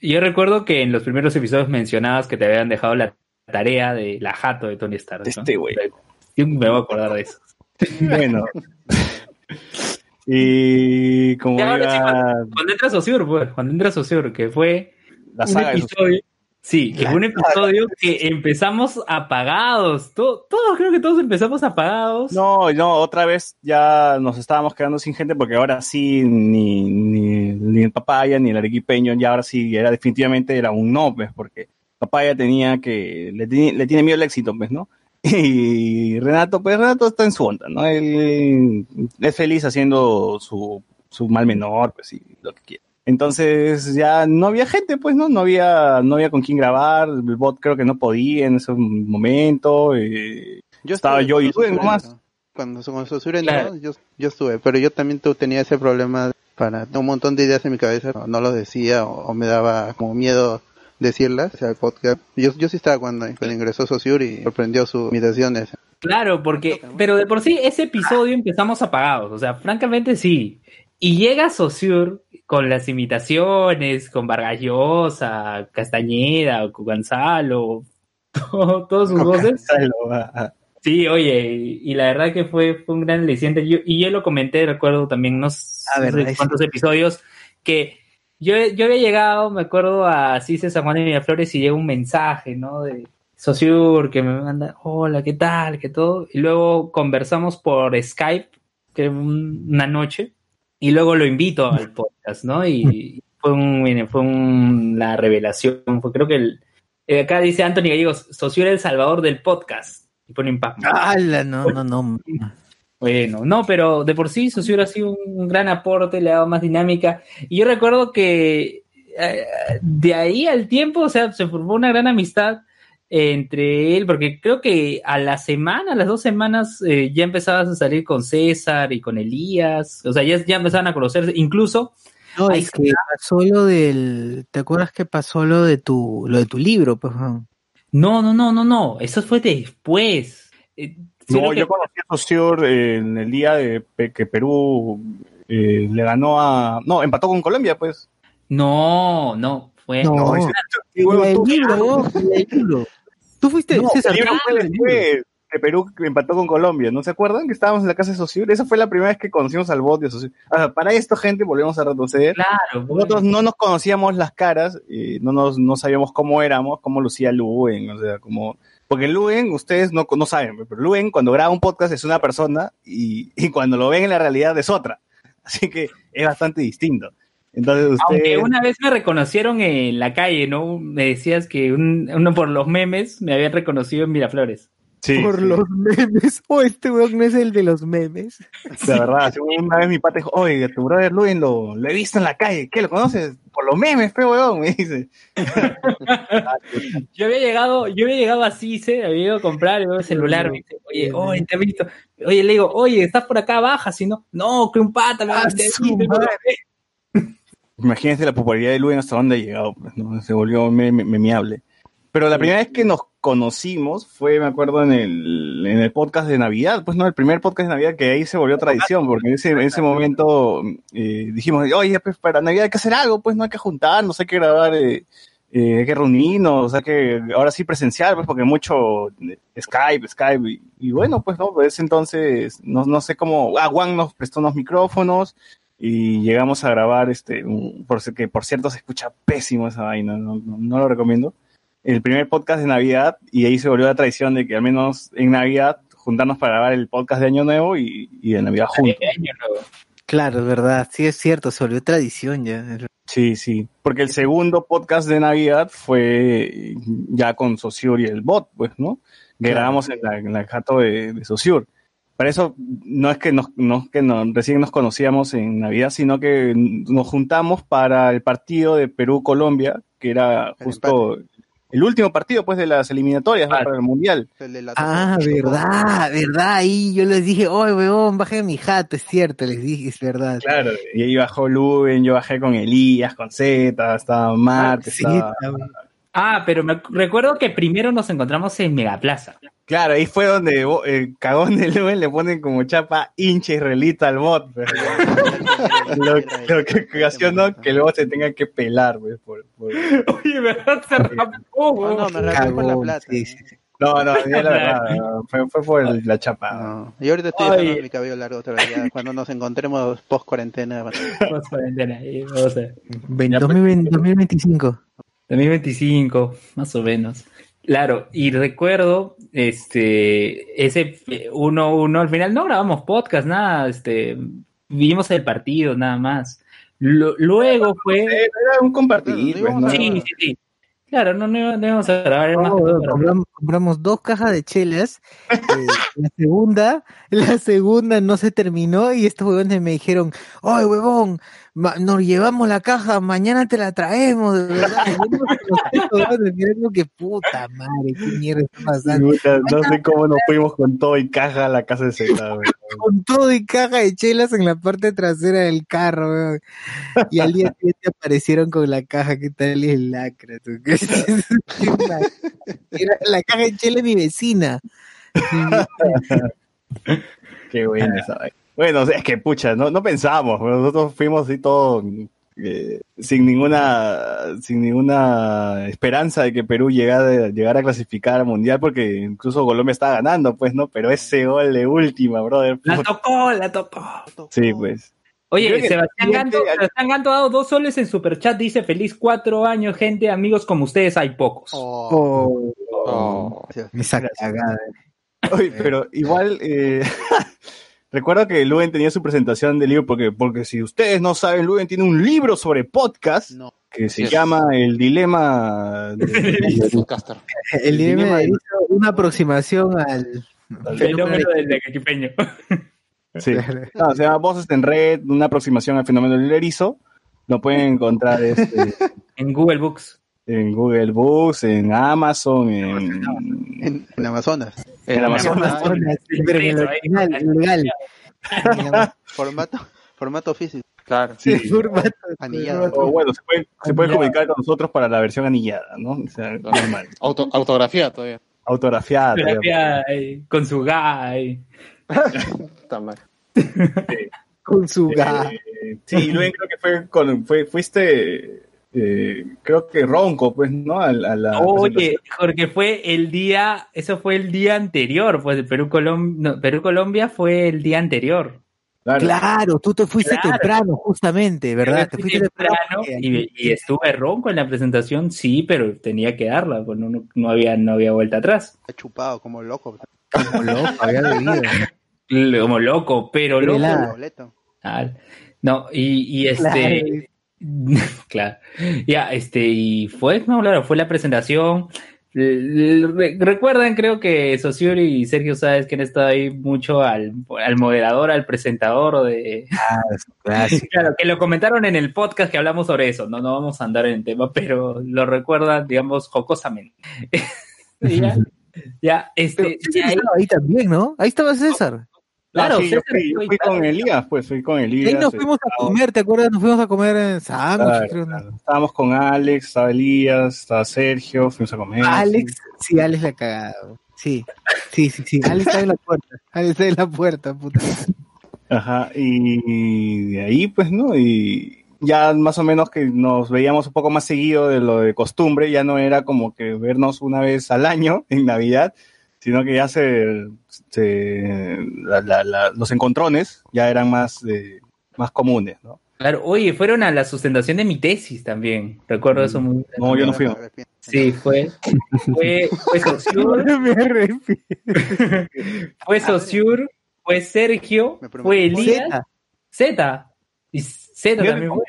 Yo recuerdo que en los primeros episodios mencionabas que te habían dejado la tarea de la jato de Tony Stark. ¿no? Este güey. Yo me voy a acordar de eso. Bueno. y como Y ahora sí, iba- cuando, cuando entras a Osur, pues, cuando entras a Osur, que fue La un saga de episodio, sí, que fue un episodio que empezamos apagados. To- Todos, creo que todos empezamos apagados. No, no, otra vez ya nos estábamos quedando sin gente porque ahora sí ni, ni, ni el papaya ni el arequipeño ya ahora sí era definitivamente era un no, pues, porque papaya tenía que, le, tiene- le tiene miedo al éxito, pues, ¿no? Y Renato, pues Renato está en su onda, ¿no? Él es feliz haciendo su, su mal menor, pues, y lo que quiere. Entonces ya no había gente, pues, ¿no? No había, no había con quién grabar, el bot creo que no podía en ese momento, eh, Yo estaba yo y tú nomás. Cuando, entró, Claro. yo, yo estuve, pero yo también tenía ese problema para un montón de ideas en mi cabeza, no, no lo decía o, o me daba como miedo decirlas, o sea, el podcast. Yo, yo sí estaba cuando, cuando ingresó Sosur y sorprendió sus imitaciones. Claro, porque, pero de por sí ese episodio empezamos apagados, o sea, francamente sí. Y llega Saussure con las imitaciones, con Vargas Llosa, Castañeda, Gonzalo, todo- todos sus voces. Sí, oye, y, y la verdad que fue, fue un gran aliciente. Yo, y yo lo comenté, recuerdo también unos Ah, no sé cuántos episodios, que yo, yo había llegado, me acuerdo, a CICE San Juan de Miraflores y llega un mensaje, ¿no? De Sociur que me manda, hola, ¿qué tal? ¿Qué todo? Y luego conversamos por Skype, que un- una noche, y luego lo invito al podcast, ¿no? Y fue un, fue un- la revelación, fue creo que el, eh, acá dice Anthony Gallegos, Sociur el salvador del podcast. Y pone impacto. ¡Hala! No, no, no. Bueno, no, pero de por sí Sociur ha sido un gran aporte, le ha dado más dinámica. Y yo recuerdo que eh, de ahí al tiempo, o sea, se formó una gran amistad entre él, porque creo que a la semana, a las dos semanas, eh, ya empezabas a salir con César y con Elías, o sea, ya, ya empezaban a conocerse, incluso No, es que pasó lo del, ¿te acuerdas que pasó lo de tu, lo de tu libro, pues? No, no, no, no, no, eso fue después. Eh, No, que- yo conocí a Saussure en el día de que Perú eh, le ganó a... No, empató con Colombia, pues. No, no, fue. No, ese- del tú. libro. Tú fuiste, No, César, el libro tú fue fuiste el libro. después que Perú empató con Colombia. ¿No se acuerdan que estábamos en la casa de Saussure? Esa fue la primera vez que conocimos al bot de Saussure. Ah, para esto, gente, volvemos a retroceder. Claro. Nosotros no nos conocíamos las caras, eh, no, nos, no sabíamos cómo éramos, cómo lucía Luen, o sea, como... Porque Luen, ustedes no, no saben, pero Luen cuando graba un podcast es una persona y, y cuando lo ven en la realidad es otra. Así que es bastante distinto. Entonces Aunque una vez me reconocieron en la calle, ¿no? Me decías que un- uno por los memes me habían reconocido en Miraflores. Sí, Por sí. los memes. Oh, este weón no es el de los memes. De verdad, sí, una vez mi pata dijo, oye, tu brother Luen lo, lo he visto en la calle, ¿qué lo conoces? Por los memes, feo weón, me dice. Yo había llegado, yo había llegado así, se había ido a comprar el celular, me dice, oye, oye, te he visto. Oye, le digo, oye, estás por acá, baja, si no, no, que un pata, Ah, te-. Imagínense la popularidad de Luen hasta dónde ha llegado, pues, ¿no? Se volvió me- me- memeable. Pero la primera vez que nos conocimos fue, me acuerdo, en el, en el podcast de Navidad, pues no, el primer podcast de Navidad que ahí se volvió tradición, porque en ese, en ese momento eh, dijimos, oye, pues para Navidad hay que hacer algo, pues no hay que juntarnos, hay que grabar, eh, eh, hay que reunirnos, hay que, ahora sí presencial, pues porque mucho eh, Skype, Skype, y, y bueno, pues no, pues entonces, no, no sé cómo, ah, Juan nos prestó unos micrófonos, y llegamos a grabar este un- por que por cierto se escucha pésimo esa vaina no, no, no lo recomiendo el primer podcast de Navidad y ahí se volvió la tradición de que al menos en Navidad juntarnos para grabar el podcast de Año Nuevo y, y de Navidad juntos Claro, es verdad. Sí, es cierto. Se volvió tradición ya. sí sí porque el segundo podcast de Navidad fue ya con Sociur y el bot pues no que grabamos en la, en la jato de, de Sociur para eso no es que nos, no que nos- recién nos conocíamos en Navidad, sino que nos juntamos para el partido de Perú-Colombia, que era justo el último partido pues de las eliminatorias ¿no? para el Mundial. Ah, verdad, verdad. Ahí yo les dije, oye, weón, bajé mi jato. Es cierto, les dije, es verdad. Claro, y ahí bajó Luben, yo bajé con Elías, con Z, estaba Mark, Sí, estaba... Ah, pero me recuerdo que primero nos encontramos en Megaplaza. Claro, ahí fue donde el cagón de Luben le ponen como chapa hincha israelita al bot. lo, lo que ocasionó que luego se tenga que pelar, pues, por, por- Oye, ¿verdad? Se rapó, No, no, me rapé por la plata. No, no, ya la verdad, no, fue, fue por el- la chapa. Y ahorita estoy dejando mi cabello largo otra vez, ya, cuando nos encontremos post cuarentena. Post cuarentena, ahí, vamos a ver. Ven- 2020 2025. 2025, más o menos. Claro, y recuerdo, este, ese 1-1, al final no grabamos podcast, nada, este, vimos el partido, nada más. Luego fue... Era un compartir, pues, ¿no? Sí, sí, sí. Claro, no, no, no íbamos a grabar más compramos, compramos dos cajas de chelas. eh, la segunda, la segunda no se terminó y estos huevones me dijeron, oye huevón, nos llevamos la caja, mañana te la traemos, de verdad. Que puta madre, qué mierda está pasando. Puta, no sé cómo nos fuimos con todo y caja a la casa de Z, güey. Con todo y caja de chelas en la parte trasera del carro, weón. Y al día siguiente aparecieron con la caja, ¿qué tal es lacra? tú? Era la caja de chela de mi vecina. Qué bueno esa vaina. Bueno, es que pucha, no, no pensamos, nosotros fuimos así todo eh, sin ninguna sin ninguna esperanza de que Perú llegara, llegara a clasificar al mundial porque incluso Colombia estaba ganando, pues, ¿no? Pero ese gol de última, brother. La tocó, la tocó. Sí, pues. Oye, Sebastián Ganto, Sebastián Ganto ha dado dos soles en Superchat, dice feliz cuatro años, gente, amigos como ustedes hay pocos. Oh, esa cagada. Oye, pero igual, eh, recuerdo que Luen tenía su presentación de libro, porque, porque si ustedes no saben, Luen tiene un libro sobre podcast que se Yes. llama El Dilema de, Podcaster. El dilema de una aproximación al Fenómeno del arequipeño. Sí. No, se llama Voces en Red, una aproximación al fenómeno del erizo. Lo pueden encontrar este, En Google Books. en Google Books, en Amazon, en, En, en Amazonas. En Amazonas. Pero en el original, legal. Formato, formato físico. Claro. Sí. Formato- Anillado. O bueno, se puede, se comunicar con nosotros para la versión anillada, ¿no? O sea, normal. Auto, autografía todavía. Autografiada. todavía. Terapia, eh, con su gay. Está mal. Con su gato. Eh, sí, Luen creo que fue con, fue, fuiste, eh, creo que ronco, pues, ¿no? A, la- a la Oye, porque fue el día, eso fue el día anterior, pues de Perú Colombia, Perú Colombia fue el día anterior. Claro. Claro, tú te fuiste Claro. temprano, justamente, ¿verdad? Te fui fuiste temprano temprano. y, y estuve ronco en la presentación, sí, pero tenía que darla, pues no, no, no había, no había vuelta atrás. Está chupado como loco. Como loco, había bebido. Como loco, pero loco. Boleto. Ah, No, y, y este, claro, ya, este, y fue, no, claro, fue la presentación. Re- Recuerdan, creo que Sosur y Sergio Sáez que han estado ahí mucho al, al moderador, al presentador de... Clásico. Claro, que lo comentaron en el podcast que hablamos sobre eso, no, no vamos a andar en el tema, pero lo recuerdan, digamos, jocosamente. Ya, ya, este, ahí- estaba ahí también, ¿no? Ahí estaba César. Claro, sí, yo fui, yo fui con Elías, pues, fui con Elías. Ahí nos fuimos a comer, ¿te acuerdas? Nos fuimos a comer en sándwich, Claro, claro. Estábamos con Alex, estaba Elías, estaba Sergio, fuimos a comer. Alex, sí, Alex la cagado. Sí, sí, sí, sí. Alex está en la puerta. Alex está en la puerta, puta. Ajá, y de ahí, pues, ¿no? Y ya más o menos que nos veíamos un poco más seguido de lo de costumbre, ya no era como que vernos una vez al año en Navidad, sino que ya se, se- la- la- la- los encontrones ya eran más, eh, más comunes, ¿no? Claro, oye, fueron a la sustentación de mi tesis también, recuerdo eso muy bien. No, yo no fui. Sí, fue, fue, fue Sociur, fue Sociur, fue Sergio, fue Elías. Z, y Z también fue.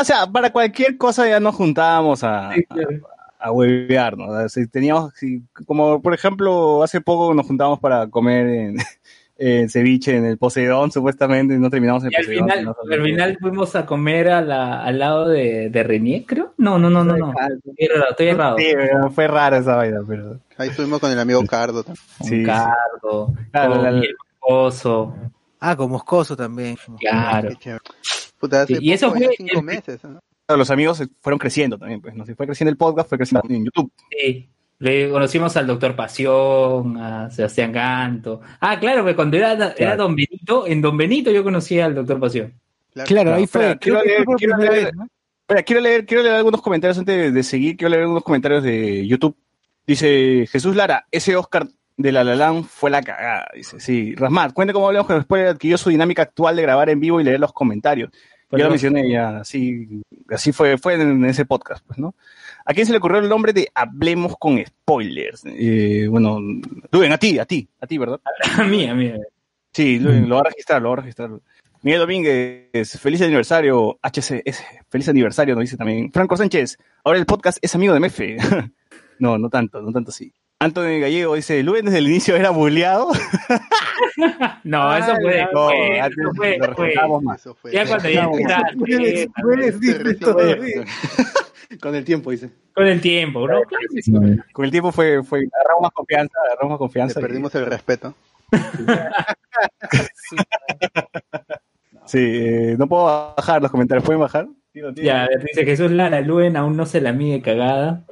O sea, para cualquier cosa ya nos juntábamos a, Sí, claro. a huevear, ¿no? O sea, si teníamos, si- como por ejemplo, hace poco nos juntamos para comer en, en ceviche en el Poseidón, supuestamente, y no terminamos en el Poseidón. final, sino- al final fuimos a comer a la, al lado de, de Renier, creo. No, no, no, no, no. Estoy errado, estoy errado. Sí, fue rara esa vaina, pero Ahí estuvimos con el amigo Cardo. también. Sí. Cardo, Claro, con la- Pozo, Ah, con Moscoso también. claro. Qué chévere. Puta, hace Y eso fue cinco el- meses. ¿no? Los amigos se fueron creciendo también, pues, ¿no? Si fue creciendo el podcast, fue creciendo en YouTube. Sí. Le conocimos al doctor Pasión, a Sebastián Ganto. Ah, claro, que cuando era, era Claro. Don Benito, en Don Benito yo conocí al doctor Pasión. Claro, ahí fue. Espera, quiero leer- quiero leer- vez, ¿no? Espera, quiero leer, quiero leer algunos comentarios antes de, de seguir, quiero leer algunos comentarios de YouTube. Dice Jesús Lara, ese Oscar de la Lalán fue la cagada. Dice, sí. Rasmat, cuenta cómo hablamos que después adquirió su dinámica actual de grabar en vivo y leer los comentarios. Ya lo mencioné ya, así, así fue, fue en ese podcast, pues, ¿no? ¿A quién se le ocurrió el nombre de Hablemos con Spoilers? Eh, bueno, Luen, a ti, a ti, a ti, ¿verdad? A mí, a mí. Sí, lo, lo va a registrar, lo va a registrar. Miguel Domínguez, feliz aniversario, HCS, feliz aniversario, nos dice también. Franco Sánchez, ahora el podcast es amigo de Mefe. no, no tanto, no tanto así. Antonio Gallego dice, Luen desde el inicio era bulleado. No, eso fue No, después, eso fue lo más. Eso fue. Ya cuando ya. Con el tiempo, dice. con el tiempo, ¿no? Con el tiempo fue, fue agarramos más confianza, agarramos más Le confianza. y- perdimos el respeto. Sí, eh, no puedo bajar los comentarios, ¿pueden bajar? Ya, dice Jesús Lara, Luen aún no se la mide cagada.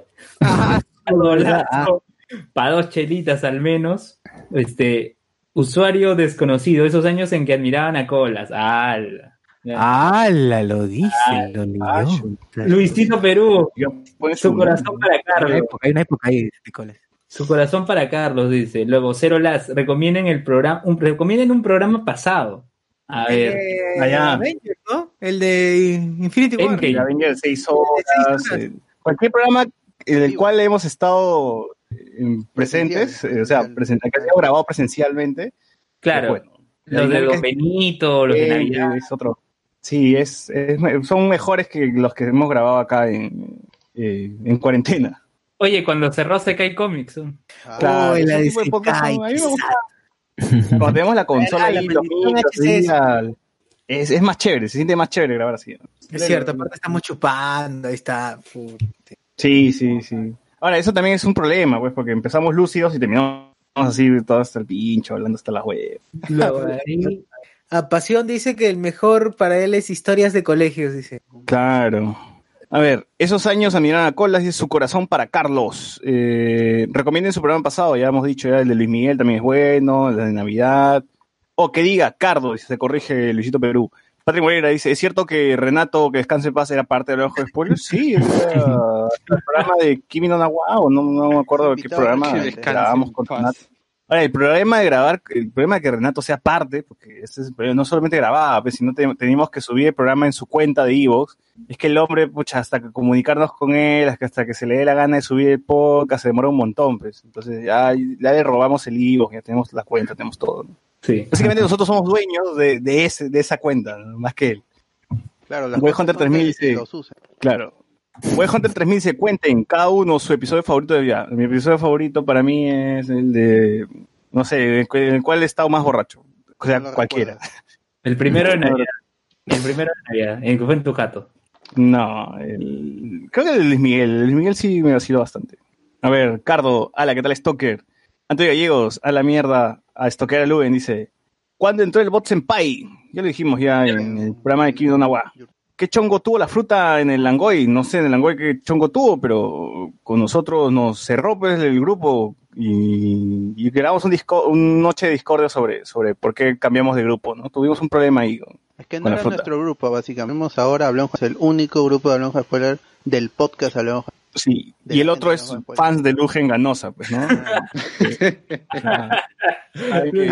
Para dos chelitas al menos. Este, usuario desconocido, esos años en que admiraban a Colas. ¡Ala! ¡Hala! Lo dice, lo Luisito Perú, pone su corazón para Hay una Carlos. época, hay una época ahí, Nicolás. Su corazón para Carlos, dice. Luego, Cero Las, recomienden el programa, un, recomienden un programa pasado. A ver, Eh, allá. Avengers, ¿no? El de Infinity War. El Avengers seis horas, eh, cualquier programa en el cual hemos estado eh, presentes, eh, o sea, presenta- que ha sido grabado presencialmente. claro, bueno, los de Don Benito, los de eh, Navidad. es otro. Sí, es, es- son mejores que los que hemos grabado acá en, eh, en cuarentena. Oye, cuando cerró Sekai Comics. ¿no? Ah, Claro, la de Sekai. Cuando tenemos la consola Ah, la ahí, los es, es más chévere, se siente más chévere grabar así. ¿no? Es cierto, aparte estamos chupando, ahí está. Sí, sí, sí. Ahora, eso también es un problema, pues, porque empezamos lúcidos y terminamos así, todo hasta el pincho, hablando hasta la web. A Pasión dice que el mejor para él es historias de colegios, dice. Claro. A ver, esos años a mirar a colas y su corazón para Carlos. Eh, recomienden su programa pasado, ya hemos dicho, ya el de Luis Miguel también es bueno, el de Navidad. O que diga Cardo, dice, se corrige Luisito Perú. Patrick Moreira dice, ¿es cierto que Renato, que descanse en paz, era parte del ojo de spoilers? Sí, era el programa de Kimi no Nawa, o no, no me acuerdo de qué programa descanse grabamos con Renato. Ahora, el problema de grabar, el problema de que Renato sea parte, porque ese es no solamente grababa, pues, sino te- teníamos que subir el programa en su cuenta de Evox, es que el hombre, pucha, hasta que comunicarnos con él, hasta que- hasta que se le dé la gana de subir el podcast, se demora un montón, pues. Entonces ya, ya le robamos el Evox, ya tenemos la cuenta, tenemos todo. ¿no? Sí. Básicamente nosotros somos dueños de, de, ese, de esa cuenta, ¿no? más que él. Claro, cosas Hunter son 3000 que dice, claro. Web Hunter 3000 se cuenten cada uno su episodio favorito de vida. Mi episodio favorito para mí es el de, no sé, en el cual he estado más borracho. O sea, No cualquiera. El primero de Navidad. El primero de Navidad, en que fue en tu jato. No, el- creo que el de Luis Miguel. El Luis Miguel sí me vaciló bastante. A ver, Cardo, ala, ¿qué tal Stoker? Antonio Gallegos, a la mierda, a Stoker a Luben, dice, ¿cuándo entró el bot Senpai? Ya lo dijimos ya en el programa de Kimi no Nawa. ¿Qué chongo tuvo la fruta en el Langoy? No sé en el Langoy qué chongo tuvo, pero con nosotros nos cerró pues el grupo y, y grabamos un disco, una noche de discordia sobre, sobre por qué cambiamos de grupo, ¿no? Tuvimos un problema ahí. con- Es que no era fruta. nuestro grupo, básicamente. Ahora Hablamos, es el único grupo de Hablamos Spoiler del podcast Hablamos. Sí, y el otro es fans de Lugen Ganosa, pues, ¿no? Que-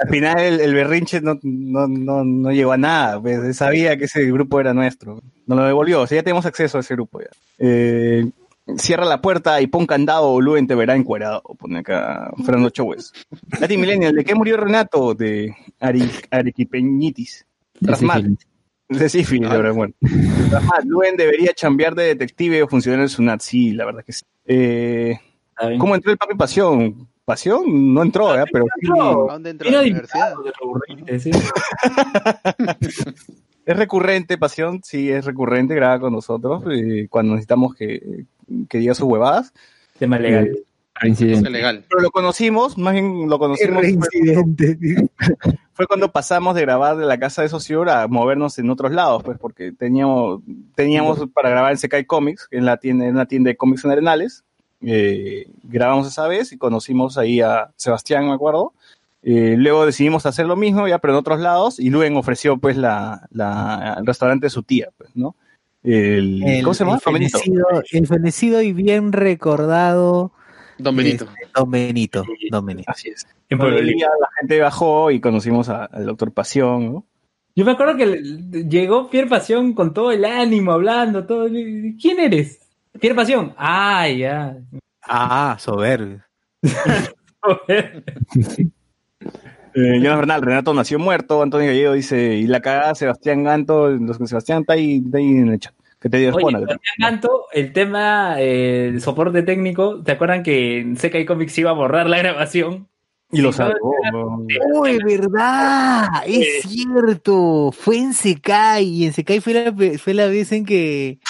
al final el, el berrinche no, no, no, no llegó a nada, pues, sabía que ese grupo era nuestro, nos lo devolvió, o sea, ya tenemos acceso a ese grupo ya. Eh, cierra la puerta y pon candado o Luen te verá encuerado, pone acá Fernando Chowes. Lati Millennial, ¿de qué murió Renato? De Ari, Arequipeñitis. Rasmat. De sífilis, de verdad, bueno. Rasmat, Luen debería chambear de detective o funcionar en Sunat, sí, la verdad que sí. Eh, ¿Cómo entró el Papi Pasión? Pasión no entró, ¿eh? pero sí, ¿A dónde entró? ¿A la universidad? es recurrente, Pasión, sí, es recurrente, graba con nosotros eh, cuando necesitamos que, que diga sus huevadas. Tema legal. Eh, Reincidente. legal. pero lo conocimos, más bien lo conocimos. Reincidente. Fue cuando pasamos de grabar de la casa de Socior a movernos en otros lados, pues, porque teníamos, teníamos para grabar en Sekai Comics, en la tienda, en una tienda de cómics en Arenales. Eh, grabamos esa vez y conocimos ahí a Sebastián, me acuerdo. Eh, luego decidimos hacer lo mismo, ya, pero en otros lados, y Luen ofreció, pues, la, la, el restaurante de su tía, pues, ¿no? El, El, ¿Cómo se llama? el Benito. fenecido, el fenecido y bien recordado Don Benito. Don Benito. Don Benito. Así es. En Pueblo la gente bajó y conocimos a- al doctor Pasión, ¿no? Yo me acuerdo que le- llegó Pierre Pasión con todo el ánimo, hablando, todo. ¿Quién eres? Pierre Pasión. Ah, ya. Ah, soberbio. Eh, Jonas Bernal, Renato nació muerto, Antonio Gallego dice, y la cagada Sebastián Ganto, los que Sebastián está ahí, está ahí en el chat, que te dio Oye, Sebastián Ganto, el tema, eh, el soporte técnico, ¿te acuerdan que en Sekai Comics iba a borrar la grabación? y lo Sí, salvó. Uy, verdad, es cierto. Fue en Sekai y en Sekai fue la, fue la vez en que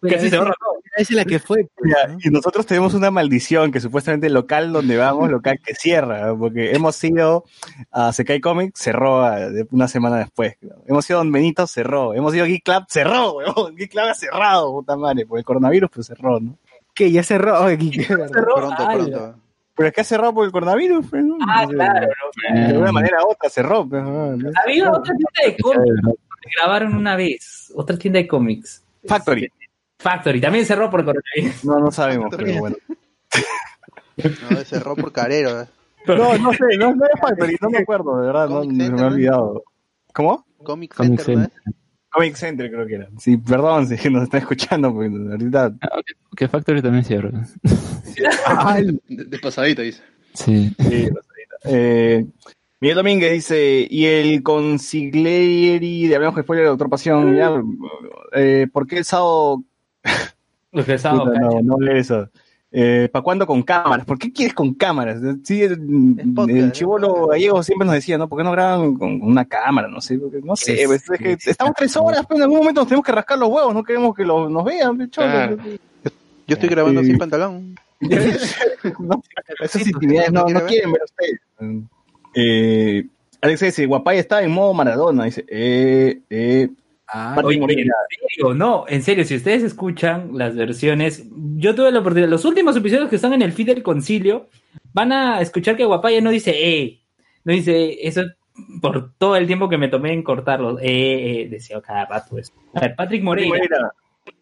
Casi se borra en- la que fue. pues, Ya, ¿no? y nosotros tenemos una maldición que supuestamente el local donde vamos, local que cierra, porque hemos ido a Sekai Comics, cerró a- de- una semana después. Hemos ido a Don Benito, cerró. Hemos ido a Geek Club, cerró, weón. Geek Club ha cerrado, puta madre, por el coronavirus, pues cerró, ¿no? Que ya cerró. Oye, qué- Cerró, Pronto, pronto. Pero es que ha cerrado por el coronavirus, pues, ¿no? Ah, claro. De alguna manera u otra cerró, pues, ¿no? Había otra tienda de cómics que grabaron una vez. Otra tienda de cómics. Factory. Factory. También cerró por coronavirus. No, no sabemos, pero bueno. No, cerró por carero. eh. No, no sé, no, no es Factory, no me acuerdo, de verdad, no, me Center, ha ¿no? olvidado. ¿Cómo? Comic Comic Center, ¿no es? Comic Center creo que era. Sí, perdón si nos está escuchando, porque ahorita... Ah, Que Factory también cierra. De, de pasadita, dice. Sí. Sí, sé. eh, Miguel Domínguez dice, y el consiglieri de Hablamos de Spoiler, Doctor Pasión, ya, eh, ¿por qué el sábado... Los que no, no lee eso. Eh, ¿Para cuándo con cámaras? ¿Por qué quieres con cámaras? Sí, el, el chivolo gallego siempre nos decía, ¿no? ¿Por qué no graban con con una cámara? No sé, porque, no sé, Es- pues, es que es- estamos tres horas, pero en algún momento nos tenemos que rascar los huevos, no queremos que los, nos vean, cholo. Claro. Yo estoy grabando Eh, sin pantalón. no, esas intimidades no, no quieren ver ustedes. Eh, Alex dice, Guapay está en modo Maradona. Dice, eh, eh. Patrick Oye, Moreira. en serio, no, en serio, si ustedes escuchan las versiones, yo tuve la oportunidad, los últimos episodios que están en el feed del concilio, van a escuchar que Guapaya no dice eh, no dice eso por todo el tiempo que me tomé en cortarlos, eh, eh, decía cada rato eso. A ver, Patrick Moreira. Moreira.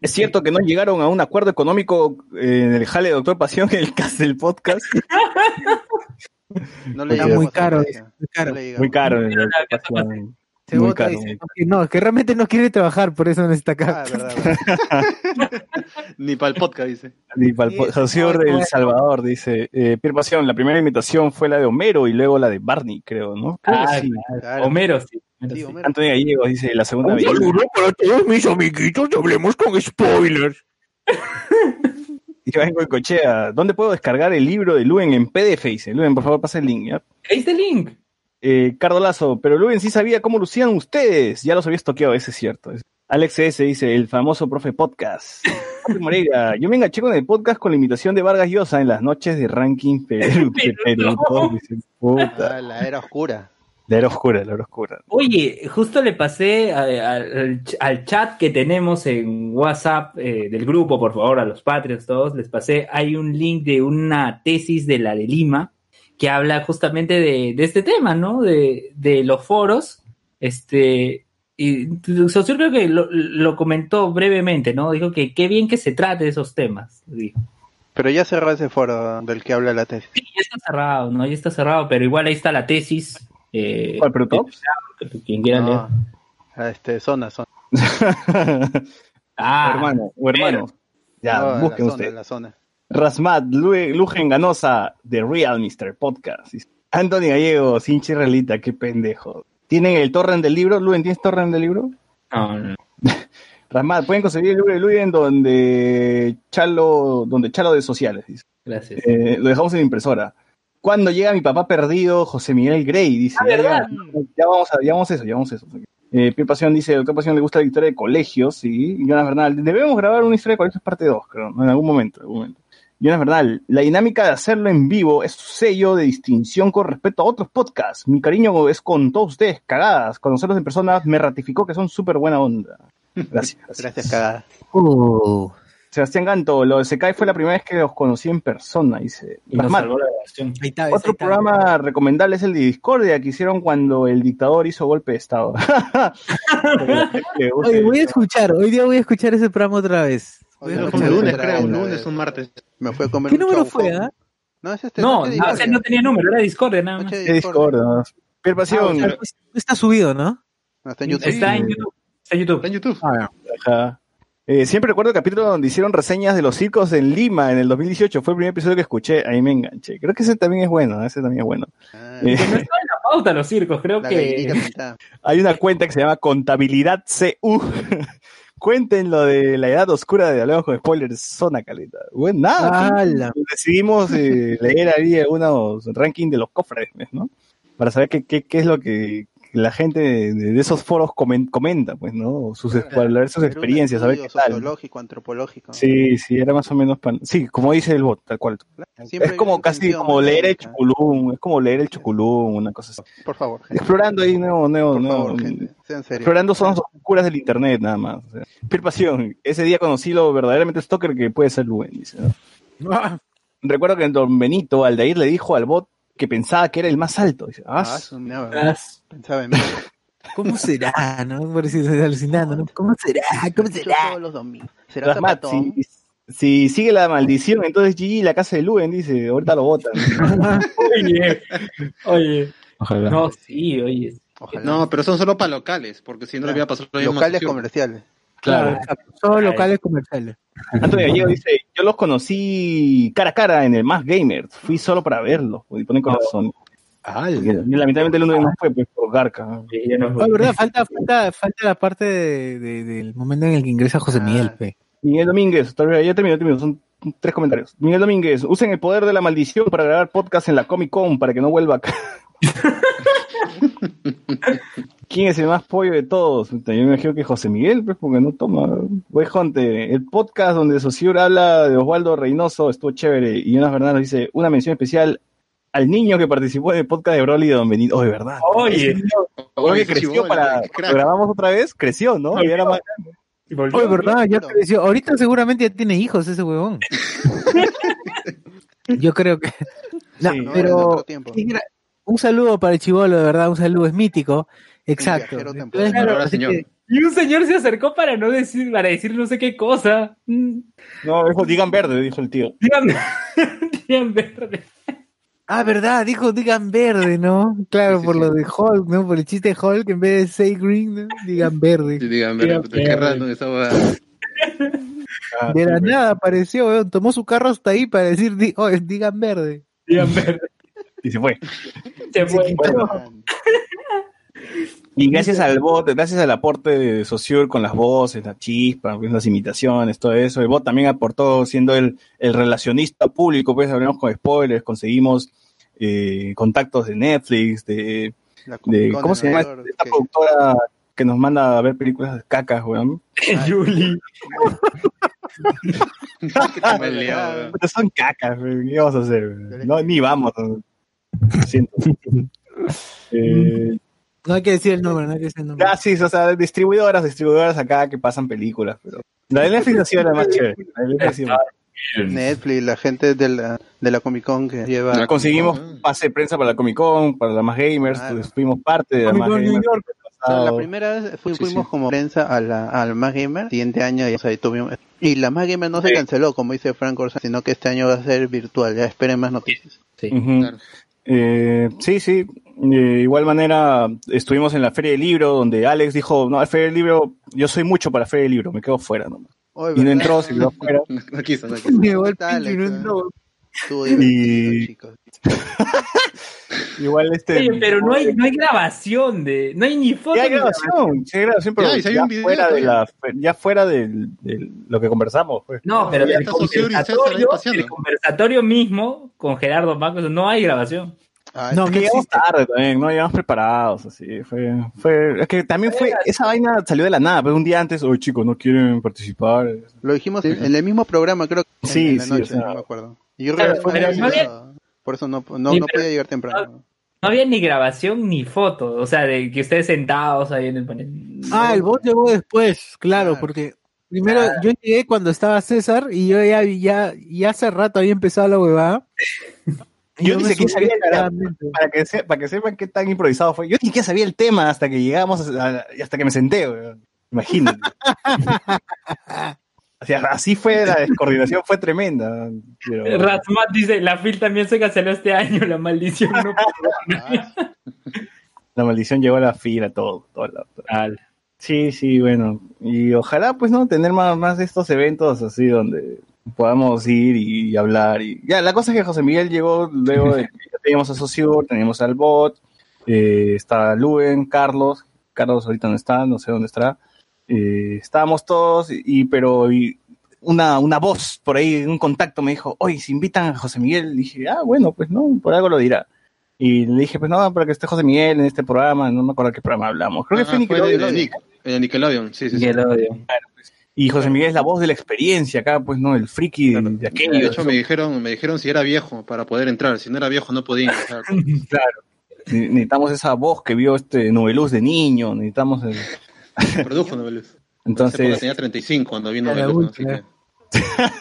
Es cierto que no llegaron a un acuerdo económico eh, en el jale de Doctor Pasión en el cast del podcast. No le Está muy caro, muy caro. Muy caro. Se Muy vota, caro. dice, no, que- no, es que realmente no quiere trabajar, por eso no está acá. Ni para el podcast, dice. Ni para el po- Saussure de El Salvador dice, eh, Pierre Pasión, la primera imitación fue la de Homero y luego la de Barney, creo, ¿no? Ah, sí. claro. Homero, sí. Homero, sí. Antonio Gallegos dice, la segunda Un vez. saludo para todos mis amiguitos Hablemos con Spoilers. Y vengo en cochea. ¿Dónde puedo descargar el libro de Luen en PDF? Dice, Luen, por favor, pasa el link, ¿ya? Ahí está el link. Eh, Cardo Lazo, pero Luen sí sabía cómo lucían ustedes. Ya los había toqueado, ese es cierto. Alex S. dice, el famoso profe podcast. Moreira, yo me enganché con el podcast con la imitación de Vargas Llosa en las noches de ranking Perú. Perú dice, puta. Ah, la era oscura. La era oscura, la era oscura. Oye, justo le pasé a- a- al, ch- al chat que tenemos en WhatsApp eh, del grupo, por favor, a los Patreons todos, les pasé, hay un link de una tesis de la de Lima que habla justamente de, de este tema, ¿no? De, de los foros. Este, y Saussure creo que lo, lo comentó brevemente, ¿no? Dijo que qué bien que se trate de esos temas. dijo. Pero ya cerró ese foro del que habla la tesis. Sí, ya está cerrado, ¿no? Ya está cerrado, pero igual ahí está la tesis. Eh, ¿Cuál, pero tops? Quien quiera leer. No. Ah, Este, zona, zona. Ah, hermano, o hermano. Ya, No, en busquen la zona, ustedes. en la zona. Rasmat, Lu- Lugen Ganosa, The Real Mr. Podcast. Anthony Gallego, sin chirrelita, qué pendejo. ¿Tienen el torrent del libro? ¿Luen, tienes torrent del libro? No, no. Rasmat, pueden conseguir el libro de Luen donde Chalo, donde Chalo de sociales, dice. Gracias. Eh, lo dejamos en la impresora. Cuando llega mi papá perdido, José Miguel Grey, dice. Ah, ya, ¿verdad? llega- ya vamos a, ya vamos a eso, ya vamos a eso. Eh, Pierre Pasión dice, doctor Pasión le gusta la historia de colegios, sí. Y Jonas Bernal, debemos grabar una historia de colegios parte 2, creo, en algún momento, en algún momento. Jonas Bernal, la dinámica de hacerlo en vivo es su sello de distinción con respecto a otros podcasts. Mi cariño es con todos ustedes, cagadas. Conocerlos en persona me ratificó que son súper buena onda. Gracias. gracias. Gracias, cagada. Uh, Sebastián Ganto, lo de Sekai fue la primera vez que los conocí en persona, dice. Y nos salvó la ahí está, ahí otro está. programa recomendable es el de Discordia que hicieron cuando el dictador hizo golpe de Estado. Oye, voy a escuchar, hoy día voy a escuchar ese programa otra vez. Un lunes, creo, un lunes, un martes. Me fue a comer ¿Qué un número fue, ah? No, es este. No, no, o sea, Discordia. no tenía número, era Discord nada más. Discordia. Discord, Ah, Pasión, o sea, no está subido, ¿no? No, está en YouTube. Está en YouTube. Está en YouTube. Está en YouTube. ajá. Eh, siempre recuerdo el capítulo donde hicieron reseñas de los circos en Lima en el 2018. Fue el primer episodio que escuché. Ahí me enganché. Creo que ese también es bueno. Ese también es bueno. Ah, Eh, Que no estaba en la pauta los circos, creo la que. hay una cuenta que se llama Contabilidad CU. Cuenten lo de la edad oscura de Hablamos con Spoilers, zona caleta. Bueno, nada. ¡Hala! decidimos eh, leer ahí algunos rankings de los cofres, ¿no? Para saber qué, qué, qué es lo que la gente de, de esos foros comen- comenta, pues, ¿no? Sus, para hablar de sus experiencias, a ver qué tal. Sociológico, antropológico. Sí, sí, era más o menos, pan- sí, como dice el bot, tal cual. Siempre es como casi como leer el metódica. Choculum, es como leer el Choculum, una cosa así. Por favor, gente. Explorando ahí nuevo, nuevo, Por nuevo, favor, gente. Sean serios. explorando zonas oscuras del internet, nada más. O sea, Pierre Pasión, ese día conocí lo verdaderamente stalker que puede ser Luen, dice, ¿no? Recuerdo que Don Benito, Aldair le dijo al bot que pensaba que era el más alto. Dice, ah, Ah. Ah, Pensaba en mí. ¿Cómo será, no? Por si estoy alucinando, ¿no? ¿Cómo será? ¿Cómo será? todos los domingos. ¿Será si, si sigue la maldición, entonces GG la casa de Luen, dice, ahorita lo botan. Oye, oye. Ojalá. No, sí, oye. Ojalá. No, pero son solo para locales, porque si no le voy a pasar lo mismo a Locales comerciales. Claro. Solo locales comerciales. Antonio Gallego dice, yo los conocí cara a cara en el Más Gamer, fui solo para verlos, y pone corazón. Porque lamentablemente el uno no fue pues, por Garca. Sí, no- Ah, verdad, falta, falta, falta la parte de, de- del momento en el que ingresa José Ah. Miguel, pe. Miguel Domínguez, todavía ya terminó, terminó, son tres comentarios. Miguel Domínguez, usen el poder de la maldición para grabar podcast en la Comic Con para que no vuelva acá. ¿Quién es el más pollo de todos? Yo me imagino que José Miguel, pues, porque no toma. Güey, Jonte, el podcast donde Sociur habla de Osvaldo Reynoso estuvo chévere. Y Jonas Bernardo dice, una mención especial al niño que participó en el podcast de Broly de Don Benito. Oh, de verdad. Oye. Creo que creció para... crack. Grabamos otra vez, creció, ¿no? Y era más Oye, ¿verdad? Ya creció. Ahorita seguramente ya tiene hijos ese huevón. Yo creo que. No, Sí, pero un saludo para el chivolo, de verdad, un saludo, es mítico. Exacto. Entonces, señor. que- Y un señor se acercó para no decir, para decir no sé qué cosa. Mm, No, dijo, digan verde, dijo el tío. Digan, digan verde. Ah, verdad, dijo digan verde, ¿no? Claro, por lo de Hulk, ¿no? Por el chiste de Hulk, en vez de say green, ¿no? digan verde. digan, Digan, puta, qué verde. raro esa hueá. Ah, De la sí, nada apareció, weón, tomó su carro hasta ahí para decir, oh, digan verde. Digan verde. Y se fue. Se fue. Y gracias al bot, gracias al aporte de Sociur con las voces, la chispa, pues, las imitaciones, todo eso, el bot también aportó siendo el, el relacionista público, pues hablamos con spoilers, conseguimos eh, contactos de Netflix, de, ¿cómo de se llama York, esta que- productora que nos manda a ver películas de cacas, weón? Julie. Son cacas, weón, ¿qué vamos a hacer? weón? No, ni vamos. Lo siento. Eh, No hay que decir el nombre, no hay que decir el nombre. Ah, sí, o sea, distribuidoras, distribuidoras acá que pasan películas, pero la de Netflix ha sido la más chévere. La de Netflix ha sido- Netflix, la gente de la, de la Comic Con que lleva. La Conseguimos pase de prensa para la Comic Con, para la más gamers, Claro. pues, fuimos parte de la más New gamers. York. O sea, la primera vez fui- Sí, fuimos sí. como prensa a la, al Más Gamer, siguiente año o sea, ahí tuvimos, y la Más Gamer no se Sí. canceló, como dice Frank Orsán, sino que este año va a ser virtual, ya esperen más noticias. Claro. Eh, sí, sí. De igual manera, estuvimos en la Feria del Libro, donde Alex dijo, no, la Feria del Libro, yo soy mucho para la Feria del Libro, me quedo fuera nomás. Oye, Y no entró, se quedó fuera. No, no quiso, no quiso. El y no pues. entró. Estuvo Y- chicos. Igual este... Oye, pero no hay, no hay grabación de. No hay ni foto. Ya hay grabación, sí hay grabación, pero Ya, y si hay ya, un video fuera de todavía. la, ya fuera de lo que conversamos. Pues. No, pero ahí conversatorio, el conversatorio mismo con Gerardo Marcos no hay grabación. No, Es que llegamos existe. tarde también, no llegamos preparados, así, fue, fue, es que también fue, esa vaina salió de la nada, pero un día antes, oye chicos, no quieren participar, Lo dijimos en, en el mismo programa, creo que Sí, en la sí, noche, o sea, no me acuerdo. Y yo claro, no había- por eso no, no, no podía llegar temprano. No había ni grabación ni foto. O sea, de que ustedes sentados ahí en el panel. Ah, el bot llegó después, claro, Claro. porque primero Claro. yo llegué cuando estaba César y yo ya, ya, ya hace rato había empezado la huevada. Y Yo ni siquiera sabía para que, se- para que sepan qué tan improvisado fue, yo ni siquiera sabía el tema hasta que llegamos, a- y hasta que me senté, weón. imagínate. O sea, así fue, la descoordinación fue tremenda. pero- Rasmat dice, la FIL también se canceló este año, la maldición no la maldición llegó a la fila, todo, todo la- Al- Sí, sí, bueno. Y ojalá, pues, ¿no? Tener más, más de estos eventos así donde podamos ir y, hablar. Y ya, la cosa es que José Miguel llegó luego de que teníamos a Sociur, teníamos al bot, eh, está Luen, Carlos. Carlos ahorita no está, no sé dónde estará. Eh, estábamos todos, y, pero y una, una voz por ahí, un contacto me dijo, oye, si invitan a José Miguel, dije, ah, bueno, pues no, por algo lo dirá. Y le dije, pues no, para que esté José Miguel en este programa, no me acuerdo qué programa hablamos. Creo que Ah, fue fue de, Nickelodeon. de Nick, de Nickelodeon, sí, sí, sí. Nickelodeon. Y José Miguel es la voz de la experiencia acá, pues no, el friki de, de aquello. De hecho, me dijeron, me dijeron si era viejo para poder entrar. Si no era viejo, no podía entrar. Claro. Ne- Necesitamos esa voz que vio este Nubeluz de niño, necesitamos el... Produjo Noveluz. Entonces, tenía 35 cuando vino Noveluz, así que...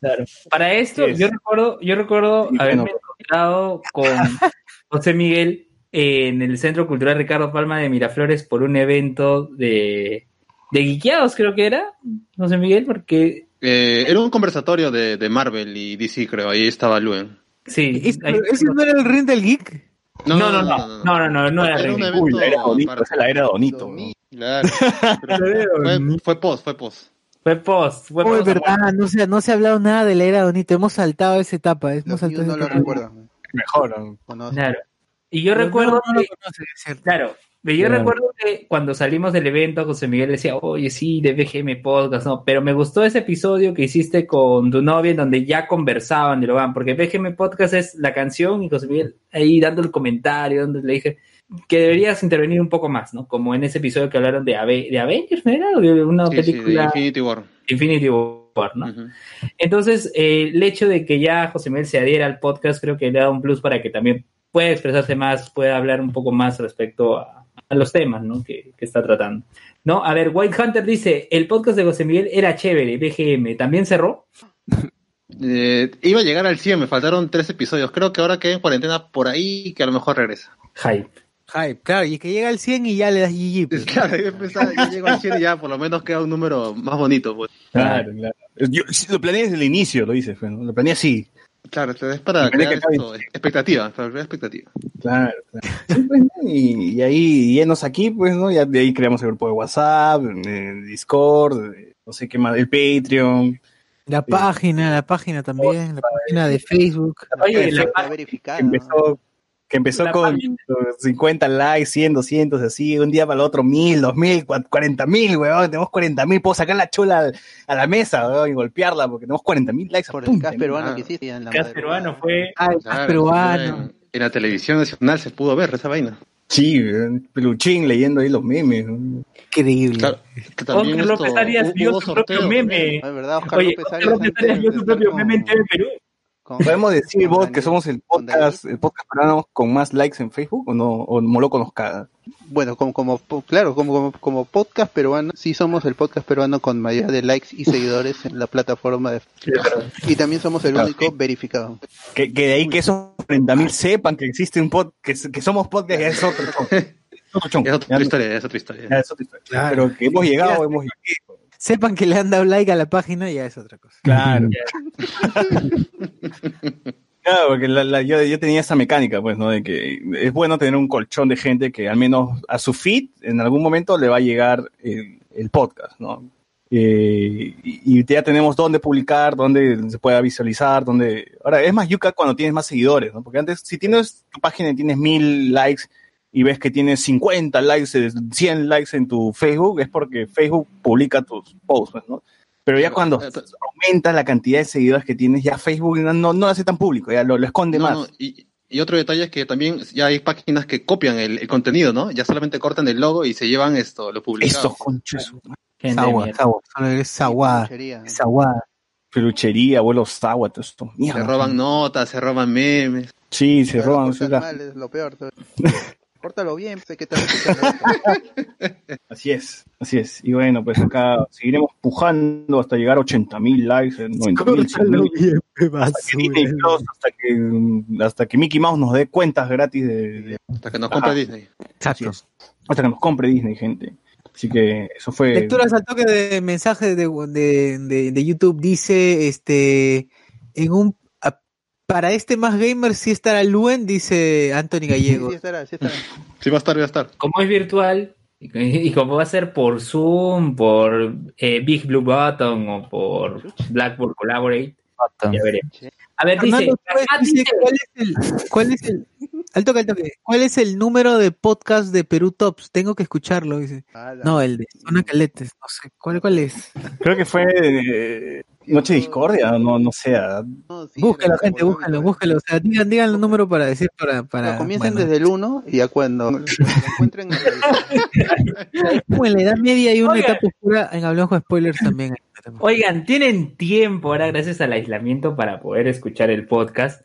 Claro. Para esto, es. yo recuerdo, yo recuerdo Sí, haberme bueno. encontrado con José Miguel en el Centro Cultural Ricardo Palma de Miraflores por un evento de, de Guiqueados, creo que era, José Miguel, porque Eh, era un conversatorio de, de Marvel y DC, creo. Ahí estaba Luen. sí. ¿Ese, no era el ring del geek? no, no, no, no, no, no, no era Era un Ring. evento uy, la era la era Donito. ¿no? Claro. Pero fue, fue post, fue post. Fue post, fue Oh, es post. verdad, no se, no se ha hablado nada de la era Donito, hemos saltado esa etapa. Hemos Los saltado niños no esa lo etapa. recuerdan. Mejor. ¿no? Conocen. Claro. Y yo Pero recuerdo no, no lo que, conoce, es cierto. claro, yo recuerdo que cuando salimos del evento, José Miguel decía, oye, sí, de BGM Podcast, no, pero me gustó ese episodio que hiciste con tu novia en donde ya conversaban de lo van, porque BGM Podcast es la canción y José Miguel ahí dando el comentario, donde le dije, que deberías intervenir un poco más, ¿no? Como en ese episodio que hablaron de, Ave- de Avengers, ¿no era? O de una Sí, sí, de película Infinity War. Infinity War, ¿no? Entonces, eh, el hecho de que ya José Miguel se adhiera al podcast creo que le da un plus para que también pueda expresarse más, pueda hablar un poco más respecto a, a los temas, ¿no? Que, que está tratando. ¿No? A ver, White Hunter dice, el podcast de José Miguel era chévere, BGM, ¿también cerró? Eh, iba a llegar al 100, me faltaron tres episodios. Creo que ahora queda en cuarentena por ahí que a lo mejor regresa. Hype. Hype, claro, y que llega al 100 y ya le das GG. pues. Claro, yo pensaba, ya llego al 100 y ya por lo menos queda un número más bonito. Pues. Claro, claro. Yo lo planeé desde el inicio, lo dices, pues, ¿no? lo planeé así. Claro, es para Depende crear esto, expectativa, para crear expectativa. Claro, claro. Sí, pues, y, y ahí, llenos aquí, pues, ¿no? Ya de ahí creamos el grupo de WhatsApp, el Discord, eh, no sé qué más, el Patreon. La página, la página también, la página de Facebook. La Está pa- verificada. que empezó, que empezó La con página. 50 likes, 100, 200, así, un día para el otro, 1000, 2000, 40 mil, weón, tenemos 40 mil, puedo sacar la chola al- a la mesa, weón, y golpearla, porque tenemos 40 mil likes. Por ¡pum! el cast peruano Ah. que hiciste en la madrugada. peruano fue... Ah, el Claro, peruano. En, la televisión nacional se pudo ver esa vaina. Sí, peluchín leyendo ahí los memes. Increíble. Claro, Oscar esto, López Arias vio su propio meme. es verdad, Oscar Oye, López Oscar Arias López antes Arias vio su propio meme en TV Perú. Con- ¿Podemos decir, vos, que somos el podcast, el podcast peruano con más likes en Facebook o no? ¿O Moloco nos caga? Bueno, como, claro, como, como, como podcast peruano, sí somos el podcast peruano con mayoría de likes y seguidores en la plataforma de y también somos el Claro, único sí. verificado. Que, que de ahí que esos 40 mil sepan que existe un podcast, que, que somos podcast, ya es otro chon. Otro chon. Es otra historia, es otra historia. ya es otra historia. Pero que hemos llegado, hemos llegado. Sepan que le han dado like a la página y ya es otra cosa. Claro. Claro, porque la- la- yo, yo tenía esa mecánica, pues, ¿no? De que es bueno tener un colchón de gente que al menos a su feed en algún momento le va a llegar el, el podcast, ¿no? Eh, y, y ya tenemos dónde publicar, dónde se pueda visualizar, dónde... Ahora, es más yuca cuando tienes más seguidores, ¿no? Porque antes, si tienes tu página y tienes mil likes y ves que tienes 50 likes, eh, 100 likes en tu Facebook, es porque Facebook publica tus posts, pues, ¿no? Pero ya cuando Eh, aumenta la cantidad de seguidores que tienes, ya Facebook no, no, no lo hace tan público, ya lo, lo esconde No, más. no, y, y otro detalle es que también ya hay páginas que copian el, el contenido, ¿no? Ya solamente cortan el logo y se llevan esto, lo publicado. Esos conchos. Es agua, es agua, solo es agua, Peluchería. es agua. Peluchería, abuelos agua, todo esto. Se Mierda. roban notas, se roban memes. Sí, se roban. mal, es lo peor. Córtalo bien, sé que te. Así es, así es. Y bueno, pues acá seguiremos pujando hasta llegar a 80 mil likes, 90 mil, 100 mil. Hasta que Plus, hasta que, hasta que Mickey Mouse nos dé cuentas gratis de, de- Hasta que nos Ajá. compre Disney. Es. Hasta que nos compre Disney, gente. Así que eso fue. Lecturas al toque de mensaje de, de, de, de YouTube dice, este, en un, para este más gamer sí estará Luen, dice Anthony Gallego. sí estará, sí estará. Sí, va a estar, va a estar. Como es virtual y, como va a ser por Zoom, por eh, Big Blue Button o por Blackboard Collaborate, ya veremos. A ver, dice, Fernando ah, dice, dice- ¿cuál es el, cuál es el, al toque, al toque, cuál es el número de podcast de Perú Tops? Tengo que escucharlo, dice. Ala. No, el de Zona Caletes, no sé, ¿cuál, cuál es? Creo que fue eh, Noche Discordia, no, no sé. ah, No, sí, Búscalo, gente, búscalo, lo- búscalo. O sea, digan, digan el número para decir, para, para. No, comiencen bueno. desde el 1 y ya cuando lo encuentren como en la Edad Media hay una etapa oscura, en Hablamos con Spoilers también. Oigan, tienen tiempo ahora gracias al aislamiento para poder escuchar el podcast.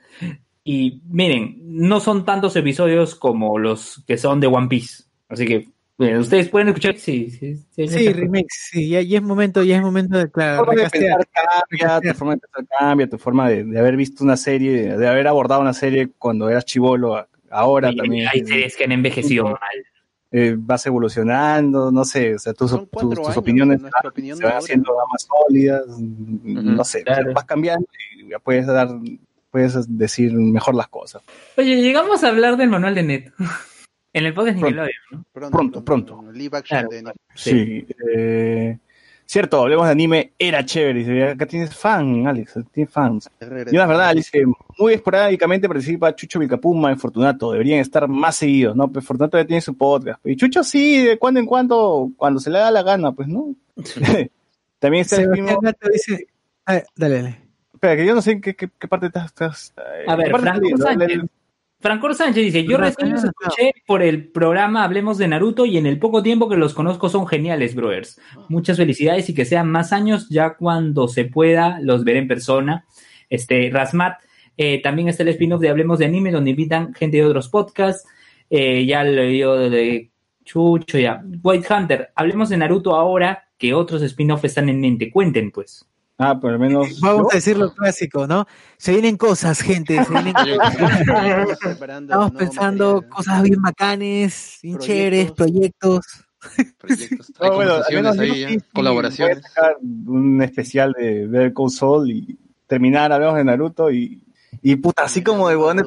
Y miren, no son tantos episodios como los que son de One Piece. Así que ustedes pueden escuchar. Sí, sí, sí. Sí, remix, sí, ya, ya es momento, ya es momento de, Tu claro, forma de pensar cambia, tu forma de pensar cambia, tu forma de, de haber visto una serie, de haber abordado una serie cuando eras chivolo, ahora también. Hay series que han envejecido mal. eh, vas evolucionando, no sé, o sea, tus, tus, tus años, opiniones opinión se van no haciendo más sólidas, no sé, o sea, claro. vas cambiando y ya puedes dar, puedes decir mejor las cosas. Oye, llegamos a hablar del manual de Net. en el podcast Pronto. Nickelodeon, ¿no? Pronto, pronto. Live action Claro, de. Sí, eh, cierto, hablemos de anime, era chévere, dice, acá tienes fan, Alex, tienes fans. Y una verdad, dice, muy esporádicamente participa Chucho Vilcapuma en Fortunato, deberían estar más seguidos, ¿no? Pues Fortunato ya tiene su podcast. Y Chucho sí, de cuando en cuando, cuando se le da la gana, pues, ¿no? También está el. Gato dice, ah, dale, dale. Espera, que yo no sé en qué, qué, qué parte estás... estás- A ¿qué ver, Franco? Sánchez. Francor Sánchez dice, yo No, recién los escuché por el programa Hablemos de Naruto y en el poco tiempo que los conozco son geniales, brothers. Muchas felicidades y que sean más años, ya cuando se pueda los veré en persona. Este, Rasmat, eh, también está el spin-off de Hablemos de Anime, donde invitan gente de otros podcasts. Eh, ya lo dio de Chucho, ya. White Hunter, hablemos de Naruto ahora, que otros spin-off están en mente. Cuenten, pues. Ah, por lo menos. Vamos a decir lo clásico, ¿no? Se vienen cosas, gente, se vienen cosas. Preparando Estamos pensando cosas bien bacanes, bien chéveres, proyectos. Proyectos, No, hay bueno, al menos ahí, sí, colaboraciones. voy a sacar un especial de Call Saul y terminar, hablamos de Naruto y, y puta, así como de en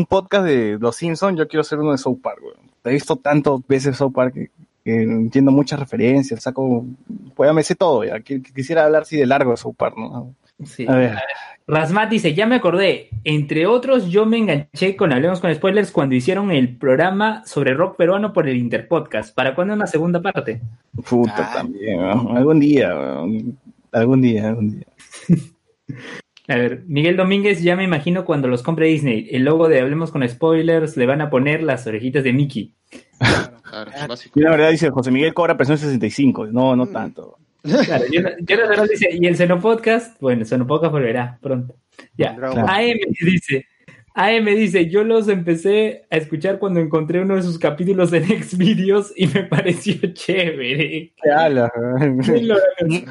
un podcast de Los Simpsons, yo quiero hacer uno de South Park, weón. He visto tantas veces South Park que, entiendo muchas referencias, saco, pues ya me sé todo, ya. Qu- Quisiera hablar así de largo de South Park, ¿no? Sí. A ver. Rasmat dice, ya me acordé, entre otros yo me enganché con Hablemos con Spoilers cuando hicieron el programa sobre rock peruano por el Interpodcast. ¿Para cuándo una segunda parte? Puta, también, weón. algún día, algún día, algún día. A ver, Miguel Domínguez, ya me imagino cuando los compre Disney, el logo de Hablemos con Spoilers le van a poner las orejitas de Mickey. Claro, básico. Y la verdad dice, José Miguel cobra presión 65, no, no tanto. Claro, Jonathan Ross dice, y el Seno Podcast, bueno, el Seno Podcast volverá pronto. Ya, Claro. AM dice, AM dice, yo los empecé a escuchar cuando encontré uno de sus capítulos en Xvideos y me pareció chévere. Lo-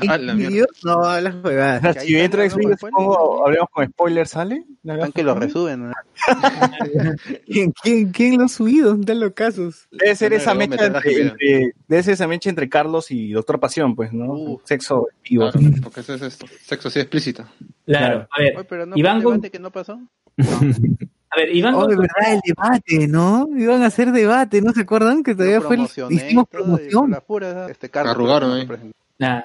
Ah. Dios, no, las juegas. Si entro a Xvideos, pongo, hablemos con spoilers, ¿sale? Están que lo resuben. ¿no? ¿Quién, quién, quién lo ha subido? Dan los casos. Debe ser esa mecha entre, debe ser esa mecha entre Carlos y Doctor Pasión, pues, ¿no? Sexo vivo. Claro, porque eso es esto, sexo así explícito. Claro, a ver, Oye, pero no Iván que no pasó. A ver, Iván Oh, de verdad, el debate, ¿no? Iban a hacer debate, ¿no se acuerdan? Que todavía fue el, hicimos promoción. este Carlos, Arrugaron presentó. Nah.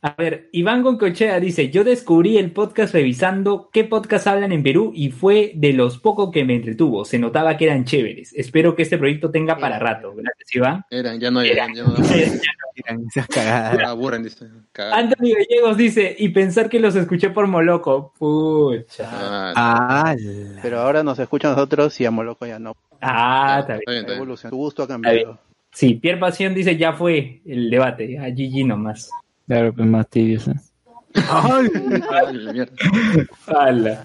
A ver, Iván Goncochea dice, yo descubrí el podcast revisando qué podcast hablan en Perú y fue de los pocos que me entretuvo. Se notaba que eran chéveres. Espero que este proyecto tenga para rato. Gracias, Iván. Eran, ya no eran, ya no Eran esas cagadas. aburren, dice. Anthony Gallegos dice, y pensar que los escuché por Moloco. Pucha. Ah, Pero ahora nos escuchan nosotros y a Moloco ya no. Ah, está bien. está bien, está bien. Evolución. Su gusto ha cambiado. Sí, Pierre Pasión dice, ya fue el debate. A GG nomás. Claro, pues más tibios. ¿eh? Ah, la mierda. Ala.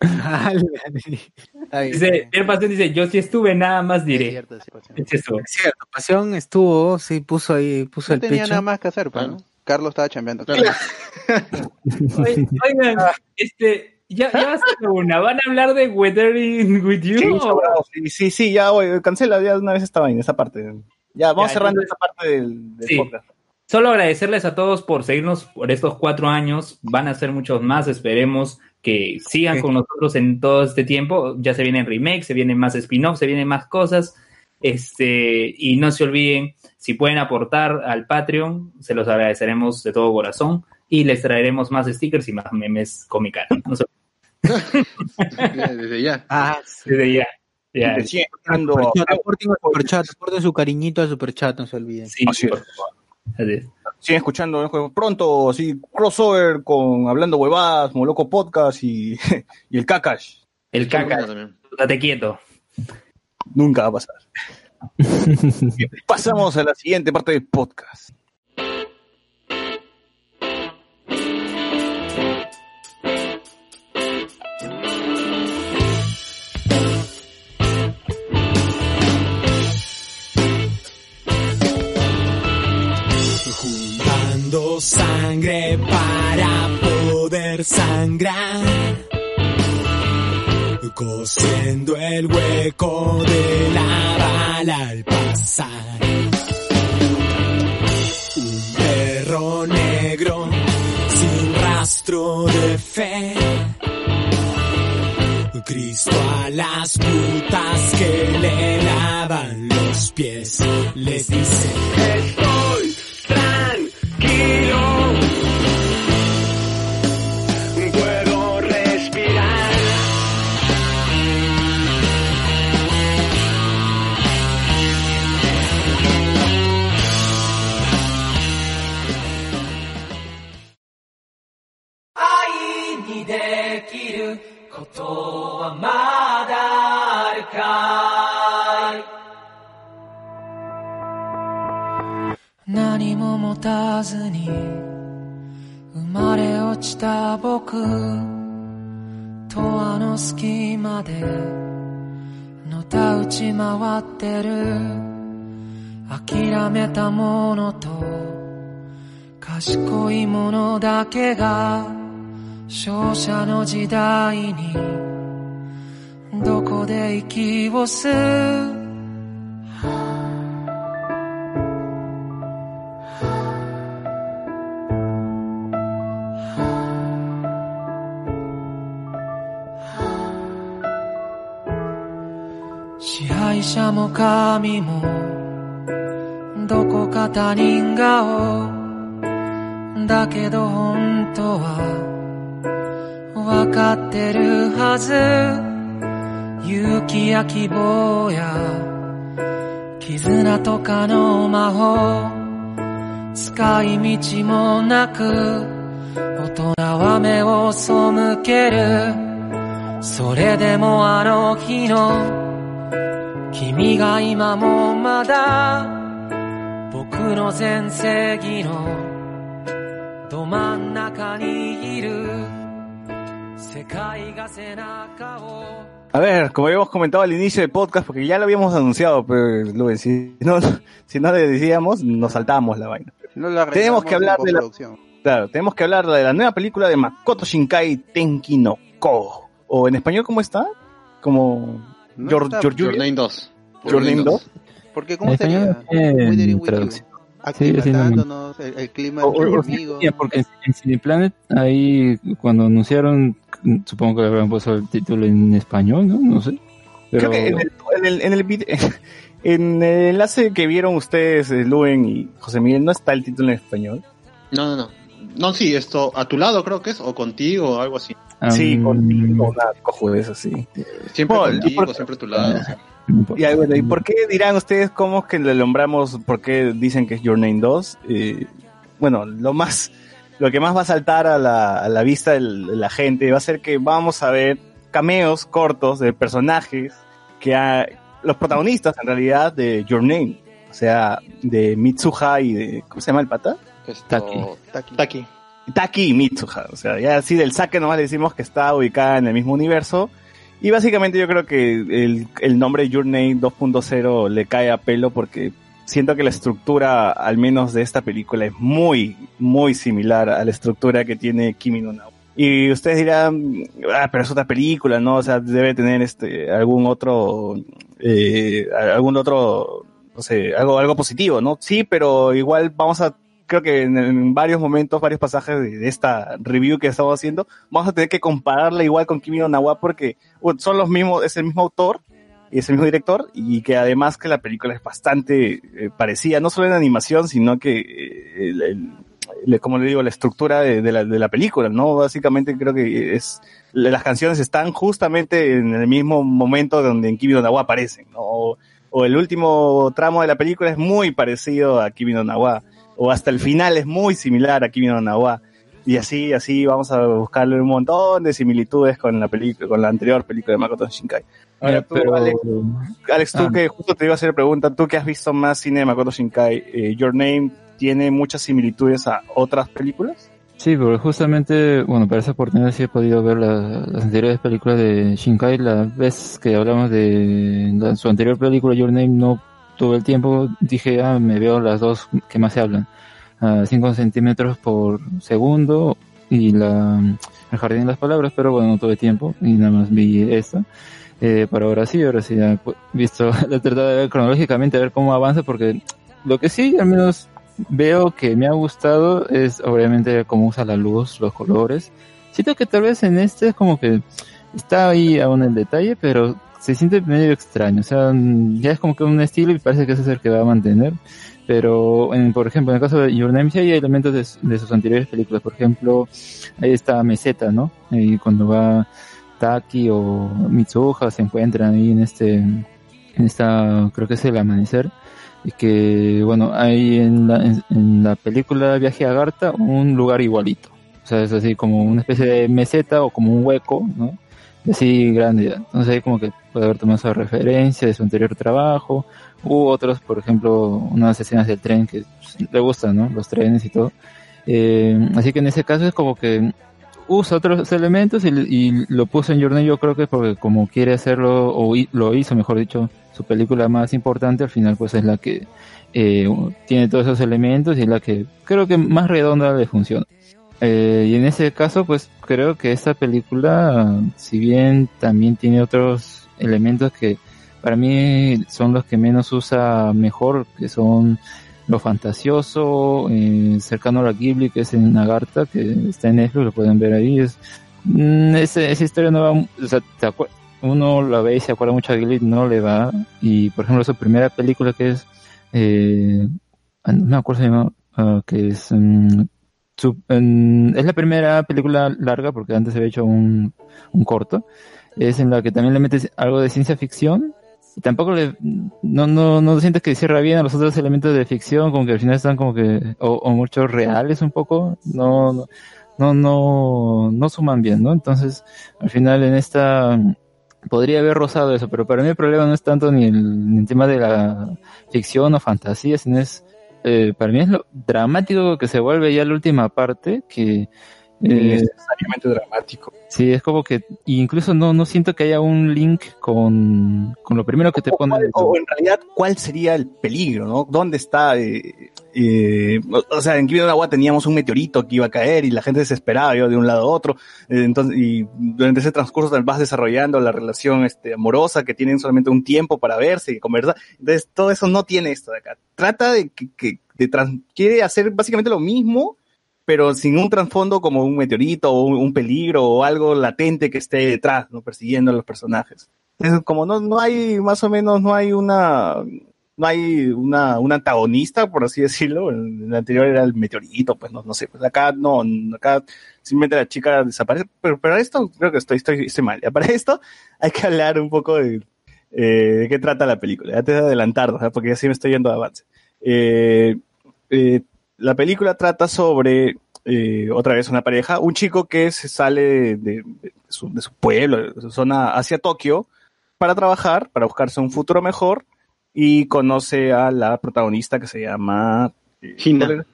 Está bien. Dice, Pierre Pasión dice, yo sí estuve, nada más Es diré. cierto, sí, sí. Es cierto, Pasión estuvo, sí, puso ahí, puso No el tenía pecho. nada más que hacer, pues. ¿no? Carlos estaba chambeando. Claro. Oigan, este, ya, ya una. ¿Van a hablar de Weathering with You? Sí, o- sí, ya, voy, cancela ya de una vez esta vaina, esa parte. Ya, vamos Ya, cerrando entonces- esta parte del, del Sí. podcast. Solo agradecerles a todos por seguirnos por estos cuatro años. Van a ser muchos más. Esperemos que sigan Sí. con nosotros en todo este tiempo. Ya se vienen remakes, se vienen más spin-offs, se vienen más cosas. Este, y no se olviden, si pueden aportar al Patreon, se los agradeceremos de todo corazón. Y les traeremos más stickers y más memes con mi cara. No se Ya, Desde ya. Ah, sí. desde ya. Ya, aporten al superchat, aporten su cariñito al superchat, no se olviden. sí, por favor. Así es. siguen escuchando pronto, así, crossover con Hablando Huevadas, Moloco Podcast y, y el Kakash. El también. date quieto. Nunca va a pasar. Pasamos a la siguiente parte del podcast. Juntando sangre para poder sangrar. Cosiendo el hueco de la bala al pasar. Un perro negro sin rastro de fe. Cristo a las putas que le lavan los pies les dice 何も持たずに生まれ落ちた僕とあの隙間でのたうち回ってる諦めたものと賢いものだけが勝者の時代にどこで息を吸う者も神もどこか他人顔だけど本当はわかってるはず。勇気や希望や絆とかの魔法。使い道もなく大人は目を背ける。それでもあの日の 君が今もまだ僕の全盛期のど真ん中にいる世界が背中を A ver, como habíamos comentado al inicio del podcast, porque ya lo habíamos anunciado, pero Luen, si no, si no le decíamos, nos saltábamos la vaina. No la tenemos arreglamos que hablar en de la, postproducción. claro, tenemos que hablar de la nueva película de Makoto Shinkai Tenki no Ko. O en español, ¿cómo está? Como no Your, está- Your, Your Name 2. Your Name 2. Porque ¿cómo sería? Withering with you. Sí, Aclimatándonos, el, el clima O- o- sí, porque en, en Cineplanet ahí cuando anunciaron supongo que habrán puesto el título en español no no sé pero Creo que en el, en el, en el en el enlace que vieron ustedes, eh, Luen y José Miguel, no está el título en español. No, no, no. No, sí, esto, a tu lado creo que es, o contigo, o algo así. Sí, um, contigo, nada, cojo eso, sí. Siempre Bueno, contigo, por- siempre a tu lado. o sea. Y, ahí, bueno, ¿y por qué dirán ustedes cómo es que le nombramos, por qué dicen que es Your Name 2? Eh, bueno, lo más, lo que más va a saltar a la, a la vista de la gente va a ser que vamos a ver cameos cortos de personajes que ha, los protagonistas en realidad de Your Name, o sea, de Mitsuha y de, ¿cómo se llama el pata? Esto, Taki. Taki. Taki. Taki Mitsuha. O sea, ya así del saque nomás le decimos que está ubicada en el mismo universo. Y básicamente yo creo que el, el nombre Your Name 2.0 le cae a pelo porque siento que la estructura, al menos de esta película, es muy, muy similar a la estructura que tiene Kimi no Na wa. Y ustedes dirán, ah, pero es otra película, ¿no? O sea, debe tener este, algún otro, eh, algún otro, no sé, algo, algo positivo, ¿no? Sí, pero igual vamos a creo que en, varios momentos, varios pasajes de, esta review que estamos haciendo, vamos a tener que compararla igual con Kimi no Na wa porque son los mismos, es el mismo autor y es el mismo director y que además que la película es bastante eh, parecida, no solo en animación, sino que eh, como le digo, la estructura de, la, de la película, ¿no? Básicamente creo que es, las canciones están justamente en el mismo momento donde en Kimi no Na wa aparecen, ¿no? O, o el último tramo de la película es muy parecido a Kimi no Na wa o hasta el final es muy similar a Kimi no Na wa. Y así, así vamos a buscarle un montón de similitudes con la película, con la anterior película de Makoto Shinkai. Ahora tú, pero- Alex, Alex, tú Ah. que justo te iba a hacer la pregunta, tú que has visto más cine de Makoto Shinkai, eh, Your Name tiene muchas similitudes a otras películas? Sí, porque justamente, bueno, para esa oportunidad sí he podido ver la- las anteriores películas de Shinkai. La vez que hablamos de la- su anterior película, Your Name, no tuve el tiempo. Dije, ah, me veo las dos que más se hablan. A 5 centímetros por segundo y la, el jardín de las palabras, pero bueno, no tuve tiempo y nada más vi esta. Eh, pero ahora sí, ahora sí, he visto, la he tratado de ver cronológicamente, a ver cómo avanza, porque lo que sí, al menos veo que me ha gustado es obviamente cómo usa la luz, los colores. Siento que tal vez en este es como que está ahí aún el detalle, pero se siente medio extraño. O sea, ya es como que un estilo y parece que ese es el que va a mantener. Pero, en, por ejemplo, en el caso de Your Name sí hay elementos de, de sus anteriores películas. Por ejemplo, ahí está Meseta, ¿no? Y cuando va Taki o Mitsuha se encuentran ahí en este, en esta, creo que es el amanecer. Y que, bueno, hay en la, en, en la película Viaje a Garta un lugar igualito. O sea, es así como una especie de meseta o como un hueco, ¿no? Así grande. Entonces ahí como que puede haber tomado esa referencia de su anterior trabajo, u otros, por ejemplo, unas escenas del tren que le gustan, ¿no? Los trenes y todo. Eh, así que en ese caso es como que usa otros elementos y, y lo puso en Your Name, yo creo que porque como quiere hacerlo, o lo hizo, mejor dicho, su película más importante, al final pues es la que eh, tiene todos esos elementos y es la que creo que más redonda le funciona. Eh, y en ese caso, pues creo que esta película, si bien también tiene otros elementos que para mí son los que menos usa mejor, que son lo fantasioso, eh, cercano a la Ghibli, que es en Nagarta, que está en Netflix, lo pueden ver ahí. Es, mm, ese- esa historia no va, o sea, uno la ve y se acuerda mucho a Ghibli, no le va. Y por ejemplo, su primera película que es, eh, ah, no me acuerdo se llama, ah, que es, mm, su- en- es la primera película larga porque antes había hecho un, un corto. Es en la que también le metes algo de ciencia ficción y tampoco le, no, no, no sientes que cierra bien a los otros elementos de ficción, como que al final están como que, o, o muchos reales un poco, no, no, no, no, suman bien, ¿no? Entonces, al final en esta, podría haber rozado eso, pero para mí el problema no es tanto ni el, ni el tema de la ficción o fantasía, sino es, eh, para mí es lo dramático que se vuelve ya la última parte, que, eh, Innecesariamente dramático. Sí, es como que incluso no, no siento que haya un link con, con lo primero que te pone. O en realidad, ¿cuál sería el peligro, no? ¿Dónde está? eh, eh, o o sea, en Kibi Agua teníamos un meteorito que iba a caer y la gente desesperaba, iba de un lado a otro. eh, entonces, y durante ese transcurso vas desarrollando la relación este, amorosa que tienen solamente un tiempo para verse y conversar. Entonces, todo eso no tiene esto de acá. Trata de que, que de trans- quiere hacer básicamente lo mismo, pero sin un trasfondo como un meteorito o un, peligro o algo latente que esté detrás, ¿no? Persiguiendo a los personajes. Entonces, como no, no hay, más o menos, no hay una, no hay una, un antagonista, por así decirlo. En el anterior era el meteorito, pues no, no sé. Pues acá no, acá simplemente la chica desaparece. Pero para esto creo que estoy, estoy, estoy mal. Para esto hay que hablar un poco de, eh, de qué trata la película. Antes de adelantarnos, ¿eh? porque ya sí me estoy yendo de avance. Eh, eh, la película trata sobre eh, otra vez una pareja, un chico que se sale de, de su, de su pueblo, de su zona hacia Tokio para trabajar, para buscarse un futuro mejor y conoce a la protagonista que se llama eh, Hina. ¿cuál era?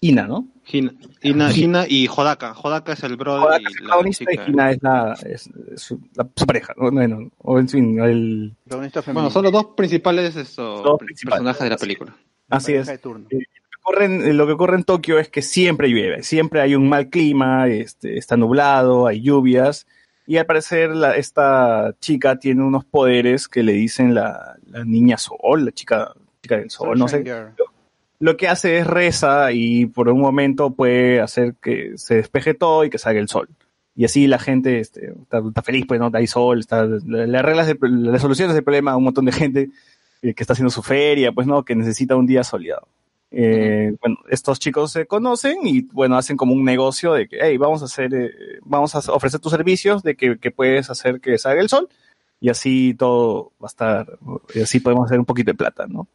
Ina, ¿no? Hina, Hina, Hina y Hodaka. Hodaka es el brother Hodaka es el la protagonista y chica. Hina es la, es, es su, la- su pareja, ¿no? Bueno, o en fin, el, Bueno, son los dos principales personajes de la película. Así es. Ocurre en, eh, lo que ocurre en Tokio es que siempre llueve, siempre hay un mal clima, este, está nublado, hay lluvias, y al parecer la, esta chica tiene unos poderes que le dicen la, la niña sol, la chica, chica del sol, no sé. Lo que hace es reza y por un momento puede hacer que se despeje todo y que salga el sol. Y así la gente este, está, está feliz, pues no hay sol, está, le, arreglas el- le solucionas el problema a un montón de gente eh, que está haciendo su feria, pues no, que necesita un día soleado. Eh, Bueno, estos chicos se conocen y bueno, hacen como un negocio de que, hey, vamos a hacer, eh, vamos a ofrecer tus servicios de que, que puedes hacer que salga el sol y así todo va a estar, y así podemos hacer un poquito de plata, ¿no?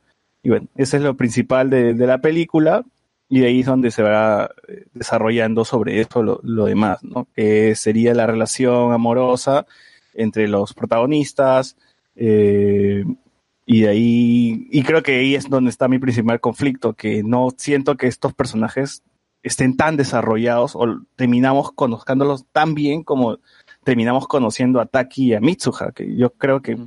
Y bueno, ese es lo principal de, de la película y de ahí es donde se va eh, desarrollando sobre esto lo, lo demás, ¿no? Que sería la relación amorosa entre los protagonistas eh, y ahí, y creo que ahí es donde está mi principal conflicto, que no siento que estos personajes estén tan desarrollados o terminamos conociéndolos tan bien como terminamos conociendo a Taki y a Mitsuha, que yo creo que...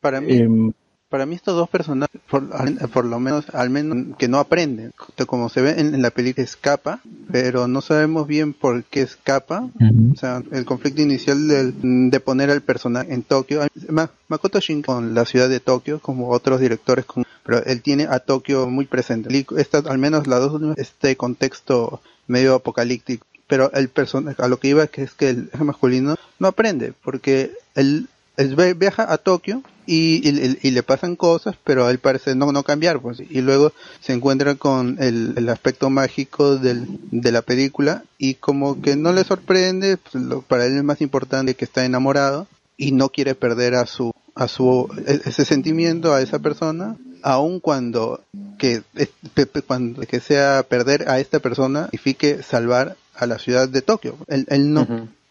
Para mí, em, para mí estos dos personajes, por, al- por lo menos, al menos que no aprenden, como se ve en, en la película escapa, pero no sabemos bien por qué escapa. O sea, el conflicto inicial del- de poner al personaje en Tokio, Ma- Makoto Shin con la ciudad de Tokio, como otros directores, con- pero él tiene a Tokio muy presente. Esta, al menos las dos últimas, este contexto medio apocalíptico. Pero el personaje, a lo que iba, que es que el masculino no aprende, porque él, él viaja a Tokio y, y- y le pasan cosas, pero a él parece no, no cambiar, pues. Y luego se encuentra con el, el aspecto mágico del, de la película y como que no le sorprende, pues, lo- para él es más importante que está enamorado y no quiere perder a su a su e- ese sentimiento a esa persona aun cuando que cuando que sea perder a esta persona signifique salvar a la ciudad de Tokio él, él no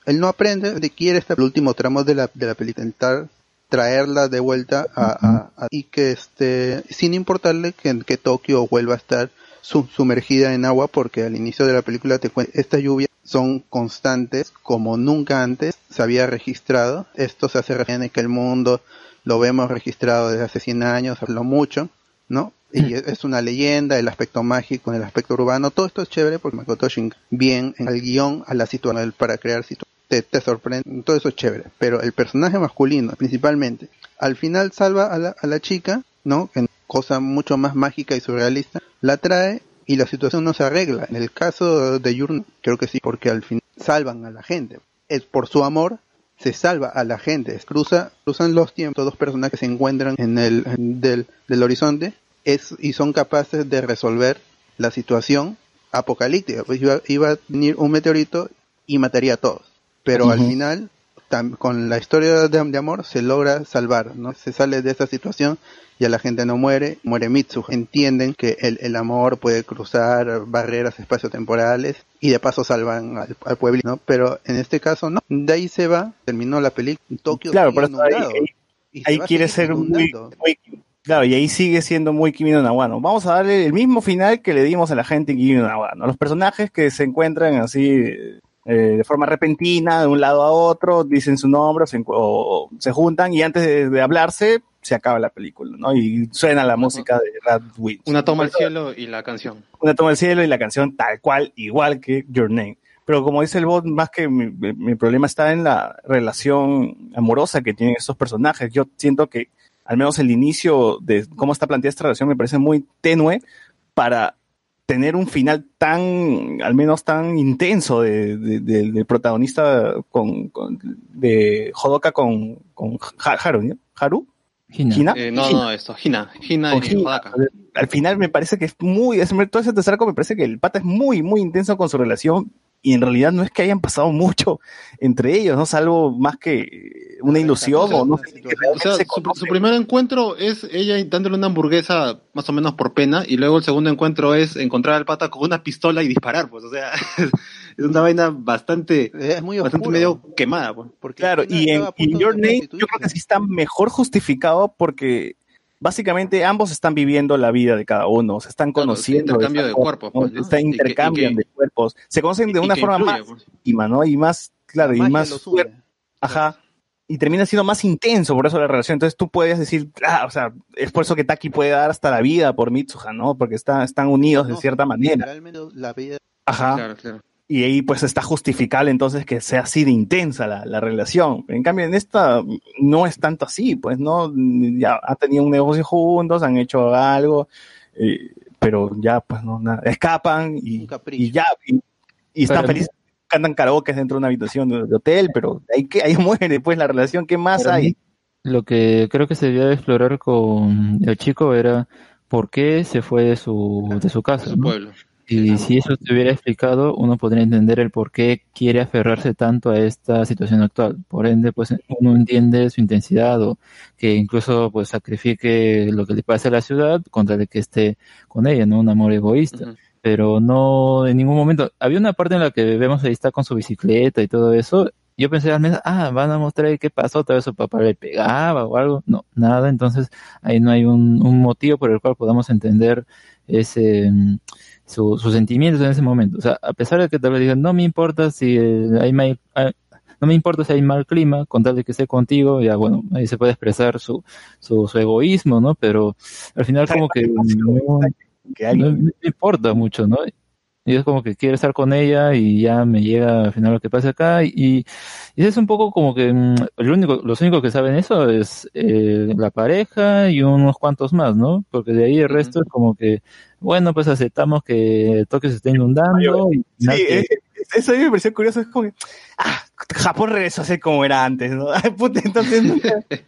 él no aprende de quiere estar el último tramo de la de la película intentar traerla de vuelta a, a- a- y que este sin importarle que, que Tokio vuelva a estar su- sumergida en agua porque al inicio de la película te cuenta estas lluvias son constantes como nunca antes se había registrado esto se hace referencia en que el mundo lo vemos registrado desde hace 100 años lo mucho ¿no? Y es- es una leyenda, el aspecto mágico, el aspecto urbano, todo esto es chévere porque Makoto Shinkai bien en el guion a la situación para crear situaciones. Te, sorprende, todo eso es chévere. Pero el personaje masculino, principalmente, al final salva a la, a la chica, ¿no? En cosa mucho más mágica y surrealista, la trae y la situación no se arregla. En el caso de Yurn, creo que sí, porque al final salvan a la gente. Es por su amor, se salva a la gente, cruza, cruzan los tiempos, dos personajes se encuentran en el en- del, del horizonte es, y son capaces de resolver la situación apocalíptica. Pues iba, iba a venir un meteorito y mataría a todos. Pero al final, tam- con la historia de, de amor, se logra salvar, ¿no? Se sale de esa situación y a la gente no muere, muere Mitsu. Entienden que el, el amor puede cruzar barreras espaciotemporales y de paso salvan al, al pueblo, ¿no? Pero en este caso no. De ahí se va, terminó la película. Tokio Claro, ahí, inundado. ahí- se ahí va a quiere ser muy, Claro, y ahí sigue siendo muy Kimi no Nawano. Vamos a darle el mismo final que le dimos a la gente en Kimi no Nawano. Los personajes que se encuentran así eh, de forma repentina, de un lado a otro, dicen su nombre o se, o se juntan y antes de, de hablarse se acaba la película, ¿no? Y suena la música de Rad Witch. Una toma al cielo y la canción. Una toma del cielo y la canción tal cual, igual que Your Name. Pero como dice el bot, más que mi, mi- mi problema está en la relación amorosa que tienen estos personajes. Yo siento que al menos el inicio de cómo está planteada esta relación me parece muy tenue para tener un final tan, al menos tan intenso de, de- de- del protagonista con, con- de Hodoka con, con Ha- Haru, ¿no? ¿Haru? Hina. Eh, no, Hina. no, esto, Hina, Hina y Hina. Hodaka. Al final me parece que es muy, es- todo ese tercer arco me parece que el pata es muy, muy intenso con su relación y en realidad no es que hayan pasado mucho entre ellos, ¿no? Salvo más que una ilusión o no sé, que O realmente sea, se su, su primer encuentro es ella dándole una hamburguesa más o menos por pena y luego el segundo encuentro es encontrar al pata con una pistola y disparar, pues, o sea, es una vaina bastante, Es muy bastante oscuro. medio quemada, pues. Claro, y en, y en Your Name yo creo que sí está mejor justificado porque básicamente ambos están viviendo la vida de cada uno, se están conociendo. intercambio de están- cuerpos, pues, intercambian que- de cuerpos, se conocen de una forma influye, más pues. íntima, ¿no? Y más, claro, y más. Ajá. Y termina siendo más intenso por eso la relación. Entonces tú puedes decir, ah, o sea, es por eso que Taki puede dar hasta la vida por Mitsuha, ¿no? Porque está, están unidos de cierta manera. Literalmente la vida Ajá. Claro, claro. Y ahí pues está justificable entonces que sea así de intensa la, la relación. En cambio en esta no es tanto así, pues no, ya han tenido un negocio juntos, han hecho algo, eh, pero ya pues no, nada, escapan y, y ya, y, y están felices, cantan karaoke dentro de una habitación de, de hotel, pero ahí, que, ahí muere pues la relación, ¿qué más hay? mí, Lo que creo que se debía explorar con el chico era por qué se fue de su, de su casa. ¿no? pueblo. Y si eso se hubiera explicado, uno podría entender el por qué quiere aferrarse tanto a esta situación actual. Por ende, pues uno entiende su intensidad o que incluso pues sacrifique lo que le pase a la ciudad contra el que esté con ella, ¿no? Un amor egoísta. Pero no en ningún momento. Había una parte en la que vemos ahí está con su bicicleta y todo eso. Yo pensé al menos, ah, van a mostrar qué pasó, tal vez su papá le pegaba o algo. No, nada. Entonces ahí no hay un, un motivo por el cual podamos entender ese, su- sus sentimientos en ese momento. O sea, a pesar de que tal vez digan, no me importa si eh, hay mal, ah, no me importa si hay mal clima, con tal de que esté contigo, ya bueno, ahí se puede expresar su, su, su egoísmo, ¿no? Pero al final como que no, no me importa mucho, ¿no? Y es como que quiere estar con ella y ya me llega al final lo que pasa acá y, y es un poco como que mm, el único, los únicos que saben eso es eh, la pareja y unos cuantos más, ¿no? Porque de ahí el resto es como que, bueno, pues aceptamos que Tokio se está inundando y Sí, nadie- eh, eso a mí me pareció curioso, es como que, ah, Japón regresó a ser como era antes, ¿no? Puta, entonces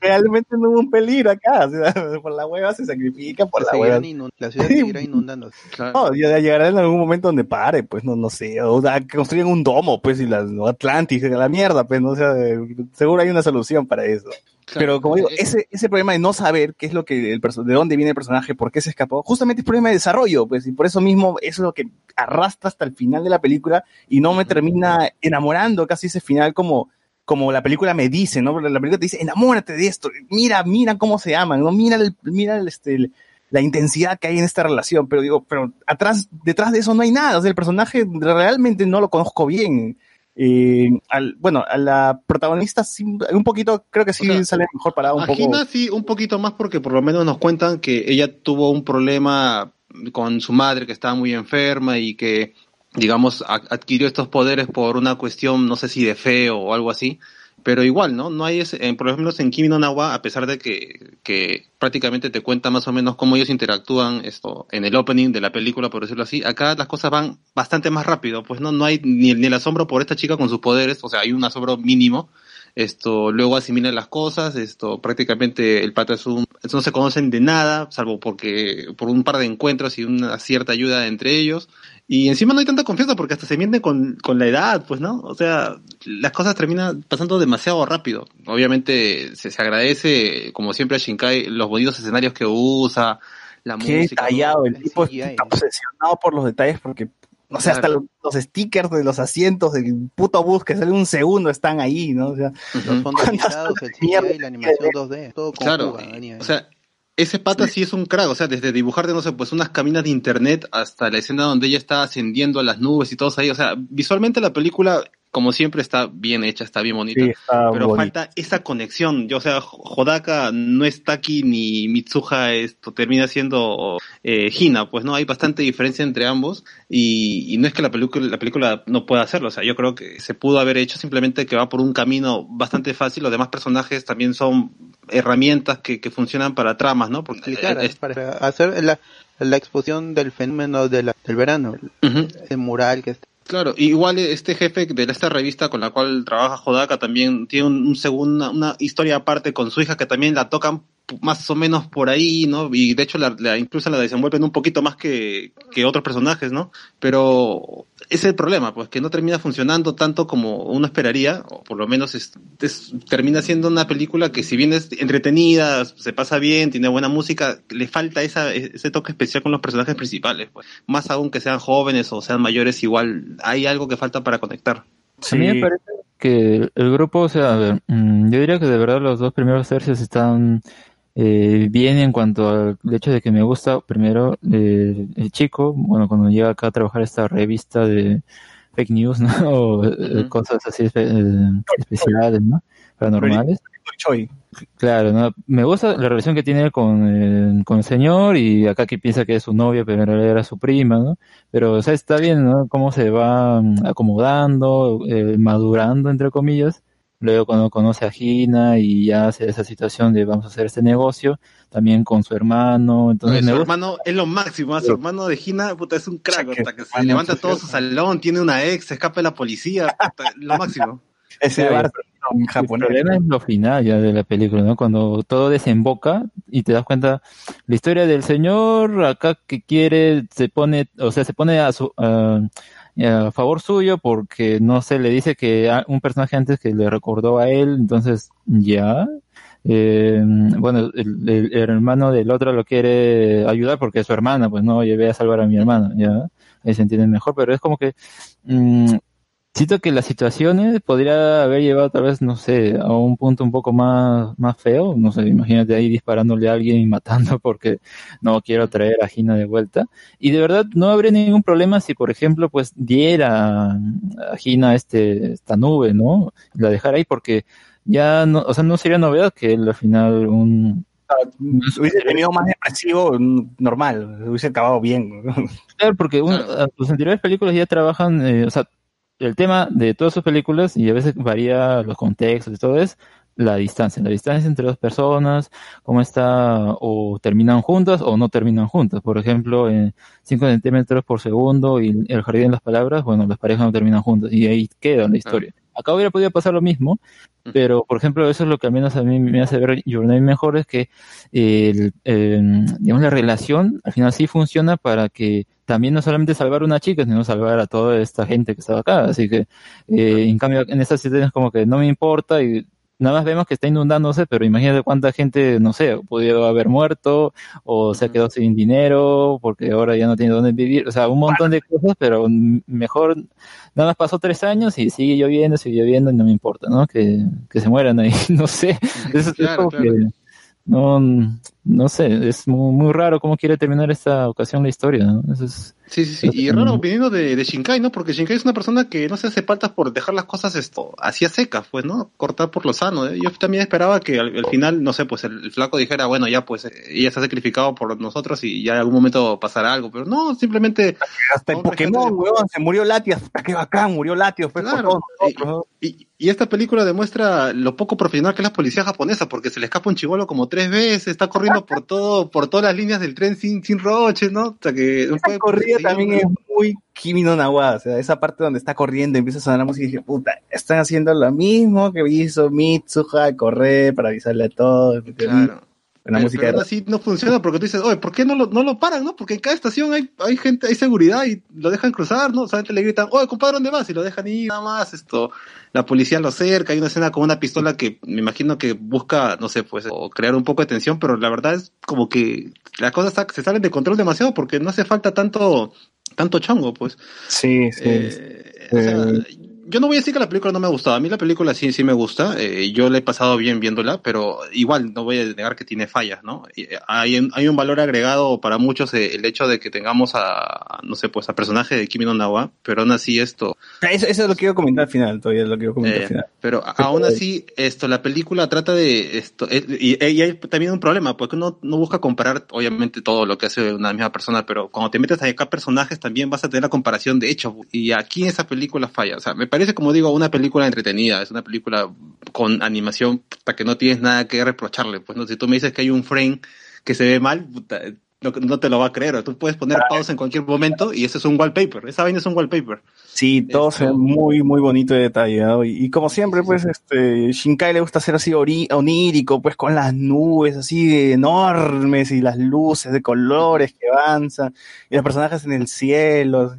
realmente no hubo un peligro acá, o sea, por la hueva se sacrifica, por la hueva. la ciudad seguirá inundando. No, ya llegará en algún momento donde pare, pues no, no sé, o da- que construyan un domo, pues, y las Atlantis, la mierda, pues, no o sea, eh, seguro hay una solución para eso. Pero como digo, ese, ese problema de no saber qué es lo que el de dónde viene el personaje, por qué se escapó, justamente es problema de desarrollo, pues, y por eso mismo eso es lo que arrastra hasta el final de la película y no me termina enamorando casi ese final como como la película me dice, ¿no? La película te dice, enamórate de esto, mira, mira cómo se aman, ¿no? Mira, el- mira el, este, el- la intensidad que hay en esta relación, pero digo, pero atrás, detrás de eso no hay nada, o sea, el personaje realmente no lo conozco bien. Eh, al, bueno, a la protagonista sí, un poquito, creo que sí sale mejor parada un A poco. Sí, un poquito más porque por lo menos nos cuentan que ella tuvo un problema con su madre que estaba muy enferma y que, digamos, adquirió estos poderes por una cuestión, no sé si de fe o algo así. Pero igual, ¿no? No hay ese, en, por ejemplo, en Kimi no Nawa, a pesar de que, que prácticamente te cuenta más o menos cómo ellos interactúan esto en el opening de la película, por decirlo así, acá las cosas van bastante más rápido, pues no, no hay ni, ni el asombro por esta chica con sus poderes, o sea, hay un asombro mínimo, esto luego asimilan las cosas, esto prácticamente el pata es un, no se conocen de nada, salvo porque por un par de encuentros y una cierta ayuda entre ellos, y encima no hay tanta confianza porque hasta se mienten con, con la edad, pues, ¿no? O sea, las cosas terminan pasando demasiado rápido. Obviamente se, se agradece, como siempre, a Shinkai los bonitos escenarios que usa, la Qué música. detallado, el tipo está obsesionado por los detalles porque, no sé, hasta los, los stickers de los asientos del puto bus que sale un segundo están ahí, ¿no? O sea, Los fondos pisados, el CGI, la animación 2D, todo con Claro, fuga, venía. o sea, ese pata sí es un crack, o sea, desde dibujarte, no sé, pues unas caminas de internet hasta la escena donde ella está ascendiendo a las nubes y todos ahí, o sea, visualmente la película, como siempre, está bien hecha, está bien bonita, Sí, está pero falta esa conexión, yo, o sea, Hodaka no es Taki ni Mitsuha, esto termina siendo eh, Hina, pues no, hay bastante diferencia entre ambos y, y no es que la película, la película no pueda hacerlo, o sea, yo creo que se pudo haber hecho simplemente que va por un camino bastante fácil, los demás personajes también son herramientas que, que funcionan para tramas, ¿no? Porque explicar, es- para hacer la, la exposición del fenómeno de la- del verano, el mural que está. Claro, igual este jefe de esta revista con la cual trabaja Hodaka también tiene un, un segundo, una historia aparte con su hija que también la tocan más o menos por ahí, ¿no? Y de hecho la, la- incluso la desenvuelven un poquito más que, que otros personajes, ¿no? Pero ese es el problema, pues que no termina funcionando tanto como uno esperaría, o por lo menos es- es- termina siendo una película que si bien es entretenida, se pasa bien, tiene buena música, le falta esa, ese toque especial con los personajes principales, pues. Más aún que sean jóvenes o sean mayores, igual hay algo que falta para conectar. A mí me parece que el grupo, o sea, a ver, mm, yo diría que de verdad los dos primeros tercios están eh, bien en cuanto al hecho de que me gusta primero eh, el chico, bueno, cuando llega acá a trabajar esta revista de fake news, ¿no? O eh, cosas así espe- eh, especiales, ¿no? Paranormales. Claro, ¿no? me gusta la relación que tiene con, eh, con el señor y acá que piensa que es su novia, pero en realidad era su prima, ¿no? Pero, o sea, está bien, ¿no? Cómo se va mm, acomodando, eh, madurando, entre comillas. Luego cuando conoce a Gina y ya hace esa situación de vamos a hacer este negocio, también con su hermano, entonces su hermano es lo máximo, su hermano de Gina, puta, es un crack, hasta que se levanta todo su salón, tiene una ex, se escapa de la policía, puta, lo máximo. Ese bar El problema es lo final ya de la película, ¿no? Cuando todo desemboca y te das cuenta, la historia del señor acá que quiere, se pone, o sea, se pone a su, a, a favor suyo porque, no sé, le dice que un personaje antes que le recordó a él, entonces, ya. Eh, bueno, el, el- el hermano del otro lo quiere ayudar porque es su hermana, pues no, llevé a salvar a mi hermano, ya. Ahí se entiende mejor, pero es como que, mm, Siento que las situaciones podría haber llevado tal vez, no sé, a un punto un poco más, más feo. No sé, imagínate ahí disparándole a alguien y matando porque no quiero traer a Gina de vuelta. Y de verdad no habría ningún problema si, por ejemplo, pues diera a Gina este, esta nube, ¿no? La dejara ahí porque ya no, o sea, no sería novedad que él al final un, Hubiese tenido más depresivo, normal, hubiese acabado bien. Claro, porque un- a- sus anteriores películas ya trabajan, eh, o sea, el tema de todas sus películas, y a veces varía los contextos y todo, es la distancia, la distancia entre dos personas, cómo está, o terminan juntas o no terminan juntas. Por ejemplo, en 5 centímetros por segundo y el jardín de las palabras, bueno, las parejas no terminan juntas y ahí queda la historia. Acá hubiera podido pasar lo mismo, pero por ejemplo, eso es lo que al menos a mí me hace ver Your Name mejor, es que el, eh, digamos, la relación al final sí funciona para que también no solamente salvar a una chica, sino salvar a toda esta gente que estaba acá. Así que, eh, en cambio, en estas situaciones como que no me importa y nada más vemos que está inundándose, pero imagínate cuánta gente, no sé, pudo haber muerto, o se ha quedado sin dinero, porque ahora ya no tiene dónde vivir, o sea, un montón de cosas, pero mejor, nada más pasó tres años y sigue lloviendo, sigue lloviendo y no me importa, ¿no? Que, que se mueran ahí, no sé. Es, es Claro, como claro. que, no, no sé, es muy, muy raro cómo quiere terminar esta ocasión la historia, ¿no? Eso es, Sí, sí, sí. Y raro viniendo de, de Shinkai, ¿no? Porque Shinkai es una persona que no se hace falta por dejar las cosas esto, así a secas, pues, ¿no? Cortar por lo sano. ¿eh? Yo también esperaba que al, al final, no sé, pues el, el flaco dijera, bueno, ya pues, ella se ha sacrificado por nosotros y ya en algún momento pasará algo. Pero no, simplemente... Hasta en Pokémon, weón, se murió Latias, qué bacán, murió Latios, pues, Claro. y esta película demuestra lo poco profesional que es la policía japonesa, porque se le escapa un chivolo como tres veces, está corriendo por todo, por todas las líneas del tren sin, sin roches, ¿no? O sea que Esa puede corrida también es muy Kimi no Nawa, o sea, esa parte donde está corriendo, empieza a sonar la música y dije, puta, están haciendo lo mismo que hizo Mitsuha, correr para avisarle a todos. Claro. La Pero- música así no funciona porque tú dices, oye, ¿por qué no lo, no lo paran, no? Porque en cada estación hay, hay gente, hay seguridad y lo dejan cruzar, ¿no? Solamente le gritan, oye, compadre, ¿dónde vas? Y lo dejan ir nada más, esto, la policía lo cerca, hay una escena con una pistola que me imagino que busca, no sé, pues, o crear un poco de tensión, pero la verdad es como que las cosas sa- se salen de control demasiado porque no hace falta tanto, tanto chongo, pues. Sí, sí. Eh, o sea, yo no voy a decir que la película no me ha gustado. A mí la película sí, sí me gusta. Eh, yo la he pasado bien viéndola, pero igual no voy a negar que tiene fallas, ¿no? Eh, Hay, un- hay un valor agregado para muchos eh, el hecho de que tengamos a, no sé, pues a personaje de Kimi no Nawa, pero aún así esto, Eso, eso es lo que quiero comentar al final, todavía lo quiero comentar eh, al final. pero aún así, esto, la película trata de esto, eh, y, y hay también un problema, porque uno no busca comparar, obviamente, todo lo que hace una misma persona, pero cuando te metes a acá personajes también vas a tener la comparación de hechos, y aquí esa película falla. O sea, me parece, como digo, una película entretenida, es una película con animación para que no tienes nada que reprocharle. Pues no, si tú me dices que hay un frame que se ve mal, puta, no, no te lo va a creer. Tú puedes poner pausa en cualquier momento y eso es un wallpaper. Esa vaina es un wallpaper. Sí, todo se ve muy, muy bonito y detallado. Y, y como siempre, pues, este, Shinkai le gusta hacer así onírico, pues, con las nubes así enormes y las luces de colores que avanzan y los personajes en el cielo.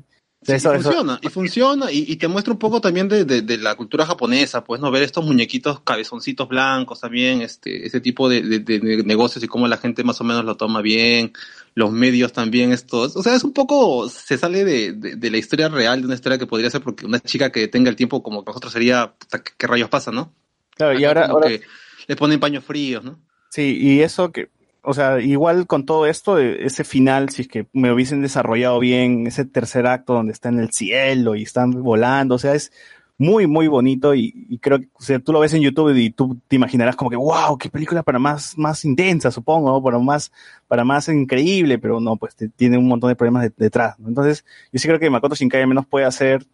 Sí, Eso- y eso- funciona, y funciona, y, y te muestra un poco también de, de- de la cultura japonesa, pues no ver estos muñequitos cabezoncitos blancos también, este, ese tipo de, de- negocios y cómo la gente más o menos lo toma bien, los medios también estos, o sea, es un poco, se sale de, la historia real, de una historia que podría ser porque una chica que tenga el tiempo como nosotros sería, puta, ¿qué, rayos pasa, no? Claro, y ahora, ahora que le ponen paños fríos, ¿no? Sí, y eso que, o sea, igual con todo esto, de ese final, si es que me hubiesen desarrollado bien, ese tercer acto donde está en el cielo y están volando, o sea, es muy, muy bonito y, y creo que, o sea, tú lo ves en YouTube y tú te imaginarás como que, wow, qué película para más, más intensa, supongo, para más, para más increíble, pero no, pues te- tiene un montón de problemas de- detrás, ¿no? Entonces, yo sí creo que Makoto Shinkai al menos puede hacer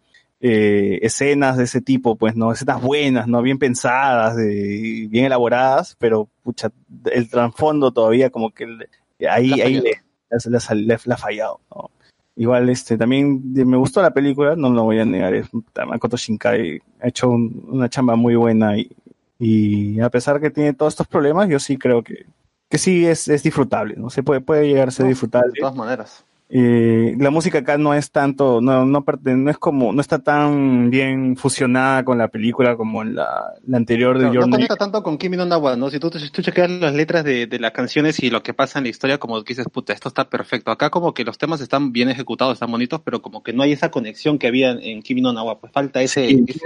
eh, escenas de ese tipo, pues, ¿no? Escenas buenas, ¿no? Bien pensadas, de- bien elaboradas, pero, pucha, el trasfondo todavía como que le- ahí, Le ha ahí le, ha- fallado, ¿no? Igual, este, también me gustó la película, no lo voy a negar, es, Makoto Shinkai ha hecho un- una chamba muy buena y, y a pesar que tiene todos estos problemas, yo sí creo que, que sí es, es disfrutable, ¿no? Se puede, puede llegar a ser disfrutable. De todas maneras. Eh, la música acá no es tanto, no, no, no es como, no está tan bien fusionada con la película como en la, la anterior de Your no conecta tanto con Kimi no Nawa, ¿no? Si tú, si tú chequeas las letras de, de las canciones y lo que pasa en la historia, como que dices, puta, esto está perfecto. Acá como que los temas están bien ejecutados, están bonitos, pero como que no hay esa conexión que había en, Kimi no Nawa, pues falta ese... Sí, ese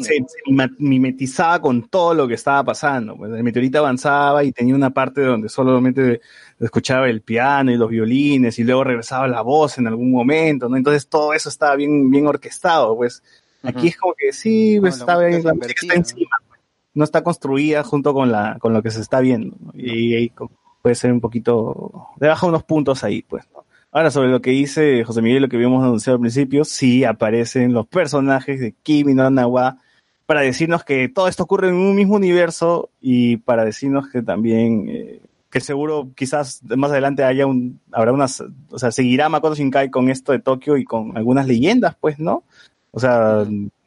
se, se mimetizaba con todo lo que estaba pasando. Pues el meteorito avanzaba y tenía una parte donde solamente escuchaba el piano y los violines y luego regresaba la voz en algún momento, ¿no? Entonces todo eso estaba bien, bien orquestado, pues. Aquí es como que sí, pues, está bien, la música está encima, pues. no está construida junto con la, con lo que se está viendo, ¿no? Y ahí puede ser un poquito, le baja unos puntos ahí, pues, ¿no? Ahora, sobre lo que dice José Miguel, lo que habíamos anunciado al principio, sí aparecen los personajes de Kimi no Nawa para decirnos que todo esto ocurre en un mismo universo y para decirnos que también, eh, que seguro quizás más adelante haya un, habrá unas, o sea, seguirá Makoto Shinkai con esto de Tokio y con algunas leyendas, pues, ¿no? O sea,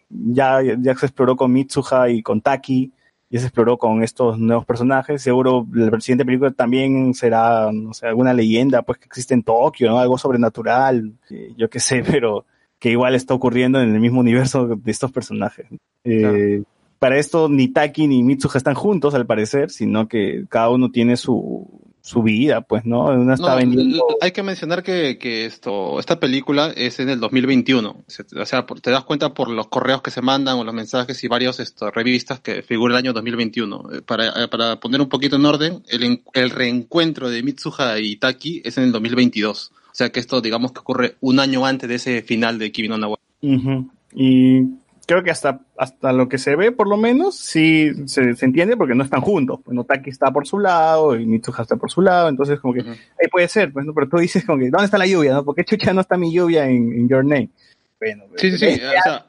ya, ya se exploró con Mitsuha y con Taki, ya se exploró con estos nuevos personajes. Seguro la siguiente película también será, no sé, alguna leyenda, pues que existe en Tokio, ¿no? Algo sobrenatural, eh, yo qué sé, pero que igual está ocurriendo en el mismo universo de estos personajes. Eh, para esto ni Taki ni Mitsuha están juntos al parecer, sino que cada uno tiene su, su vida, pues, ¿no? Una está No, vendiendo... l- hay que mencionar que, que esto, esta película es en el 2021. Se- O sea, por- te das cuenta por los correos que se mandan o los mensajes y varios esto, revistas que figura el año 2021. Eh, Para, eh, para poner un poquito en orden, el, el reencuentro de Mitsuha y Taki es en el 2022. O sea que esto, digamos que ocurre un año antes de ese final de Kimi no Na wa. Ujú. Y creo que hasta, hasta lo que se ve, por lo menos, sí se, se entiende porque no están juntos. Pues no Taki está por su lado y Mitsuha está por su lado, entonces como que ahí puede ser, pues, ¿no? Pero tú dices como que, ¿dónde está la lluvia? ¿no? ¿Por qué chucha no está mi lluvia en, en Your Name? Bueno, Sí, sí, sí. eh, O sea,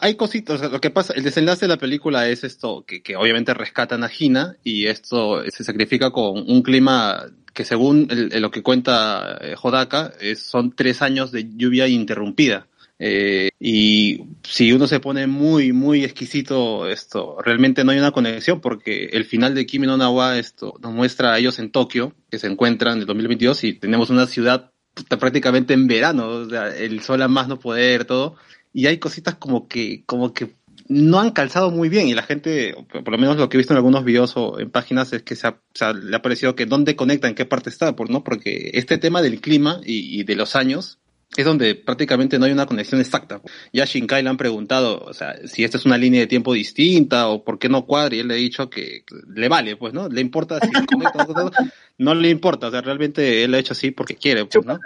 hay cositas. o sea, lo que pasa, el desenlace de la película es esto, que, que obviamente rescatan a Hina y esto se sacrifica con un clima que según el- el- lo que cuenta eh, Hodaka, es- son tres años de lluvia interrumpida. Eh, y si uno se pone muy, muy exquisito, esto, realmente no hay una conexión porque el final de Kimi no Na wa, esto, nos muestra a ellos en Tokio, que se encuentran en el 2022 y tenemos una ciudad prácticamente en verano, el sol a más no poder, todo, y hay cositas como que, como que no han calzado muy bien y la gente, por lo menos lo que he visto en algunos videos o en páginas es que se ha- le ha parecido que dónde conecta, en qué parte está, por, ¿no? Porque este tema del clima y de los años es donde prácticamente no hay una conexión exacta. Ya a Shinkai le han preguntado, o sea, si esta es una línea de tiempo distinta o por qué no cuadra y él le ha dicho que le vale, pues, ¿no? Le importa si conecta no, no le importa, o sea, realmente él lo ha hecho así porque quiere, pues, ¿no?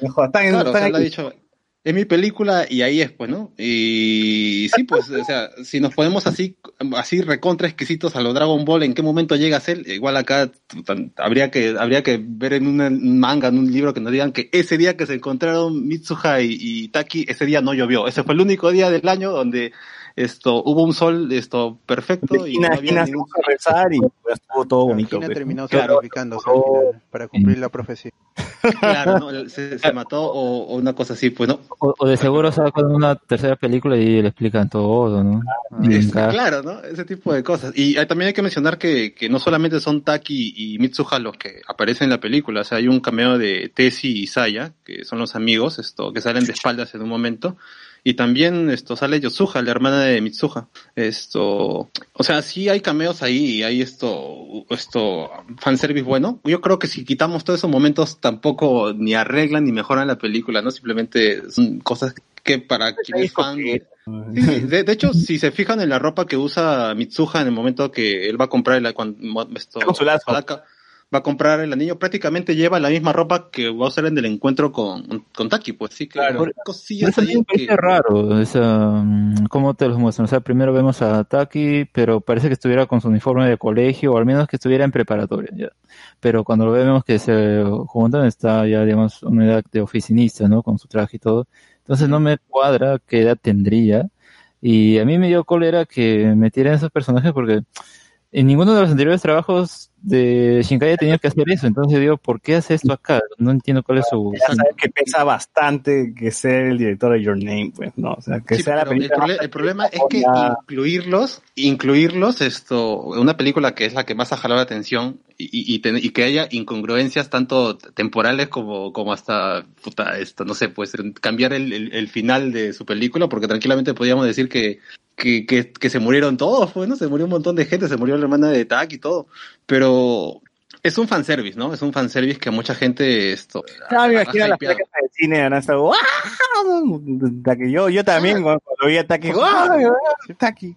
Claro, o sea, él ha dicho, es mi película y ahí es, pues, ¿no? Y sí, pues, o sea, si nos ponemos así, así recontra exquisitos a lo Dragon Ball, ¿en qué momento llega a ser? Igual acá habría que, habría que ver en un manga, en un libro que nos digan que ese día que se encontraron Mitsuha y, y Taki, ese día no llovió. Ese fue el único día del año donde esto hubo un sol esto perfecto y no había ningún a rezar y pues, estuvo todo bonito. Pues, terminó final para cumplir la profecía. Claro, ¿no? se, se mató o, o una cosa así, pues, ¿no? O, o de seguro sacan una tercera película y le explican todo, ¿no? Es- encaja. claro, ¿no? Ese tipo de cosas. Y eh, también hay que mencionar que, que no solamente son Taki y Mitsuha los que aparecen en la película, o sea, hay un cameo de Tessie y Saya, que son los amigos, esto, que salen de espaldas en un momento. Y también esto sale Yosuha, la hermana de Mitsuha. Esto, o sea, sí hay cameos ahí y hay esto, esto, fanservice bueno. Yo creo que si quitamos todos esos momentos tampoco ni arreglan ni mejoran la película, ¿no? Simplemente son cosas que para quien es fan sí. De, de hecho, si se fijan en la ropa que usa Mitsuha en el momento que él va a comprar el, cuando, esto, Con su lazo. Sadaka va a comprar el anillo, prácticamente lleva la misma ropa que va a usar en el encuentro con, con Taki, pues sí que hay cosillas ahí me parece que- raro, esa, mm, cómo te los muestran. O sea, primero vemos a Taki, pero parece que estuviera con su uniforme de colegio, o al menos que estuviera en preparatoria, ya. Pero cuando lo vemos que se juntan, está ya, digamos, una edad de oficinista, ¿no? Con su traje y todo. Entonces no me cuadra qué edad tendría. Y a mí me dio cólera que metieran esos personajes porque en ninguno de los anteriores trabajos de Shinkai ha tenido que hacer eso. Entonces digo, ¿por qué hace esto acá? No entiendo cuál es su... Ya sabes que pesa bastante que ser el director de Your Name, pues, ¿no? O sea, que Sí, sea la el, película. prole- el problema es que incluirlos, incluirlos esto, una película que es la que más ha jalado la atención y, y, ten- y que haya incongruencias tanto temporales como, como hasta, puta, esto, no sé, pues cambiar el, el, el final de su película, porque tranquilamente podríamos decir que, que, que, que se murieron todos, pues, ¿no? Se murió un montón de gente, se murió la hermana de Tak y todo, pero es un fanservice, ¿no? Es un fanservice que a mucha gente esto... Ah, me imagino las placas de cine. Da que yo, yo también, cuando lo vi a Taki, ¡guau! Taki.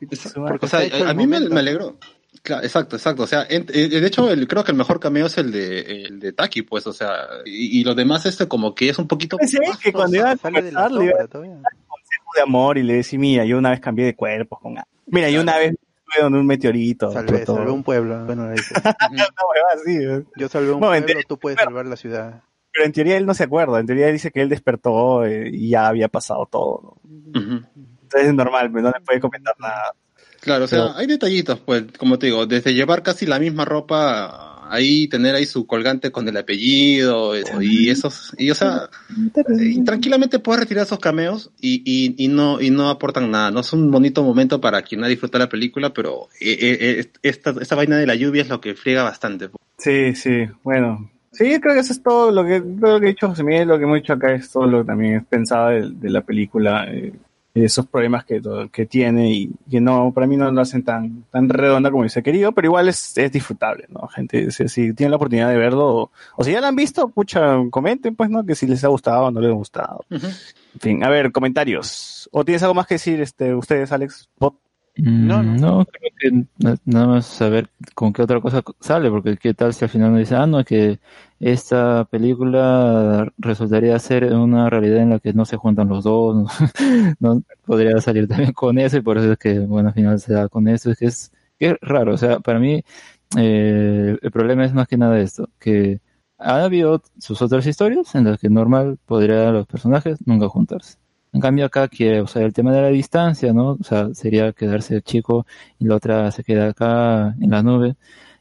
O sea, a, a mí me, me alegró. Claro, exacto, exacto. O sea, en- eh, de hecho, el, creo que el mejor cameo es el de, el de Taki, pues, o sea, y, y los demás, este, como que es un poquito. Pensé que cuando iba a conversar, le iba a dar consejo de amor y le decía, mira, yo una vez cambié de cuerpos con. Mira, yo una vez estuve donde un meteorito. Salvé, salvé un pueblo. Bueno, ¿eh? Yo salvé un en pueblo, teoría- tú puedes salvar la ciudad. Pero en teoría él no se acuerda, en teoría él dice que él despertó eh, y ya había pasado todo. ¿no? Entonces es normal, pero no le puede comentar nada. Claro, o sea, Pero- hay detallitos, pues, como te digo, desde llevar casi la misma ropa, ahí tener ahí su colgante con el apellido, eh, y esos, y o sea, y tranquilamente puedes retirar esos cameos y, y, y no, y no aportan nada, no es un bonito momento para quien ha disfrutado la película, pero eh, eh, eh, esta, esta vaina de la lluvia es lo que friega bastante. Sí, sí, bueno. Sí, creo que eso es todo lo que, todo lo que he dicho José Miguel, lo que hemos dicho acá es todo lo que también es pensado de, de la película. eh, esos problemas que, que tiene y que no, para mí no lo hacen tan, tan redonda como hubiese querido, pero igual es, es disfrutable, ¿no? Gente, si, si tienen la oportunidad de verlo, o, o si ya lo han visto, pucha, comenten, pues, ¿no? Que si les ha gustado o no les ha gustado. En fin, a ver, comentarios. ¿O tienes algo más que decir, este, ustedes, Alex? Bot? No, no, creo que na- nada más saber con qué otra cosa sale, porque qué tal si al final nos dice, ah, no, que esta película resultaría ser una realidad en la que no se juntan los dos, no, No, podría salir también con eso y por eso es que, bueno, al final se da con eso, es que es, que es raro, o sea, para mí eh, el problema es más que nada esto, que ha habido sus otras historias en las que normal podrían los personajes nunca juntarse. En cambio acá quiere usar el tema de la distancia, ¿no? O sea, sería quedarse chico y la otra se queda acá en la nube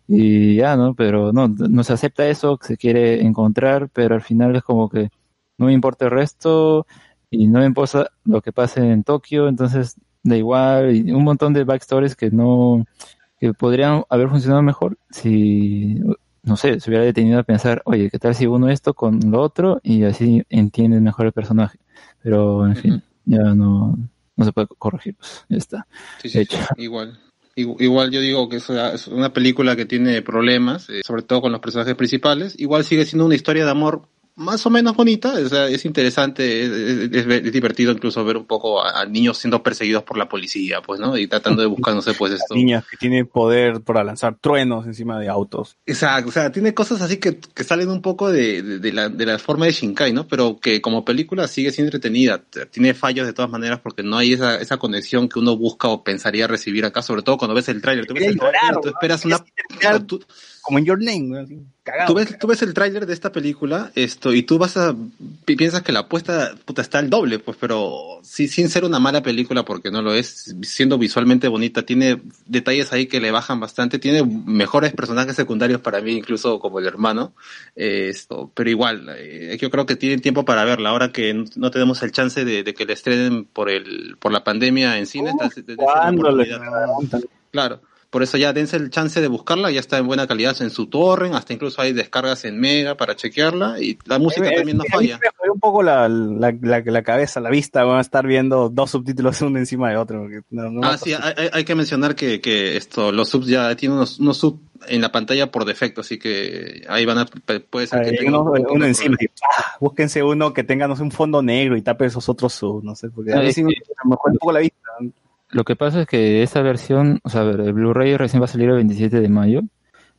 y ya, ¿no? Pero no, no se acepta eso, se quiere encontrar, pero al final es como que no me importa el resto y no me importa lo que pase en Tokio, entonces da igual y un montón de backstories que no, que podrían haber funcionado mejor si, no sé, se hubiera detenido a pensar, oye, ¿qué tal si uno esto con lo otro y así entiendes mejor el personaje? Pero, en fin, ya no, no se puede corregir, pues, ya está. Sí, sí, hecho. sí, igual. Igu- Igual yo digo que es una, es una película que tiene problemas, eh, sobre todo con los personajes principales. Igual sigue siendo una historia de amor más o menos bonita, o sea, es interesante, es, es- es- es divertido incluso ver un poco a, a niños siendo perseguidos por la policía, pues, ¿no? Y tratando de buscar, no sé, pues esto. Niñas que tienen poder para lanzar truenos encima de autos. Exacto, o sea, tiene cosas así que, que salen un poco de, de, de la, de la forma de Shinkai, ¿no? Pero que como película sigue siendo entretenida. Tiene fallos de todas maneras porque no hay esa, esa conexión que uno busca o pensaría recibir acá, sobre todo cuando ves el tráiler. Tú ves el tráiler, tú esperas una... tú- Como en Your Name, ¿no? Cagado. Tú ves, tú ves el tráiler de esta película esto y tú vas a pi- piensas que la apuesta puta está al doble pues pero sí sin ser una mala película porque no lo es siendo visualmente bonita tiene detalles ahí que le bajan bastante tiene mejores personajes secundarios para mí incluso como el hermano eh, esto pero igual eh, yo creo que tienen tiempo para verla ahora que no- tenemos el chance de, de que la estrenen por el por la pandemia en cine dense la ¿Cuándo le oportunidad. Claro. Por eso ya dense el chance de buscarla, ya está en buena calidad en su torrent, hasta incluso hay descargas en Mega para chequearla y la música Eh, también no falla. Me jodió un poco la, la, la, la cabeza, la vista, van a estar viendo dos subtítulos uno encima de otro. porque no- no me Ah, sí, hay, que mencionar que, que esto, los subs ya tienen unos, unos subs en la pantalla por defecto, así que ahí van a, puede ser que uno, un uno encima, y, ¡ah! búsquense uno que tenga no sé, un fondo negro y tape esos otros sub, no sé, porque a Ah, mí es sí me, jode un poco la vista. Lo que pasa es que esa versión, o sea, a ver, el Blu-ray recién va a salir el 27 de mayo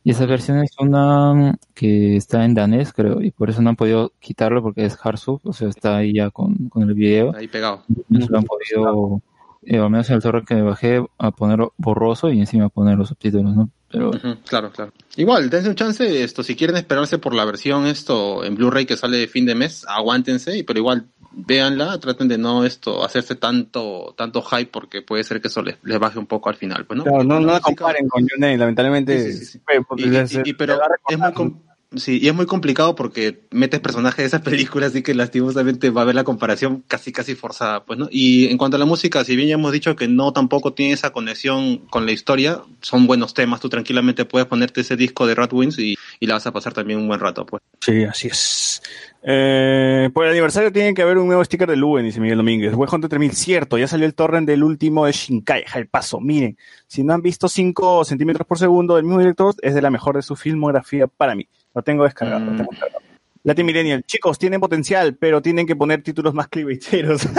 y esa versión es una mm, que está en danés, creo, y por eso no han podido quitarlo porque es hard sub, o sea, está ahí ya con, con el video. Ahí pegado. No se lo han podido, eh, al menos en el torrent que me bajé, a poner borroso y encima poner los subtítulos, ¿no? Pero claro, claro. Igual, dense un chance, esto, si quieren esperarse por la versión esto en Blu-ray que sale de fin de mes, aguántense, y- pero igual véanla, traten de no esto hacerse tanto tanto hype porque puede ser que eso les, les baje un poco al final, pues, ¿no? Claro, no, La no la comparen con Your Name, lamentablemente. Sí, sí, sí. eh, porque Y, les- y- y- pero es muy, sí, y es muy complicado porque metes personajes de esas películas, así que lastimosamente va a haber la comparación casi casi forzada, pues, ¿no? Y en cuanto a la música, si bien ya hemos dicho que no tampoco tiene esa conexión con la historia, son buenos temas, tú tranquilamente puedes ponerte ese disco de Ratwins y, y la vas a pasar también un buen rato, pues. Sí, así es. Eh, por el aniversario tiene que haber un nuevo sticker de Luen, dice Miguel Domínguez. Web Hunter 3000, cierto, ya salió el torrent del último de Shinkai, el paso. Miren, si no han visto 5 centímetros por segundo del mismo director, es de la mejor de su filmografía para mí. Lo tengo descargado, lo tengo descargado. Latin Millennial, chicos, tienen potencial, pero tienen que poner títulos más clickbaiteros.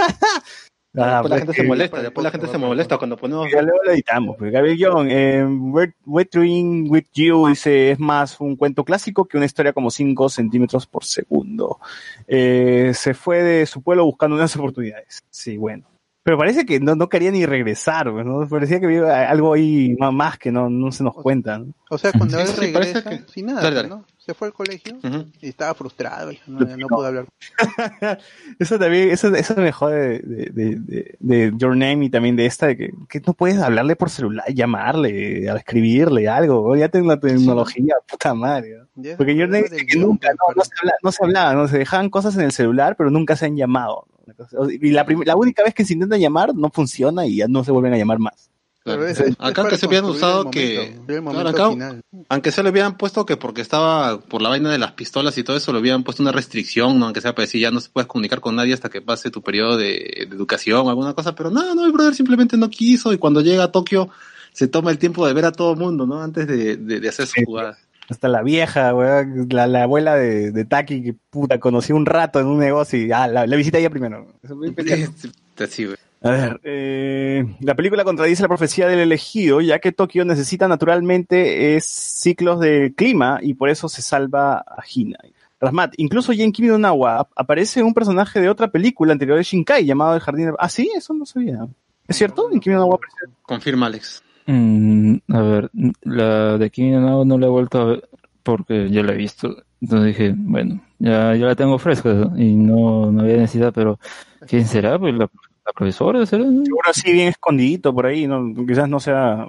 Ah, después la pues gente que- se molesta, después la gente se molesta cuando ponemos... ya luego lo editamos. Pues. Gabriel Young, eh, We're, We're Dreaming with You dice, es más un cuento clásico que una historia como 5 centímetros por segundo. Eh, se fue de su pueblo buscando unas oportunidades. Sí, bueno. Pero parece que no, no quería ni regresar, ¿no? Parecía que había algo ahí más que no, no se nos cuenta. ¿no? O sea, cuando Sí, él sí, regresa, que- sin nada, Dale, dale. ¿no? Se fue al colegio y estaba frustrado, y no, no pudo hablar. Eso también, eso, eso me jode de, de, de, de Your Name y también de esta, de que, que no puedes hablarle por celular, llamarle, escribirle algo, ya tengo la tecnología, puta madre. Porque Your Name dice que nunca, no, no se, parece. habla, no se hablaba, no se dejaban cosas en el celular, pero nunca se han llamado. Una cosa- Y la, la única vez que se intentan llamar no funciona y ya no se vuelven a llamar más. Claro. Es- es acá que se hubieran construir usado que. claro, acá, aunque se le hubieran puesto que porque estaba por la vaina de las pistolas y todo eso, le hubieran puesto una restricción, ¿no? aunque sea para decir ya no se puedes comunicar con nadie hasta que pase tu periodo de, de educación o alguna cosa, pero no, no, el brother simplemente no quiso y cuando llega a Tokio se toma el tiempo de ver a todo el mundo, ¿no? Antes de, de, de hacer su jugada. Hasta la vieja, weón, la, la abuela de, de Taki, que puta, conocí un rato en un negocio y ah, la, la visita ella primero. Eso es muy pendejo. Así, güey. A ver, eh, la película contradice la profecía del elegido, ya que Tokio necesita naturalmente es ciclos de clima y por eso se salva a Hina. Rasmat, incluso ya en Kimi no Nawa ap- aparece un personaje de otra película anterior de Shinkai llamado El Jardín de... Ah, sí, eso no sabía. ¿Es cierto? En Kimi no Nawa aparece... Confirma, Alex. Mm, a ver, la de Kimi no no la he vuelto a ver porque ya la he visto. Entonces dije, bueno, ya, ya la tengo fresca y no, no había necesidad, pero ¿quién será? Pues la, la profesora será. Seguro así bien escondidito por ahí, no, quizás no sea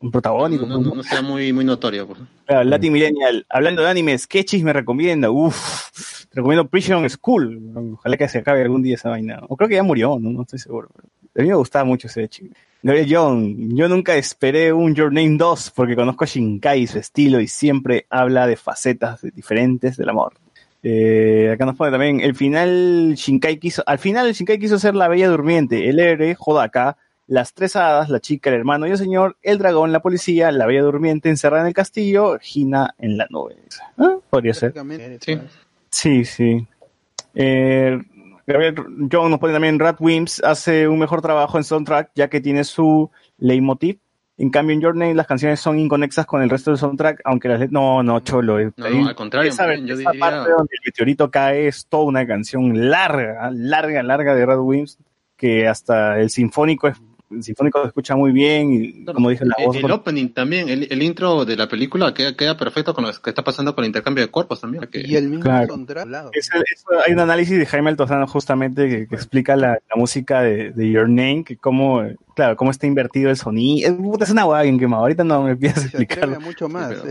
un protagónico. No, no, no sea muy, muy notorio. Pues. Claro, Latin Millennial, hablando de animes, ¿qué chis me recomienda? Uf, te recomiendo Prison School. Ojalá que se acabe algún día esa vaina. O creo que ya murió, no, no estoy seguro. A mí me gustaba mucho ese chico. John, yo nunca esperé un Your Name 2 porque conozco a Shinkai y su estilo y siempre habla de facetas diferentes del amor. Eh, acá nos pone también, el final Shinkai quiso, al final Shinkai quiso ser la bella durmiente, el héroe, Hodaka, las tres hadas, la chica, el hermano y el señor, el dragón, la policía, la bella durmiente encerrada en el castillo, Hina en la nube. Ah, Podría ser. Sí. Sí, sí. Eh, Gabriel John nos pone también Rat Wims hace un mejor trabajo en soundtrack ya que tiene su leitmotiv. En cambio, en Your Name las canciones son inconexas con el resto del soundtrack, aunque las no, no, cholo. eh. No, no, al contrario, Esa, yo esa diría- parte donde el meteorito cae es toda una canción larga, larga, larga de Rat Wims que hasta el sinfónico es, sinfónico se escucha muy bien y como dije la El, voz el opening también, el, el intro de la película queda, queda perfecto con lo que está pasando con el intercambio de cuerpos también. que- Y el mismo Claro. soundtrack hay un análisis de Jaime Altozano justamente que, que explica la, la música de, de Your Name, que cómo, claro, cómo está invertido el sonido. Es, una hueá bien quemado. Ahorita no me empiezas a mucho más. pero-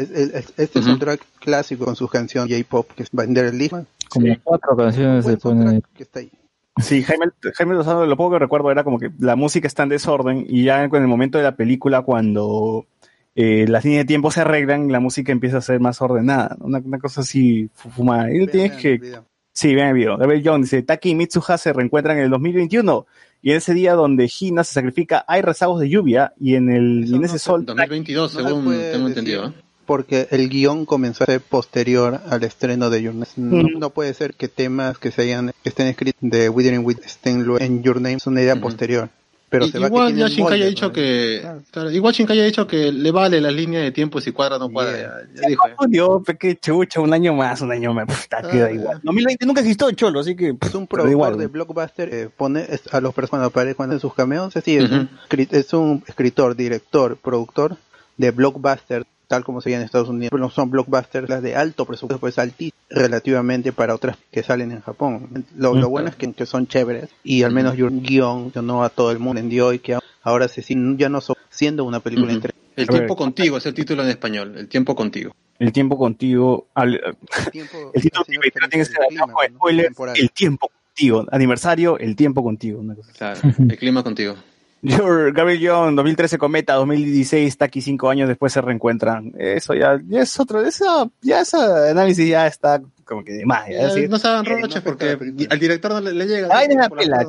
este Ujú. soundtrack clásico con sus canciones J-pop que es Vender el Lima. Como cuatro canciones se ponen. que está ahí. Sí, Jaime, Jaime Lozano, lo poco que recuerdo era como que la música está en desorden y ya en el momento de la película, cuando eh, las líneas de tiempo se arreglan, la música empieza a ser más ordenada. ¿no? Una, una cosa así fu- fumada. Y tienes que. Sí, vean el video. Gabriel John dice, Taki y Mitsuha se reencuentran en el 2021 y en ese día donde Hina se sacrifica hay rezagos de lluvia y en el y en no ese se- sol 2022, No se según tengo decir. entendido. ¿eh? Porque el guion comenzó a ser posterior al estreno de Your Name. No, Mm. no puede ser que temas que se hayan que estén escritos de Withering With estén luego en Your Name. Es una idea posterior. Pero Y- se va igual que ya Shinkai ha molde, dicho ¿no? que Claro. claro, igual Shinkai ha dicho que le vale la línea de tiempo si cuadra o no cuadra. Yeah. Ya, ya dijo. Dios, pe, qué chucha, un año más, un año más, puta, Ah, queda igual. 2020 nunca existió Cholo, así que Es un productor igual. de blockbuster eh, pone a los personajes cuando aparecen sus cameos así es, escri- es un escritor director productor de blockbuster tal como se llama en Estados Unidos pero no son blockbusters las de alto presupuesto pues altísimo relativamente para otras que salen en Japón lo, lo bueno es que, que son chéveres y al menos yo guion no a todo el mundo entendió y que ahora se ya no son siendo una película Ujú. entre El tiempo contigo es el título en español. El tiempo contigo. El tiempo contigo, al- el tiempo el título que tiene que ser el tiempo contigo, aniversario, el tiempo contigo, una cosa. Claro. El clima contigo. Your- Gabriel John, 2013 Cometa, 2016 Taki cinco años después se reencuentran. Eso ya, ya es otro, eso, ya ese análisis ya está como que de más. ya, Ya, así- no se hagan Eh, roches porque al director no le, le llega. Ahí es la pela,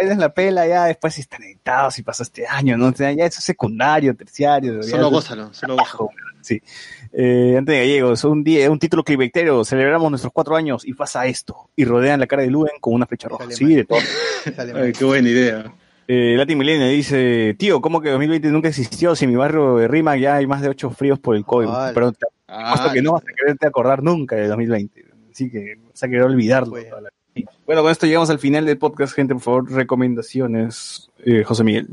ahí es la pela, ya después si están editados, si pasó este año, ¿no? O sea, ya eso es secundario, terciario. ya Solo gózalo, solo gózalo. Sí. Eh, antes de gallegos, un día, un título clickbaitero, celebramos nuestros cuatro años y pasa esto. Y rodean la cara de Luen con una flecha roja. Sale Sí, mal. de todo. Ay, qué buena idea. Eh, Latin Millennial dice, tío, ¿cómo que 2020 nunca existió? Si en mi barrio de Rima ya hay más de ocho fríos por el COVID. Vale. Pero te apuesto Ah, que no vas a quererte acordar nunca de 2020. Así que vas a querer olvidarlo. Bueno. toda la- Bueno, con esto llegamos al final del podcast, gente. Por favor, recomendaciones. Eh, José Miguel.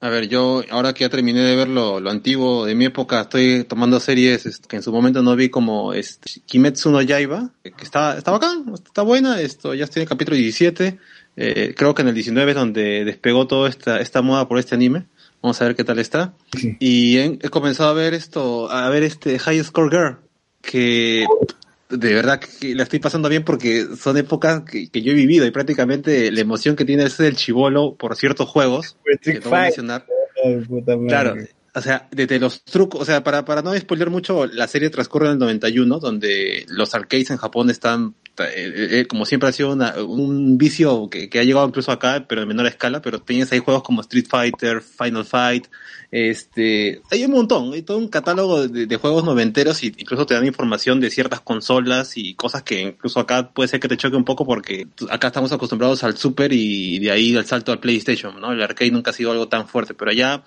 A ver, yo ahora que ya terminé de ver lo, lo antiguo de mi época, estoy tomando series este, que en su momento no vi como este, Kimetsu no Yaiba, que está, está bacán, está buena, esto ya estoy en el capítulo 17, eh, creo que en el 19 es donde despegó toda esta, esta moda por este anime, vamos a ver qué tal está. Sí. Y he, he comenzado a ver esto, a ver este High Score Girl, que de verdad que la estoy pasando bien porque son épocas que, que yo he vivido y prácticamente la emoción que tiene ese del chivolo por ciertos juegos, que no voy a mencionar, Claro, O sea, desde los trucos, o sea, para, para no spoiler mucho, la serie transcurre en el 91, donde los arcades en Japón están, eh, eh, como siempre ha sido una- un vicio que, que ha llegado incluso acá, pero en menor escala, pero tienes ahí juegos como Street Fighter, Final Fight, este, hay un montón, hay todo un catálogo de, de juegos noventeros y incluso te dan información de ciertas consolas y cosas que incluso acá puede ser que te choque un poco porque acá estamos acostumbrados al Super y de ahí al salto al PlayStation, ¿no? El arcade nunca ha sido algo tan fuerte, pero allá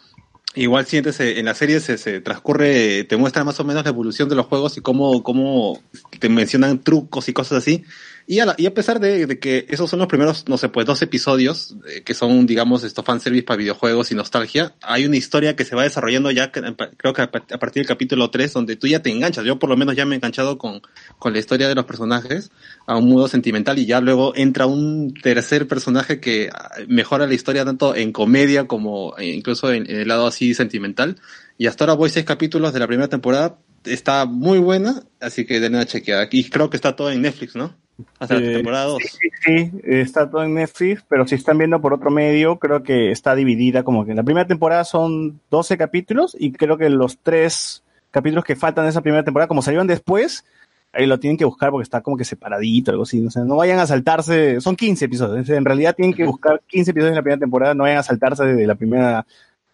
Igual sientes, eh, en la serie se, se transcurre, te muestra más o menos la evolución de los juegos y cómo, cómo te mencionan trucos y cosas así. Y a, pesar de, de que esos son los primeros, no sé, pues dos episodios, eh, que son, digamos, estos fanservice para videojuegos y nostalgia, hay una historia que se va desarrollando ya, creo que a, pa- a partir del capítulo 3, donde tú ya te enganchas. Yo por lo menos ya me he enganchado con, con la historia de los personajes a un modo sentimental y ya luego entra un tercer personaje que ah, mejora la historia tanto en comedia como eh, incluso en, el lado así sentimental. Y hasta ahora voy seis capítulos de la primera temporada. Está muy buena, así que denle una chequeada. Y creo que está todo en Netflix, ¿no? Hasta la Eh, temporada 2. Sí, sí, sí, está todo en Netflix, pero si están viendo por otro medio, creo que está dividida como que en la primera temporada son 12 capítulos y creo que los tres capítulos que faltan de esa primera temporada, como salieron después, ahí lo tienen que buscar porque está como que separadito, algo así. O sea, no vayan a saltarse, son 15 episodios, en realidad tienen que buscar 15 episodios en la primera temporada, no vayan a saltarse de la primera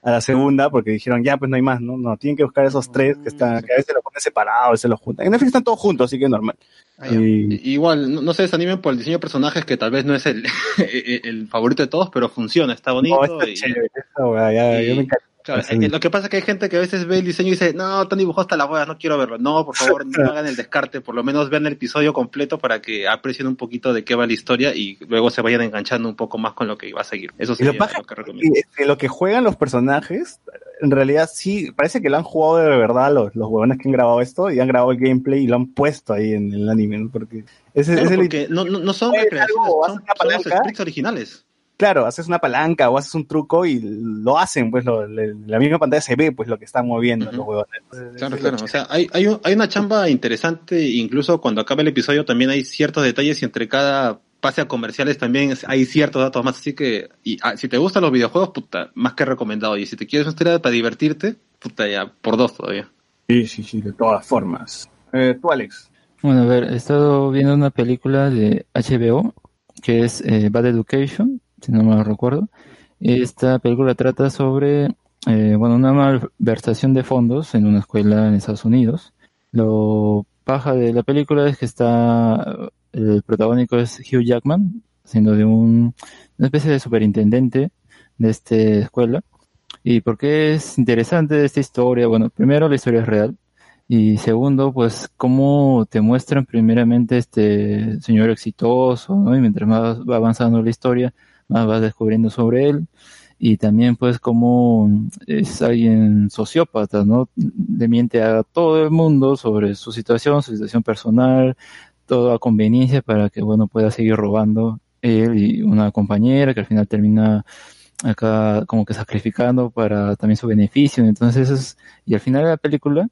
a la segunda porque dijeron ya pues no hay más, no, no, tienen que buscar esos tres que están, que a veces los ponen separados, a veces los juntan. En Netflix están todos juntos, así que es normal. Ah, Igual, no, no se desanimen por el diseño de personajes que tal vez no es el, el favorito de todos, pero funciona, está bonito. No, está y- chévere, esa weá, ya, y- yo me encanta. Claro, que lo que pasa es que hay gente que a veces ve el diseño y dice, no, están dibujados hasta las huevas, no quiero verlo. No, por favor, no hagan el descarte, por lo menos vean el episodio completo para que aprecien un poquito de qué va la historia y luego se vayan enganchando un poco más con lo que va a seguir. Eso sería lo lo que recomiendo. Y, lo que juegan los personajes, en realidad sí, parece que lo han jugado de verdad los, los huevones que han grabado esto y han grabado el gameplay y lo han puesto ahí en el anime, ¿no? Porque ese, Claro, ese es el- porque no, no, no son recreaciones, son, son los scripts originales. Claro, haces una palanca o haces un truco y lo hacen, pues lo, le- la misma pantalla se ve pues lo que están moviendo los huevones. Claro, claro. O sea, hay, hay, un- hay una chamba interesante, incluso cuando acaba el episodio también hay ciertos detalles y entre cada pase a comerciales también hay ciertos datos más. Así que, y, ah, si te gustan los videojuegos, puta, más que recomendado. Y si te quieres una para divertirte, puta, ya, por dos todavía. Sí, sí, sí, de todas formas. Eh, tú, Alex. Bueno, a ver, he estado viendo una película de HBO que es eh, Bad Education, si no me recuerdo. Esta película trata sobre, eh, bueno, una malversación de fondos en una escuela en Estados Unidos. Lo paja de la película es que está, el protagónico es Hugh Jackman, siendo de un, una especie de superintendente de esta escuela. ¿Y por qué es interesante esta historia? Bueno, primero la historia es real. Y segundo, pues cómo te muestran primeramente este señor exitoso. Y mientras más va avanzando la historia, más vas descubriendo sobre él. Y también pues cómo es alguien sociópata, ¿no? Le miente a todo el mundo sobre su situación, su situación personal, todo a conveniencia para que, bueno, pueda seguir robando él y una compañera que al final termina acá como que sacrificando para también su beneficio. Entonces, es, y al final de la película,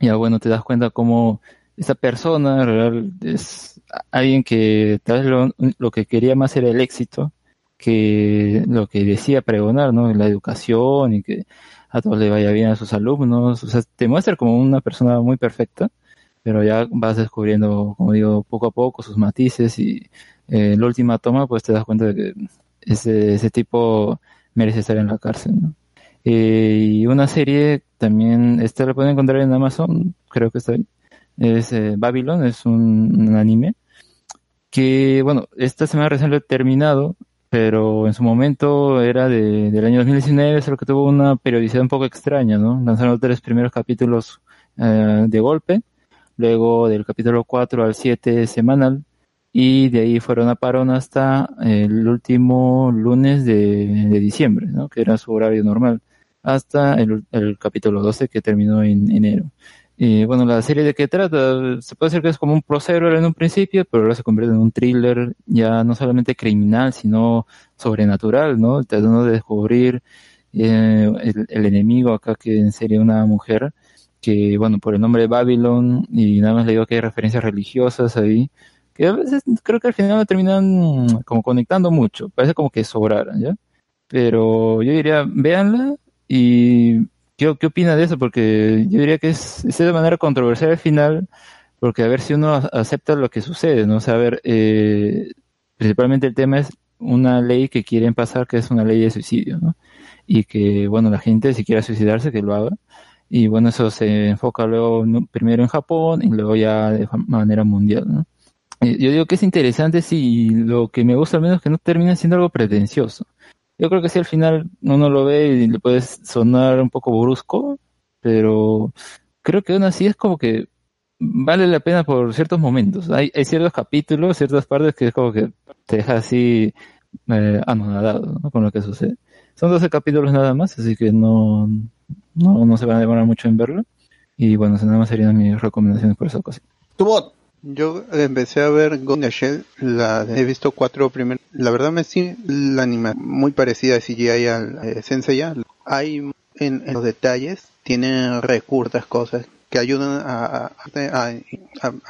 ya bueno, te das cuenta cómo esta persona real es alguien que tal vez lo, lo que quería más era el éxito que lo que decía pregonar, ¿no? La educación y que a todos le vaya bien a sus alumnos. O sea, te muestra como una persona muy perfecta, pero ya vas descubriendo, como digo, poco a poco sus matices y eh, la última toma pues te das cuenta de que ese, ese tipo merece estar en la cárcel, ¿no? Eh, y una serie también, esta la pueden encontrar en Amazon, creo que está ahí. Es eh, Babylon, es un, un anime que, bueno, esta semana recién lo he terminado, pero en su momento era de, del año 2019, solo que tuvo una periodicidad un poco extraña, ¿no? Lanzaron los tres primeros capítulos eh, de golpe, luego del capítulo 4 al 7 semanal, y de ahí fueron a parón hasta el último lunes de, diciembre, ¿no? Que era su horario normal, hasta el, el capítulo 12 que terminó en enero. Y bueno, la serie de qué trata, se puede decir que es como un procedural en un principio, pero ahora se convierte en un thriller ya no solamente criminal, sino sobrenatural, ¿no? Tratando de descubrir eh, el, enemigo acá que serie una mujer, que bueno, por el nombre de Babylon, y nada más le digo que hay referencias religiosas ahí, que a veces creo que al final me terminan como conectando mucho, parece como que sobraran, ¿ya? Pero yo diría, véanla y ¿qué, opina de eso? Porque yo diría que es, es de manera controversial al final, porque a ver si uno acepta lo que sucede, ¿no? O a ver, eh, principalmente el tema es una ley que quieren pasar, que es una ley de suicidio, ¿no? Y que, bueno, la gente si quiere suicidarse, que lo haga. Y bueno, eso se enfoca luego primero en Japón y luego ya de manera mundial, ¿no? Yo digo que es interesante si lo que me gusta al menos es que no termina siendo algo pretencioso. Yo creo que si al final uno lo ve y le puede sonar un poco brusco, pero creo que aún así es como que vale la pena por ciertos momentos. Hay, hay ciertos capítulos, ciertas partes que es como que te deja así eh, anonadado ¿no? con lo que sucede. Son 12 capítulos nada más, así que no, no, no se van a demorar mucho en verlo. Y bueno, nada más serían mis recomendaciones por esa ocasión. Tu bot. Yo empecé a ver the Shell, la, he visto cuatro primeros. La verdad me sí, la anima muy parecida a CGI al eh, Senseiya. Hay en, los detalles, tienen recurtas cosas que ayudan a,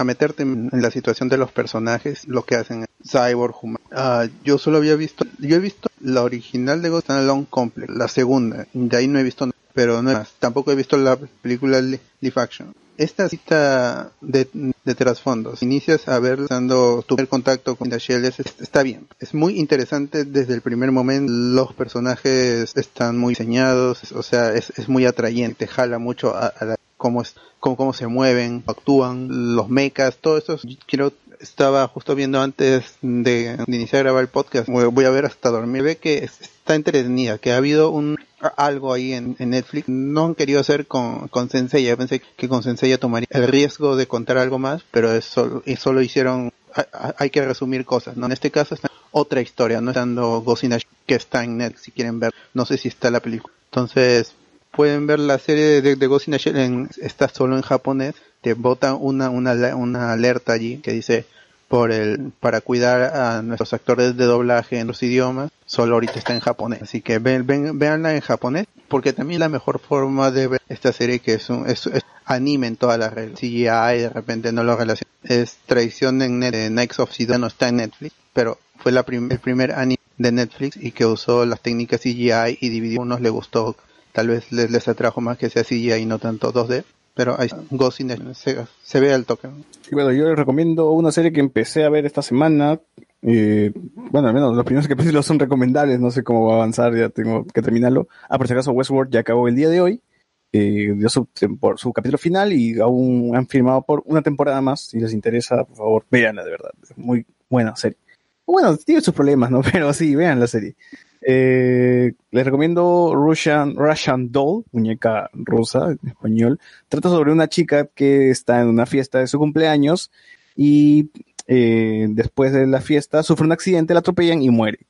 meterte en la situación de los personajes, lo que hacen Cyborg, Human. Ah, yo solo había visto, yo he visto la original de Ghost Alone Complex, la segunda, de ahí no he visto nada, pero no más. Tampoco he visto la película Li- Live Action. Esta cita de, de trasfondos, inicias a ver dando tu primer contacto con The Shell, es- está bien. Es muy interesante desde el primer momento. Los personajes están muy diseñados, o sea, es, muy atrayente, jala mucho a, a la- cómo, es, cómo, cómo se mueven, actúan, los mechas, todo eso. Quiero, estaba justo viendo antes de, de iniciar a grabar el podcast, voy, a ver hasta dormir. Ve que es- está entretenida, que ha habido un algo ahí en, Netflix. No han querido hacer con, con Sensei. Yo pensé que con Sensei tomaría el riesgo de contar algo más, pero es solo, y solo hicieron, hay, hay que resumir cosas, ¿no? En este caso está otra historia, no estando Ghost que está en Netflix, si quieren ver. No sé si está la película. Entonces, pueden ver la serie de, de Shell, está solo en japonés. Te bota una, una, una alerta allí que dice, por el para cuidar a nuestros actores de doblaje en los idiomas solo ahorita está en japonés. Así que ven, ven véanla en japonés porque también la mejor forma de ver esta serie que es un es, anime en todas las reglas CGI de repente no lo relaciona es tradición en Net, Knights of Sidonia no está en Netflix pero fue la prim- el primer anime de Netflix y que usó las técnicas CGI y dividió a unos le gustó tal vez les, les atrajo más que sea CGI y no tanto 2D pero ahí está, Ghost in the Shell, se, se ve al toque bueno, yo les recomiendo una serie que empecé a ver esta semana. eh, bueno, al menos los primeros capítulos son recomendables, no sé cómo va a avanzar, ya tengo que terminarlo. Ah, por si acaso, Westworld ya acabó el día de hoy. Eh, dio su, por su capítulo final y aún han firmado por una temporada más. Si les interesa, por favor, véanla de verdad. Es muy buena serie. Bueno, tiene sus problemas, ¿no? Pero sí, vean la serie. Eh, les recomiendo Russian, Russian Doll, muñeca rusa en español. Trata sobre una chica que está en una fiesta de su cumpleaños y eh, después de la fiesta sufre un accidente, la atropellan y muere.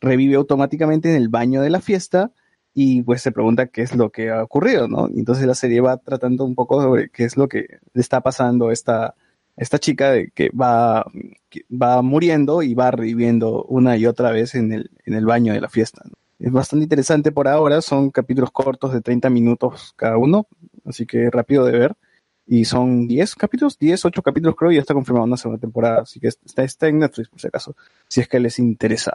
Revive automáticamente en el baño de la fiesta y pues se pregunta qué es lo que ha ocurrido, ¿no? Entonces la serie va tratando un poco sobre qué es lo que le está pasando a esta, esta chica de que va, va muriendo y va reviviendo una y otra vez en el, en el baño de la fiesta. Es bastante interesante por ahora, son capítulos cortos de 30 minutos cada uno, así que rápido de ver. Y son 10 capítulos, 10, 8 capítulos creo, y ya está confirmada una segunda temporada, así que está, está en Netflix por si acaso, si es que les interesa.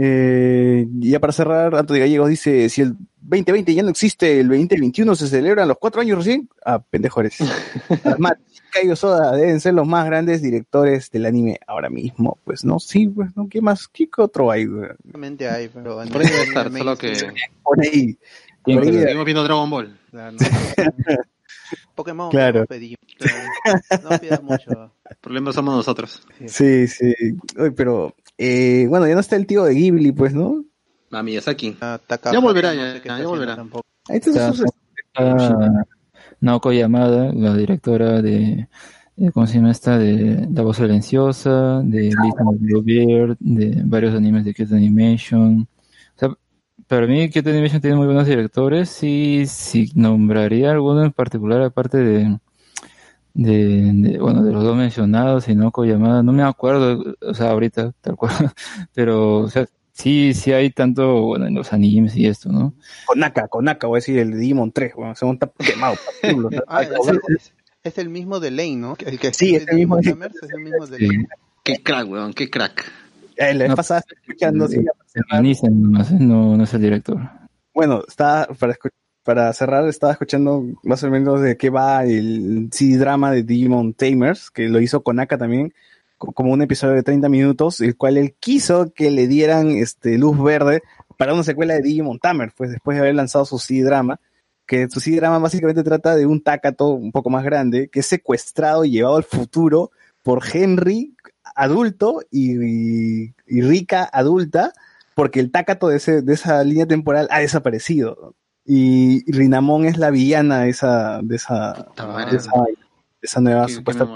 Eh, y ya para cerrar, Antonio Gallegos dice, si el 2020 ya no existe, el 2021 se celebran los cuatro años recién, ah, pendejores. Matt, Kaio Soda deben ser los más grandes directores del anime ahora mismo, pues no, sí, pues no, ¿qué más? ¿Qué otro hay? Realmente hay, pero Por ahí debe estar, solo que Por ahí. Por seguimos viendo Dragon Ball. Pokémon, Claro. no pedí. Claro. No pidas mucho. El problema somos nosotros. Sí, sí. Uy, pero, eh, bueno, ya no está el tío de Ghibli, pues, ¿no? A Miyazaki. Ya Ya volverá, ya, ya, ya volverá. Está Naoko Yamada, la directora de, de- ¿cómo se llama esta? De La Voz Silenciosa, de Little Bluebeard, de varios animes de Kyoto Animation. O sea, para mí Kyoto Animation tiene muy buenos directores y si nombraría alguno en particular aparte de, de, de, bueno, de los dos mencionados y Naoko Yamada, no me acuerdo, o sea, ahorita tal cual, pero, o sea, sí, sí hay tanto, bueno, en los animes y esto, ¿no? Konaka, Konaka, voy a decir el Demon 3, bueno, se monta quemado. Ah, es, es- es el mismo de Lane, ¿no? El que Sí, es el mismo de- Summers es el mismo de Sí. Lane. Qué crack, weón, qué crack. Eh, la No. escuchando, sí, Se organizan nomás, ¿eh? no, no es el director. Bueno, está para, escu- para cerrar, estaba escuchando más o menos de qué va el CD-drama de Digimon Tamers, que lo hizo Konaka también, co- como un episodio de 30 minutos, el cual él quiso que le dieran este, luz verde para una secuela de Digimon Tamers, pues después de haber lanzado su CD-drama, que su CD-drama básicamente trata de un Takato un poco más grande, que es secuestrado y llevado al futuro por Henry adulto y, y- y Rika adulta, porque el Takato de, ese, de esa línea temporal ha desaparecido. Y Rinamon es la villana de esa, de esa, de esa, de esa nueva supuesta.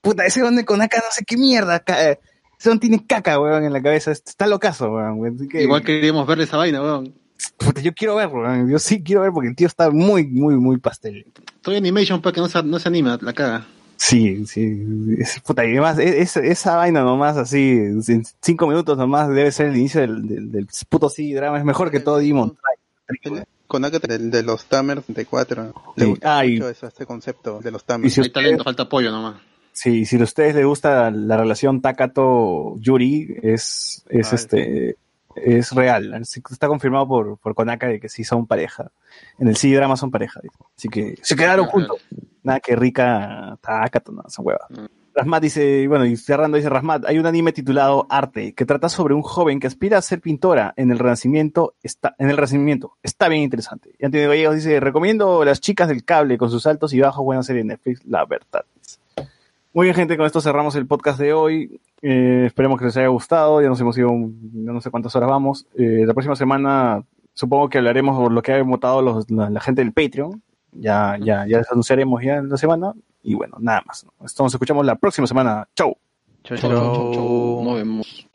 Puta, ese donde con acá no sé qué mierda. ca- Ese don tiene caca, weón, en la cabeza. Está locazo, weón. weón. Así que- Igual queríamos verle esa vaina, weón. Puta, yo quiero verlo, weón. Yo sí quiero ver porque el tío está muy, muy, muy pastel. Toy Animation para que no se, no se anima, la caga. Sí, sí. Es, puta, y además, e- es- esa vaina nomás así, en cinco minutos nomás debe ser el inicio del, del, del puto sí drama. Es mejor que todo Demon. Con del- de los Tamers 64. Sí. Le gusta Ah, y- mucho eso, este concepto de los Y Tamers. si Hay talento, falta apoyo nomás. Sí, si a ustedes les gusta la relación Takato-Yuri, es, es Ah, este, es real. Está confirmado por, por Konaka de que sí son pareja. En el sí drama son pareja. Así que se quedaron juntos. Nada que rica Takato, no, son huevas. Rasmat dice, bueno, y cerrando dice Rasmat, hay un anime titulado Arte, que trata sobre un joven que aspira a ser pintora en el Renacimiento, está, en el Renacimiento, está bien interesante. Y Antonio Gallegos dice, recomiendo Las chicas del cable con sus altos y bajos, buena serie de Netflix, la verdad. Muy bien, gente, con esto cerramos el podcast de hoy. Eh, esperemos que les haya gustado. Ya nos hemos ido, no sé cuántas horas vamos. Eh, la próxima semana supongo que hablaremos por lo que ha votado los- la, la gente del Patreon. Ya, ya, ya les anunciaremos ya en la semana. Y bueno, nada más. Esto nos escuchamos la próxima semana. Chau. Chau, chau, chau, chau. Nos vemos.